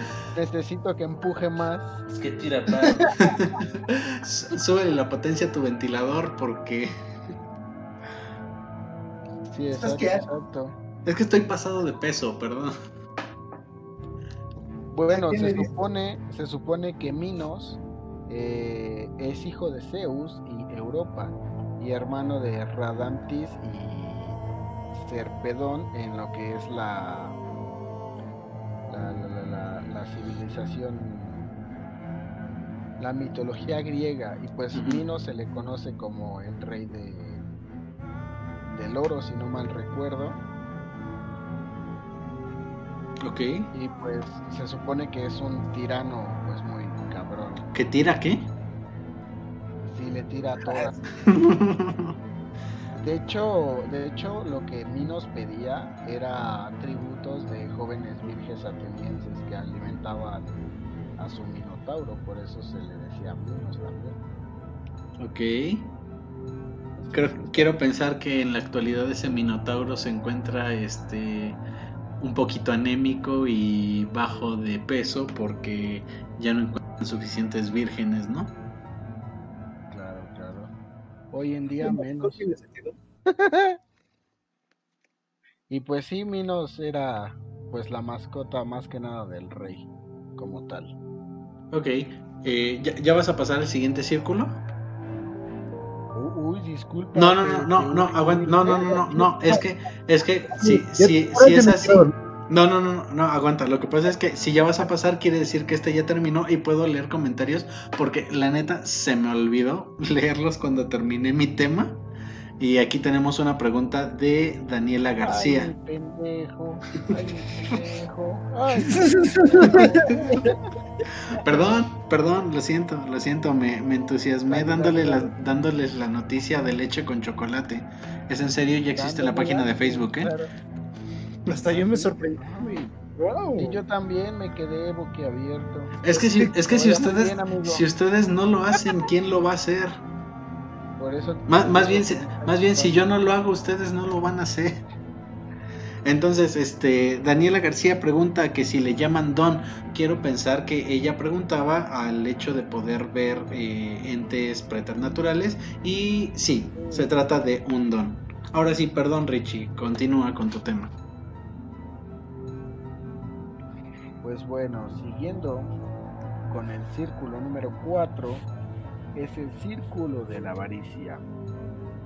necesito que empuje más. Es que tira Súbele la potencia a tu ventilador porque Sí, ¿Estás exacto, qué? exacto. es que estoy pasado de peso, perdón. Bueno, ¿A quién se supone, se supone que Minos eh, es hijo de Zeus y Europa y hermano de Radamantis y Serpedón en lo que es la la, la, la- civilización la mitología griega y pues Ujú. Minos se le conoce como el rey de del oro, si no mal recuerdo. Ok. Y pues se supone que es un tirano, pues muy cabrón. ¿Que tira qué? Le tira a todas. De hecho, de hecho, lo que Minos pedía era tributos de jóvenes virges atenienses que alimentaban a su minotauro, por eso se le decía Minos también. ok. Creo, quiero pensar que en la actualidad ese minotauro se encuentra este un poquito anémico y bajo de peso porque ya no encuentran suficientes vírgenes, ¿no? Hoy en día menos. tiene sentido. Y pues sí, Minos era pues la mascota más que nada del rey, como tal. Ok. eh, ¿ya, ya vas a pasar al siguiente círculo? Uy, disculpa. No, no, no, no, no, aguanta, no, no, no, no, no, es que, es que, si, Ya- si, ya si es así. No, no, no, no, aguanta, lo que pasa es que si ya vas a pasar quiere decir que este ya terminó y puedo leer comentarios porque la neta se me olvidó leerlos cuando terminé mi tema y aquí tenemos una pregunta de Daniela García. mi pendejo. Ay, mi pendejo. Ay, Perdón, perdón, lo siento, lo siento, me, me entusiasmé dándole la, dándoles la noticia de leche con chocolate. Es en serio, ya existe la página de Facebook, ¿eh? Hasta yo me sorprendí. Wow. Y yo también me quedé boquiabierto. Es que si, es que si ustedes, bien, si ustedes no lo hacen, ¿quién lo va a hacer? Por eso. Más, más bien, si- más bien si yo no lo hago, ustedes no lo van a hacer. Entonces, este, Daniela García pregunta que si le llaman don. Quiero pensar que ella preguntaba al hecho de poder ver eh, entes preternaturales y sí, se trata de un don. Ahora sí, perdón Richie, continúa con tu tema. Pues bueno, siguiendo con el círculo número 4, es el círculo de la avaricia.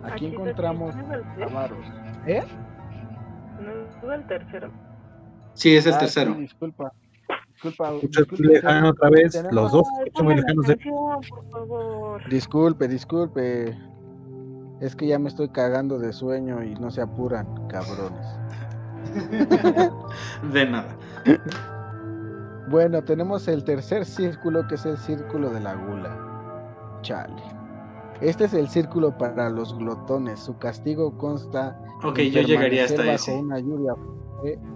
Aquí Aquí encontramos ¿No es el- avaros. ¿Eh? no es el tercero? Sí, es el Ah, sí, tercero. disculpa. Disculpa. Escucha disculpe, otra vez, tenemos- los dos Ay, escuchan muy pongan lejanos de... atención, por favor. Disculpe, disculpe. Es que ya me estoy cagando de sueño y no se apuran, cabrones. De nada. Bueno, tenemos el tercer círculo que es el círculo de la gula. Chale. Este es el círculo para los glotones. Su castigo consta Ok, en yo llegaría hasta bajo ese. una lluvia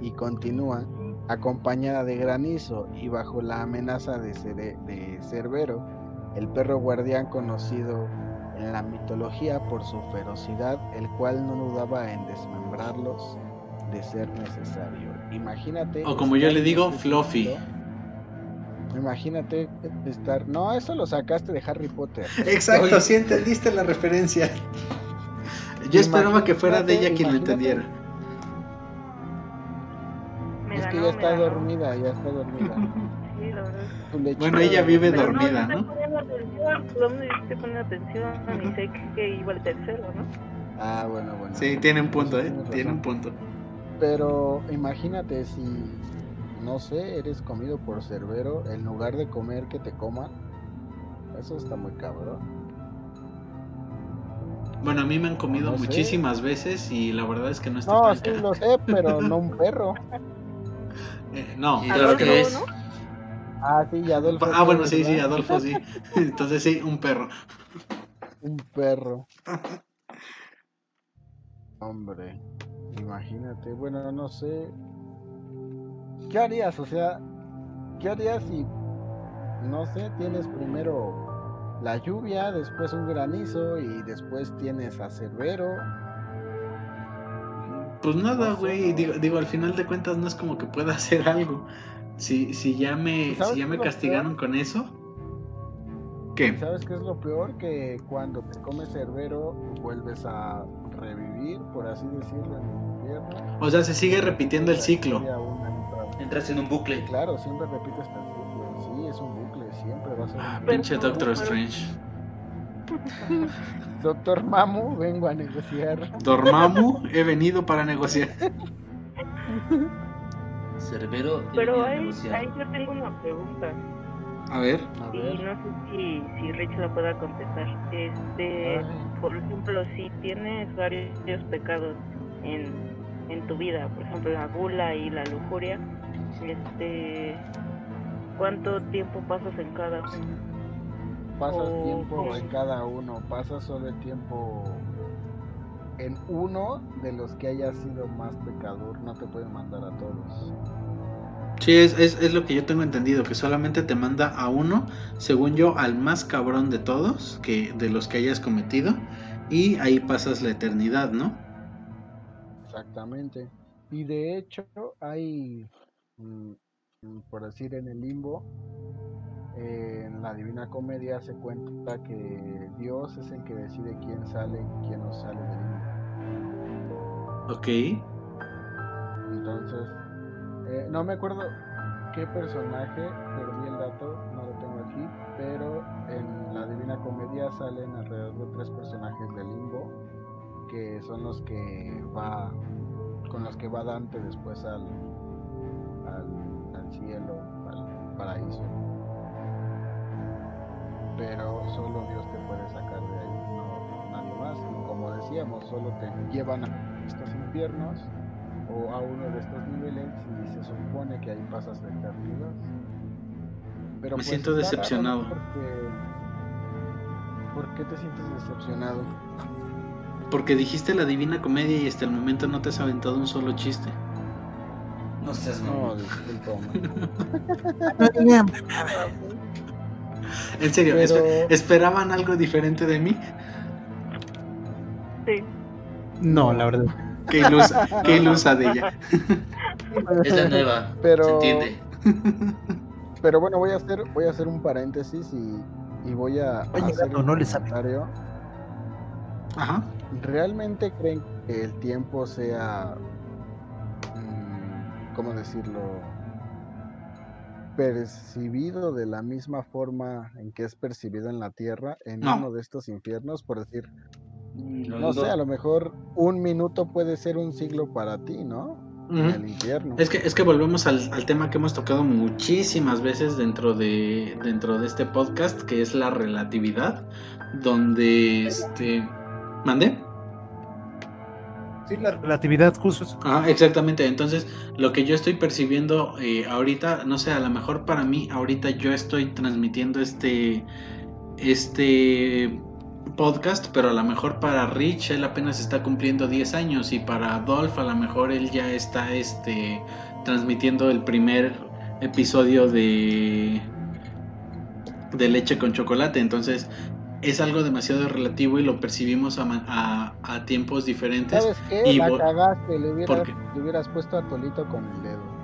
y continúa acompañada de granizo y bajo la amenaza de, Cere- de Cerbero, el perro guardián conocido en la mitología por su ferocidad, el cual no dudaba en desmembrarlos de ser necesario. Imagínate. O como yo estar le digo, este Fluffy. Imagínate estar. No, eso lo sacaste de Harry Potter. Exacto, sí entendiste la referencia. Yo esperaba que fuera de ella quien lo entendiera. Es que ya está dormida, ya está dormida. Sí, la verdad. Bueno, ella vive Pero dormida, no, ¿no? estoy poniendo atención, no sé que iba el tercero, ¿no? Ah, bueno, bueno. Sí, tiene un punto, ¿eh? Tiene un punto. Pero imagínate si, no sé, eres comido por Cerbero, en lugar de comer que te coman. Eso está muy cabrón. Bueno, a mí me han comido No sé. muchísimas veces y la verdad es que no está No, tan sí lo sé, pero no un perro. Eh, no, claro que no. es? ¿no? Ah, sí, Adolfo. Ah, bueno, ¿qué, sí, sí? Adolfo, sí. Entonces sí, un perro. Un perro. Hombre, imagínate. Bueno, no sé. ¿Qué harías? O sea, ¿qué harías si, no sé, tienes primero la lluvia, después un granizo y después tienes a Cerbero? Pues nada, güey. Digo, digo, al final de cuentas no es como que pueda hacer algo. Si, si ya me, ¿Sabes si ya me castigaron con eso. ¿Y ¿Qué? sabes qué es lo peor? Que cuando te comes Cerbero vuelves a revivir, por así decirlo, en el infierno. O sea, se sigue repitiendo el ciclo. Una. Entras en un bucle. Claro, siempre repites ciclo. Sí, es un bucle, siempre va a ser un bucle. Ah, Pinche Doctor Strange. Doctor Mamu, vengo a negociar. Dormammu, he venido para negociar. Cerbero y Pero ahí, negociar. ahí yo tengo una pregunta A ver. A y ver. no sé si, si Rich la pueda contestar. Este, Ay, por ejemplo, ejemplo, si tienes varios pecados en, en tu vida, por ejemplo, la gula y la lujuria, este, ¿cuánto tiempo pasas en cada uno? Pasas Oh, tiempo en cada uno, pasas solo el tiempo en uno de los que haya sido más pecador, no te pueden mandar a todos. Sí, es, es, es lo que yo tengo entendido, que solamente te manda a uno, según yo, al más cabrón de todos, que de los que hayas cometido, y ahí pasas la eternidad, ¿no? Exactamente. Y de hecho hay, por decir, en el limbo, eh, en la Divina Comedia se cuenta que Dios es el que decide quién sale y quién no sale del limbo. Ok. Entonces, eh, no me acuerdo qué personaje, perdí el dato, no lo tengo aquí, pero en la Divina Comedia salen alrededor de tres personajes del limbo, que son los que va, con los que va Dante después al, al, cielo, al paraíso. Pero solo Dios te puede sacar de ahí, no nadie más. Y como decíamos, solo te llevan a estos infiernos o a uno de estos niveles y se supone que ahí pasas la eternidad. Pero Me pues siento decepcionado. Porque... ¿Por qué te sientes decepcionado? Porque dijiste la divina comedia y hasta el momento no te has aventado un solo chiste. No seas No, mamón. discúlpame. En serio, Pero- ¿esperaban algo diferente de mí? Sí. No, la verdad. Qué ilusa, qué ilusa de ella. Es la nueva. Pero- ¿Se entiende? Pero bueno, voy a hacer, voy a hacer un paréntesis y, y voy a Oye, hacer no le sabe. comentario. Ajá. ¿Realmente creen que el tiempo sea, cómo decirlo, percibido de la misma forma en que es percibido en la Tierra, en No. uno de estos infiernos? Por decir, Lo no sé, a lo mejor un minuto puede ser un siglo para ti, ¿no? En Ujú. el infierno. Es que, es que volvemos al, al tema que hemos tocado muchísimas veces dentro de, dentro de este podcast, que es la relatividad, donde este... ¿Mandé? Sí, la relatividad, justo. Ah, exactamente. Entonces, lo que yo estoy percibiendo eh, ahorita, no sé, a lo mejor para mí, ahorita yo estoy transmitiendo este, este podcast, pero a lo mejor para Rich él apenas está cumpliendo 10 años y para Adolf a lo mejor él ya está este, transmitiendo el primer episodio de, de leche con chocolate. Entonces, es algo demasiado relativo y lo percibimos a, ma- a- a tiempos diferentes. ¿Sabes qué? y La cagaste, le hubieras, ¿Por qué? le hubieras puesto a Tolito con el dedo.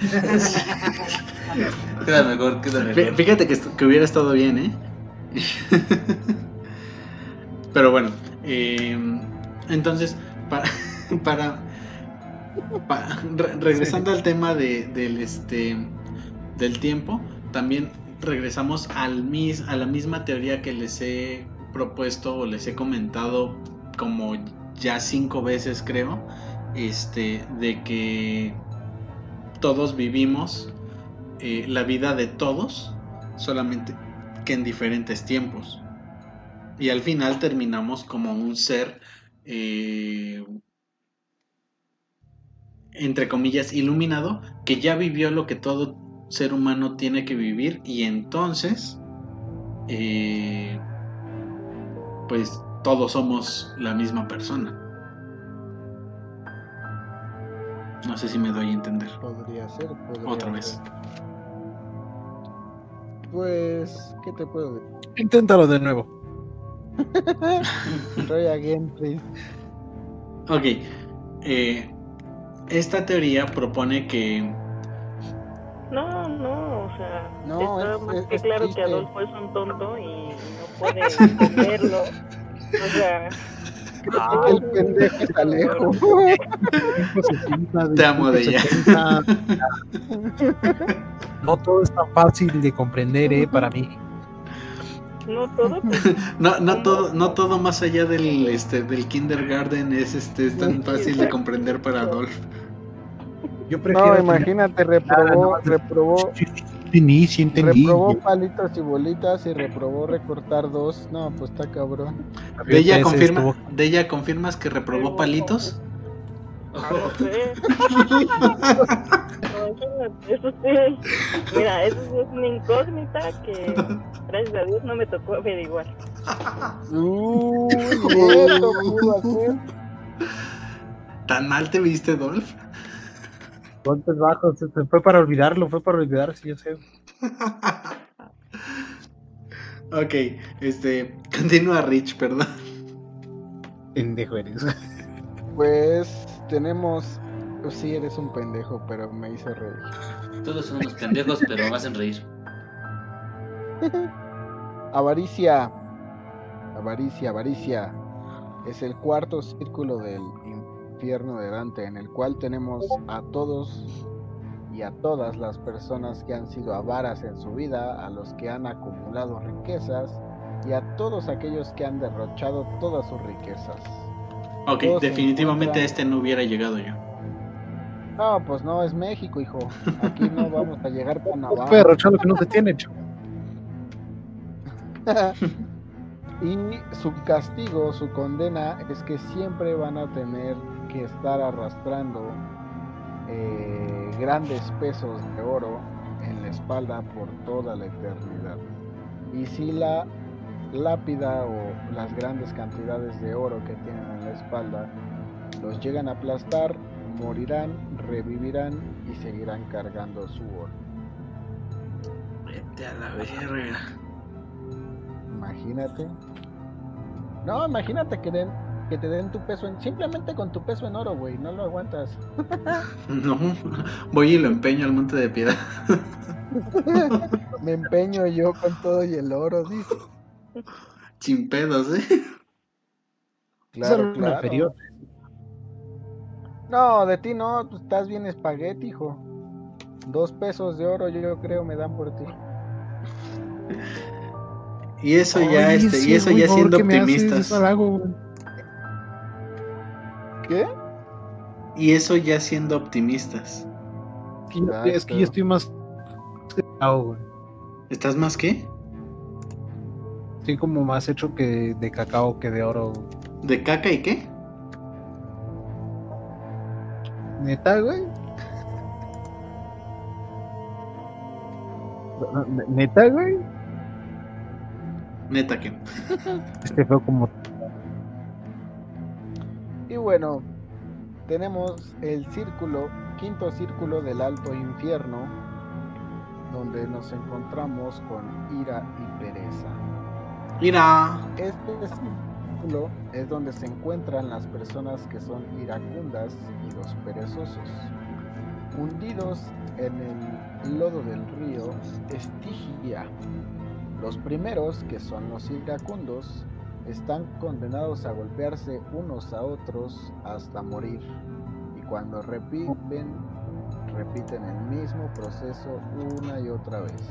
Queda mejor, queda mejor. Fíjate que, que hubiera estado bien, ¿eh? Pero bueno, eh, entonces, para, para, pa- re- regresando al tema de, del, este, del tiempo, también regresamos al mis, a la misma teoría que les he propuesto o les he comentado como ya cinco veces creo, este, de que todos vivimos eh, la vida de todos, solamente que en diferentes tiempos. Y al final terminamos como un ser, eh, entre comillas, iluminado, que ya vivió lo que todo ser humano tiene que vivir y entonces, eh, pues todos somos la misma persona. No sé si me doy a entender. Podría ser. podría Otra ser. vez. Pues, ¿qué te puedo decir? Inténtalo de nuevo. Try again, please. Ok. eh, esta teoría propone que No, no, o sea, No, está es- más es- que es claro que Adolfo es un tonto y no puede entenderlo. O sea, el pendejo es Alejo. Te amo de ella. No todo es tan fácil de comprender, ¿eh? Para mí. no todo, pues, no, no todo, no todo más allá del este del kindergarten es este es tan fácil de comprender para Adolf. Yo prefiero. No, imagínate, reprobó, reprobó, entendí, sí entendí. Reprobó palitos y bolitas y reprobó recortar dos. No, pues está cabrón. ¿De ella, confirma, estuvo- ¿De ella confirmas que reprobó palitos? No sé. Eso, sí. Mira, eso sí es una incógnita que gracias a Dios no me tocó averiguar. Uy, eso pudo hacer. ¿Tan mal te viste, Dolph? Golpes bajos, se- se fue para olvidarlo, fue para olvidar, sí, yo sé. ok, este. Continúa, Rich, perdón. Pendejo eres. Pues tenemos. pues sí, eres un pendejo, pero me hizo reír. Todos son unos pendejos, pero me hacen reír. Avaricia. Avaricia, avaricia. Es el cuarto círculo del infierno de Dante, en el cual tenemos a todos y a todas las personas que han sido avaras en su vida, a los que han acumulado riquezas y a todos aquellos que han derrochado todas sus riquezas. Ok, Todos definitivamente encuentran- este no hubiera llegado yo. No, pues no, es México, hijo. Aquí no vamos a llegar Navarra. puede derrochar lo que no se tiene, chavo. y su castigo, su condena es que siempre van a tener que estar arrastrando eh, grandes pesos de oro en la espalda por toda la eternidad. Y si la lápida o las grandes cantidades de oro que tienen en la espalda los llegan a aplastar, morirán, revivirán y seguirán cargando su oro. Vete a la verga. Imagínate. No, imagínate que den que te den tu peso en simplemente con tu peso en oro, güey, no lo aguantas. No, voy y lo empeño al monte de piedad. Me empeño yo con todo y el oro, dice. Sin pedos, ¿eh? Claro, claro. inferior. No, de ti no, tú estás bien espagueti, hijo. Dos pesos de oro yo creo me dan por ti. Y eso ya, este, sí, y eso ya siendo favor, ¿qué me haces? ¿Qué? Y eso ya siendo optimistas. Es que yo- Es que Exacto. yo estoy más. güey. ¿Estás más qué? Estoy como más hecho que de cacao que de oro. güey. ¿De caca y qué? ¿Neta, güey? ¿Neta, güey? Neta que. Este fue como. Y bueno, tenemos el círculo, quinto círculo del alto infierno, donde nos encontramos con ira y pereza. Mira. Este círculo es donde se encuentran las personas que son iracundas y los perezosos, hundidos en el lodo del río Estigia. Los primeros, que son los iracundos, están condenados a golpearse unos a otros hasta morir. Y cuando repiten, repiten el mismo proceso una y otra vez.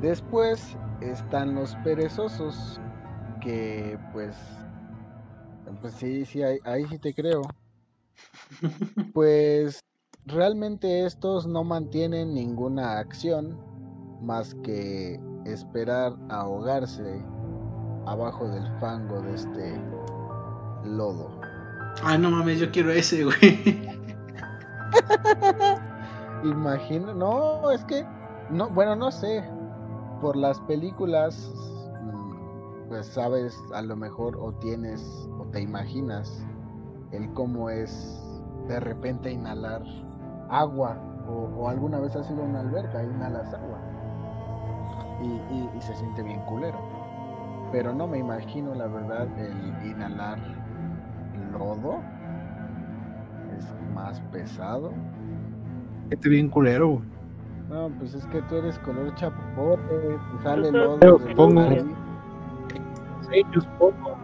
Después están los perezosos, que pues, pues sí, sí, ahí, ahí sí te creo. Pues realmente estos no mantienen ninguna acción más que esperar ahogarse abajo del fango de este lodo. Ay, no mames, yo quiero ese, güey. Imagino, no, es que, no, bueno, no sé, por las películas, mm, pues sabes, a lo mejor o tienes o te imaginas el cómo es de repente inhalar agua o, o alguna vez has ido a una alberca e inhalas agua y, y- y se siente bien culero. Pero no me imagino la verdad el inhalar lodo es más pesado. Este bien culero, güey. No, pues es que tú eres color chapopote, te sale lodo. tu pongo- nariz. Sí, yo supongo.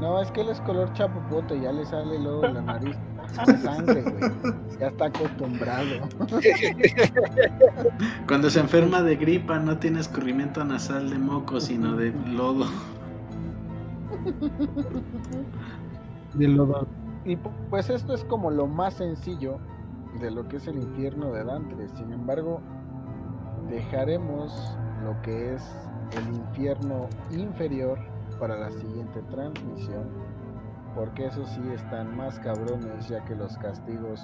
No, es que él es color chapopote, ya le sale lodo de la nariz. Sangre, güey. Ya está acostumbrado. Cuando se enferma de gripa no tiene escurrimiento nasal de moco, sino de lodo. De lodo. Y pu- pues esto es como lo más sencillo de lo que es el infierno de Dante. Sin embargo, dejaremos lo que es el infierno inferior para la siguiente transmisión, porque eso sí están más cabrones ya que los castigos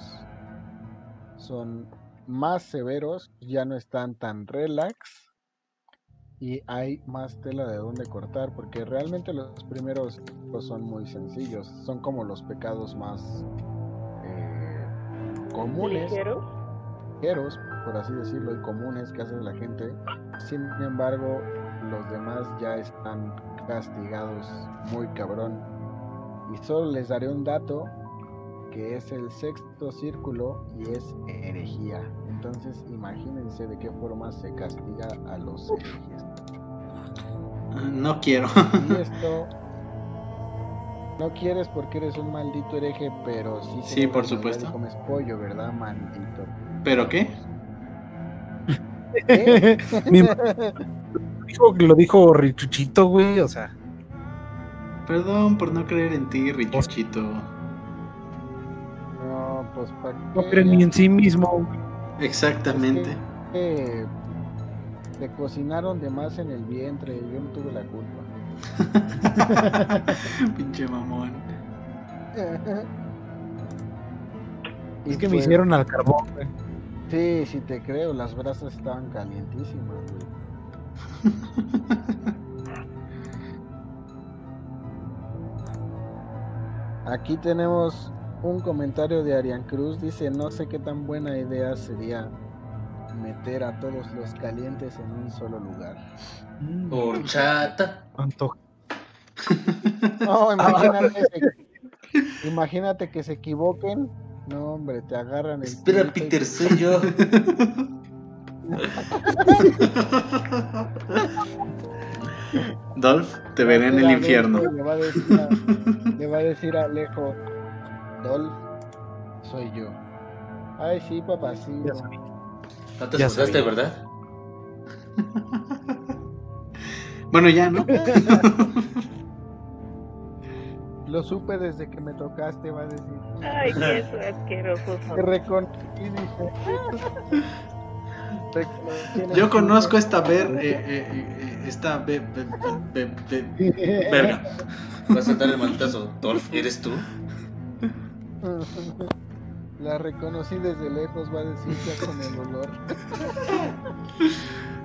son más severos, ya no están tan relax y hay más tela de donde cortar, porque realmente los primeros pues, son muy sencillos, son como los pecados más eh, comunes, ¿Ligeros? ligeros, por así decirlo, y comunes que hace la gente. Sin embargo, los demás ya están castigados muy cabrón. Y solo les daré un dato que es el sexto círculo y es herejía. Entonces imagínense de qué forma se castiga a los herejes. No quiero. Y esto no quieres porque eres un maldito hereje, pero sí. Sí, por supuesto. comes pollo, ¿verdad, maldito? ¿Pero qué? Dijo, lo dijo Richuchito, güey, o sea. Perdón por no creer en ti, Richuchito. No, pues para No creen ni en sí mismo. Exactamente. que te cocinaron de más en el vientre, yo no tuve la culpa. Pinche mamón. Y Es que me hicieron al carbón, güey. Sí, sí te creo, las brasas estaban calientísimas, güey. Aquí tenemos un comentario de Arián Cruz, dice, no sé qué tan buena idea sería meter a todos los calientes en un solo lugar. Mm, Horchata. No, imagínate, que- imagínate que se equivoquen. No, hombre, te agarran el Espera, culito y Peter, soy yo. Dolph, te veré en el infierno. Le va a decir a, va a decir a Alejo, Dolph, soy yo. Ay, sí, papacito. Ya sabía. No te Ya asustaste. ¿verdad? Bueno, ya, ¿no? Lo supe desde que me tocaste, va a decir. Ay, qué asqueroso. Te reconocí, dice. Reconocí en el Yo conozco esta ver, eh, eh, eh, esta be- be- be- be- be- verga. Vas a dar el maltazo. Dolph, ¿eres tú? La reconocí desde lejos, va a decir ya con el olor.